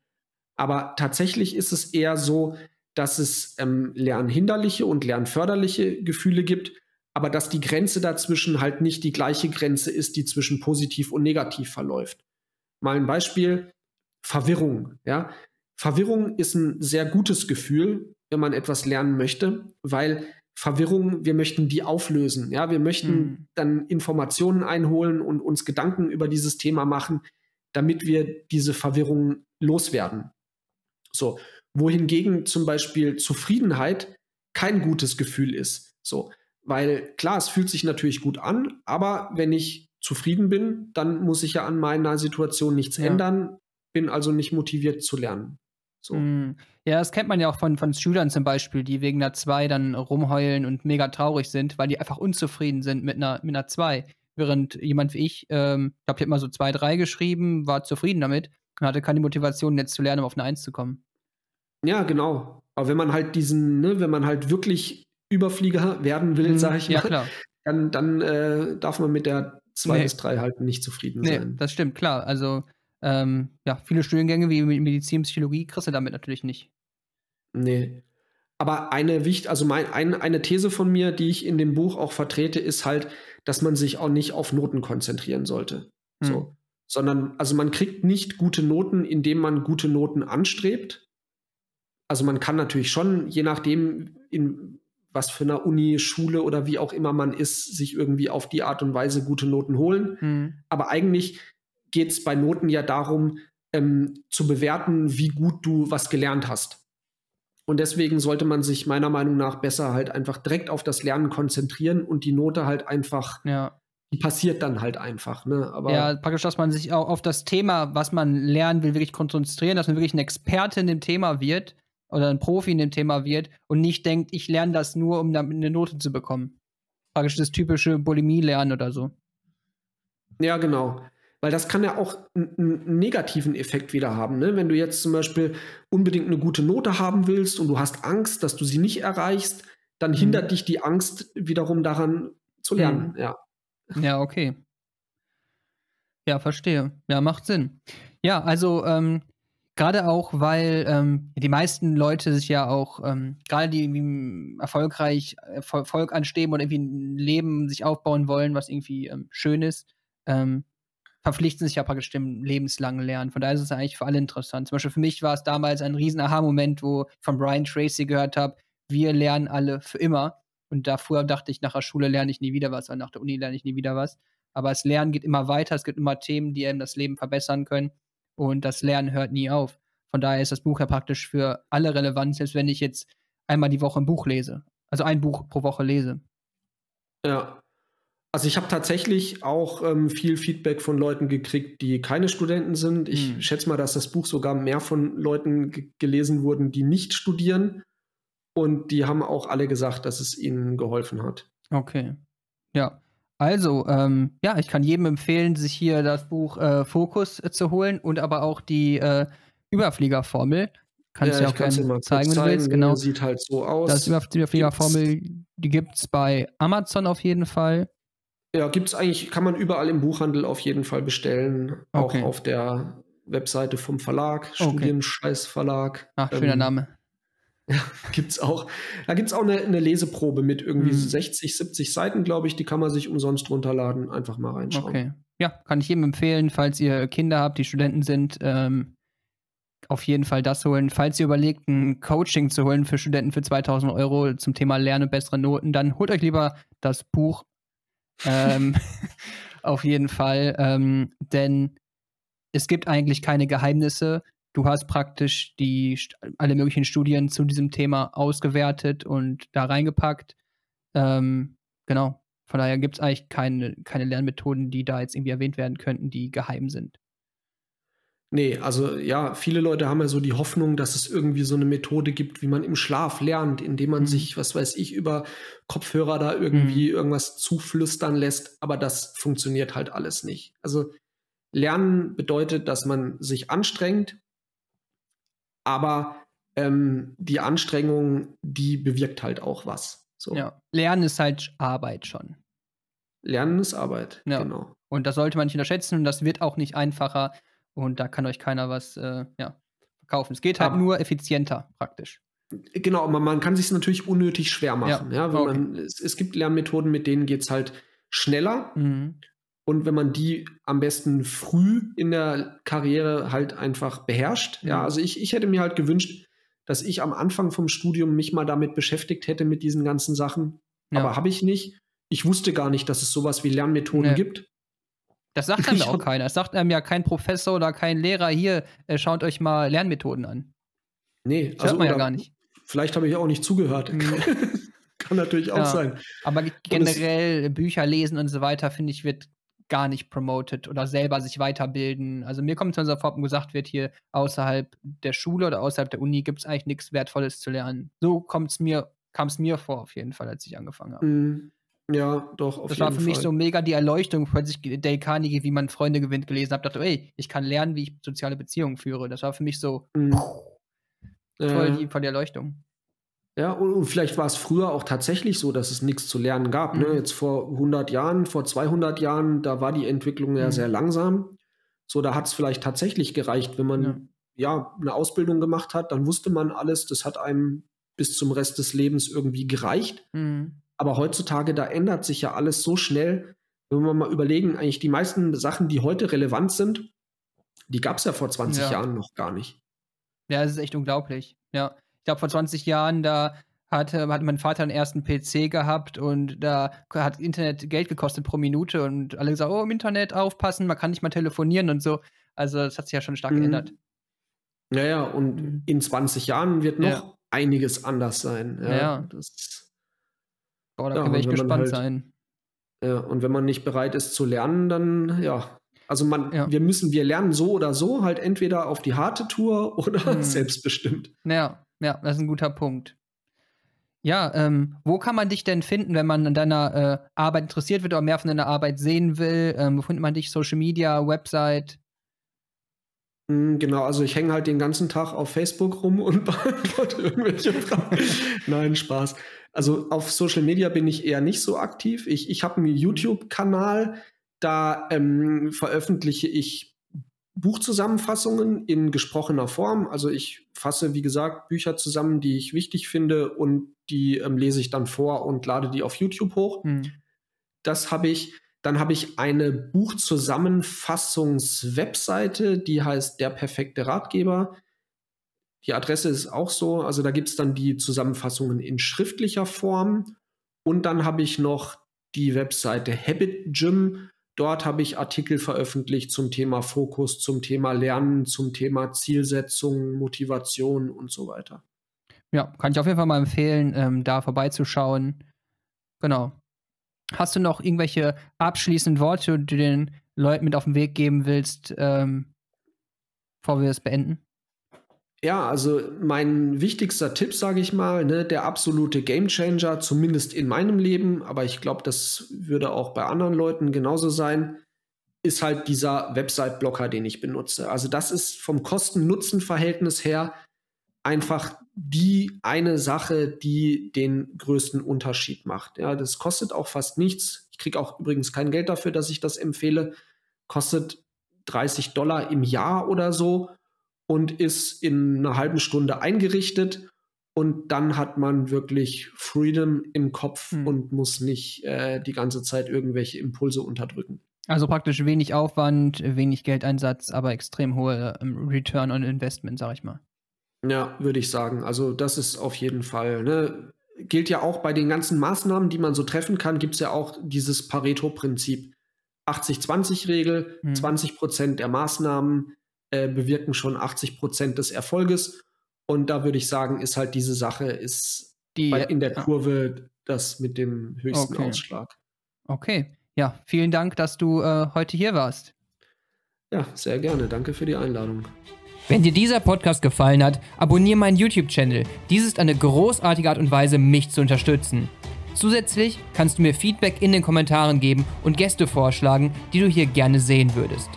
Aber tatsächlich ist es eher so, dass es ähm, lernhinderliche und lernförderliche Gefühle gibt, aber dass die Grenze dazwischen halt nicht die gleiche Grenze ist, die zwischen positiv und negativ verläuft. Mal ein Beispiel: Verwirrung. Ja? Verwirrung ist ein sehr gutes Gefühl, wenn man etwas lernen möchte, weil Verwirrung, wir möchten die auflösen. Ja, wir möchten mhm. dann Informationen einholen und uns Gedanken über dieses Thema machen, damit wir diese Verwirrung loswerden. So, wohingegen zum Beispiel Zufriedenheit kein gutes Gefühl ist. So, weil klar, es fühlt sich natürlich gut an, aber wenn ich zufrieden bin, dann muss ich ja an meiner Situation nichts ja. ändern, bin also nicht motiviert zu lernen. So. Mm. Ja, das kennt man ja auch von, von Schülern zum Beispiel, die wegen einer 2 dann rumheulen und mega traurig sind, weil die einfach unzufrieden sind mit einer, mit einer 2. Während jemand wie ich, ähm, ich glaube, ich habe mal so 2, 3 geschrieben, war zufrieden damit und hatte keine Motivation, jetzt zu lernen, um auf eine 1 zu kommen. Ja, genau. Aber wenn man halt diesen, ne, wenn man halt wirklich Überflieger werden will, mhm, sage ich ja, mal, klar. dann, dann äh, darf man mit der 2 nee. bis 3 halt nicht zufrieden nee, sein. Das stimmt, klar. Also ähm, ja, viele Studiengänge wie Medizin, Psychologie kriegst du damit natürlich nicht. Nee. Aber eine wichtig, also mein, ein, eine These von mir, die ich in dem Buch auch vertrete, ist halt, dass man sich auch nicht auf Noten konzentrieren sollte. Hm. So. Sondern, also man kriegt nicht gute Noten, indem man gute Noten anstrebt. Also man kann natürlich schon, je nachdem, in was für einer Uni, Schule oder wie auch immer man ist, sich irgendwie auf die Art und Weise gute Noten holen. Hm. Aber eigentlich geht es bei Noten ja darum, ähm, zu bewerten, wie gut du was gelernt hast. Und deswegen sollte man sich meiner Meinung nach besser halt einfach direkt auf das Lernen konzentrieren und die Note halt einfach, ja. die passiert dann halt einfach. Ne? Aber ja, praktisch, dass man sich auch auf das Thema, was man lernen will, wirklich konzentrieren, dass man wirklich ein Experte in dem Thema wird oder ein Profi in dem Thema wird und nicht denkt, ich lerne das nur, um damit eine Note zu bekommen. Praktisch das typische Bulimie-Lernen oder so. Ja, genau. Weil das kann ja auch einen negativen Effekt wieder haben. Ne? Wenn du jetzt zum Beispiel unbedingt eine gute Note haben willst und du hast Angst, dass du sie nicht erreichst, dann mhm. hindert dich die Angst wiederum daran zu lernen. Mhm. Ja. Ja, okay. Ja, verstehe. Ja, macht Sinn. Ja, also ähm, gerade auch, weil ähm, die meisten Leute sich ja auch, ähm, gerade die irgendwie erfolgreich Erfolg anstreben oder irgendwie ein Leben sich aufbauen wollen, was irgendwie ähm, schön ist, ähm, verpflichten sich ja praktisch dem lebenslangen Lernen. Von daher ist es eigentlich für alle interessant. Zum Beispiel für mich war es damals ein riesen Aha-Moment, wo ich von Brian Tracy gehört habe, wir lernen alle für immer. Und davor dachte ich, nach der Schule lerne ich nie wieder was, oder nach der Uni lerne ich nie wieder was. Aber das Lernen geht immer weiter, es gibt immer Themen, die einem das Leben verbessern können. Und das Lernen hört nie auf. Von daher ist das Buch ja praktisch für alle relevant, selbst wenn ich jetzt einmal die Woche ein Buch lese. Also ein Buch pro Woche lese. Ja, also ich habe tatsächlich auch ähm, viel Feedback von Leuten gekriegt, die keine Studenten sind. Ich hm. schätze mal, dass das Buch sogar mehr von Leuten gelesen wurden, die nicht studieren. Und die haben auch alle gesagt, dass es ihnen geholfen hat. Okay. Ja. Also, ähm, ja, ich kann jedem empfehlen, sich hier das Buch äh, Fokus äh, zu holen und aber auch die äh, Überfliegerformel. Kannst ja, ja auch gerne zeigen, wenn du willst. Genau. Sieht halt so aus. Das Überfliegerformel, die gibt es bei Amazon auf jeden Fall. Ja, gibt es eigentlich, kann man überall im Buchhandel auf jeden Fall bestellen. Okay. Auch auf der Webseite vom Verlag, okay. Studienscheiß Verlag. Ach, schöner ähm, Name. Ja, gibt's auch. Da gibt es auch eine, eine, Leseprobe mit irgendwie mhm. 60, 70 Seiten, glaube ich. Die kann man sich umsonst runterladen. Einfach mal reinschauen. Okay. Ja, kann ich jedem empfehlen, falls ihr Kinder habt, die Studenten sind, ähm, auf jeden Fall das holen. Falls ihr überlegt, ein Coaching zu holen für Studenten für 2000 Euro zum Thema Lernen und bessere Noten, dann holt euch lieber das Buch ähm, auf jeden Fall. Ähm, denn es gibt eigentlich keine Geheimnisse. Du hast praktisch die alle möglichen Studien zu diesem Thema ausgewertet und da reingepackt. Ähm, genau. Von daher gibt es eigentlich keine, keine Lernmethoden, die da jetzt irgendwie erwähnt werden könnten, die geheim sind. Nee, also ja, viele Leute haben ja so die Hoffnung, dass es irgendwie so eine Methode gibt, wie man im Schlaf lernt, indem man mhm. sich, was weiß ich, über Kopfhörer da irgendwie mhm. irgendwas zuflüstern lässt. Aber das funktioniert halt alles nicht. Also Lernen bedeutet, dass man sich anstrengt, aber ähm, die Anstrengung, die bewirkt halt auch was. So. Ja, Lernen ist halt Arbeit schon. Lernen ist Arbeit, ja. genau. Und das sollte man nicht unterschätzen und das wird auch nicht einfacher und da kann euch keiner was äh, ja, verkaufen. Es geht halt aber nur effizienter praktisch. Genau, man, man kann sich natürlich unnötig schwer machen. Ja, ja okay. man, es, es, gibt Lernmethoden, mit denen geht es halt schneller. Mhm. Und wenn man die am besten früh in der Karriere halt einfach beherrscht. Mhm. Ja, also ich, ich hätte mir halt gewünscht, dass ich am Anfang vom Studium mich mal damit beschäftigt hätte mit diesen ganzen Sachen. Ja. Aber habe ich nicht. Ich wusste gar nicht, dass es sowas wie Lernmethoden nee. gibt. Das sagt einem auch keiner. Das sagt einem ja kein Professor oder kein Lehrer hier, äh, schaut euch mal Lernmethoden an. Nee, das also man ja gar nicht. Vielleicht habe ich auch nicht zugehört. Mhm. Kann natürlich auch ja, sein. Aber generell Bücher lesen und so weiter, finde ich, wird gar nicht promoted oder selber sich weiterbilden. Also mir kommt dann sofort gesagt wird, hier außerhalb der Schule oder außerhalb der Uni gibt es eigentlich nichts Wertvolles zu lernen. So kommt's mir, kam es mir vor, auf jeden Fall, als ich angefangen habe. Mhm. Ja, doch, auf das jeden Fall. Das war für mich so mega die Erleuchtung, als ich Dale Carnegie, wie man Freunde gewinnt, gelesen habe. dachte, ey, ich kann lernen, wie ich soziale Beziehungen führe. Das war für mich so mhm. voll, die, voll die Erleuchtung. Ja, und, und, vielleicht war es früher auch tatsächlich so, dass es nichts zu lernen gab. Ne? Mhm. Ne? Jetzt vor 100 Jahren, vor 200 Jahren, da war die Entwicklung ja mhm. sehr langsam. So, da hat es vielleicht tatsächlich gereicht, wenn man ja. ja. eine Ausbildung gemacht hat, dann wusste man alles, das hat einem bis zum Rest des Lebens irgendwie gereicht. Mhm. Aber heutzutage, da ändert sich ja alles so schnell. Wenn wir mal überlegen, eigentlich die meisten Sachen, die heute relevant sind, die gab es ja vor 20 ja. Jahren noch gar nicht. Ja, das ist echt unglaublich. Ja. Ich glaube, vor 20 Jahren, da hatte, hat mein Vater einen ersten PC gehabt und da hat Internet Geld gekostet pro Minute und alle gesagt, oh, im Internet aufpassen, man kann nicht mal telefonieren und so. Also das hat sich ja schon stark mhm. geändert. Ja, ja, und mhm. in 20 Jahren wird noch ja. einiges anders sein. Ja, ja. Das Boah, da ja, wir echt gespannt halt, sein. Ja, und wenn man nicht bereit ist zu lernen, dann ja. Also man, ja. wir müssen, wir lernen so oder so, halt entweder auf die harte Tour oder hm. selbstbestimmt. Ja, ja, das ist ein guter Punkt. Ja, ähm, wo kann man dich denn finden, wenn man an deiner äh, Arbeit interessiert wird oder mehr von deiner Arbeit sehen will? Ähm, wo findet man dich? Social Media, Website? Hm, genau, also ich hänge halt den ganzen Tag auf Facebook rum und beantworte irgendwelche Fragen. Nein, Spaß. Also auf Social Media bin ich eher nicht so aktiv. Ich, ich habe einen YouTube-Kanal, da ähm, veröffentliche ich Buchzusammenfassungen in gesprochener Form. Also ich fasse, wie gesagt, Bücher zusammen, die ich wichtig finde und die ähm, lese ich dann vor und lade die auf YouTube hoch. Mhm. Das habe ich. Dann habe ich eine Buchzusammenfassungs-Webseite, die heißt Der perfekte Ratgeber. Die Adresse ist auch so, also da gibt es dann die Zusammenfassungen in schriftlicher Form. Und dann habe ich noch die Webseite Habit Gym. Dort habe ich Artikel veröffentlicht zum Thema Fokus, zum Thema Lernen, zum Thema Zielsetzung, Motivation und so weiter. Ja, kann ich auf jeden Fall mal empfehlen, ähm, da vorbeizuschauen. Genau. Hast du noch irgendwelche abschließenden Worte, die du den Leuten mit auf den Weg geben willst, ähm, bevor wir es beenden? Ja, also mein wichtigster Tipp, sage ich mal, ne, der absolute Gamechanger, zumindest in meinem Leben, aber ich glaube, das würde auch bei anderen Leuten genauso sein, ist halt dieser Website-Blocker, den ich benutze. Also das ist vom Kosten-Nutzen-Verhältnis her einfach die eine Sache, die den größten Unterschied macht. Ja, das kostet auch fast nichts. Ich kriege auch übrigens kein Geld dafür, dass ich das empfehle. Kostet 30 Dollar im Jahr oder so und ist in einer halben Stunde eingerichtet. Und dann hat man wirklich Freedom im Kopf hm. und muss nicht äh, die ganze Zeit irgendwelche Impulse unterdrücken. Also praktisch wenig Aufwand, wenig Geldeinsatz, aber extrem hohe ähm, Return on Investment, sag ich mal. Ja, würde ich sagen. Also das ist auf jeden Fall. Ne? Gilt ja auch bei den ganzen Maßnahmen, die man so treffen kann, gibt es ja auch dieses Pareto-Prinzip. 80-20-Regel, hm. 20 Prozent der Maßnahmen äh, bewirken schon 80 Prozent des Erfolges. Und da würde ich sagen, ist halt diese Sache, ist Die, in der Kurve das mit dem höchsten okay. Ausschlag. Okay. Ja, vielen Dank, dass du äh, heute hier warst. Ja, sehr gerne. Danke für die Einladung. Wenn dir dieser Podcast gefallen hat, abonniere meinen YouTube-Channel. Dies ist eine großartige Art und Weise, mich zu unterstützen. Zusätzlich kannst du mir Feedback in den Kommentaren geben und Gäste vorschlagen, die du hier gerne sehen würdest.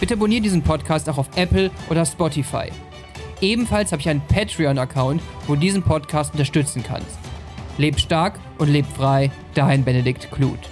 Bitte abonniere diesen Podcast auch auf Apple oder Spotify. Ebenfalls habe ich einen Patreon-Account, wo du diesen Podcast unterstützen kannst. Leb stark und leb frei, dein Benedikt Kluth.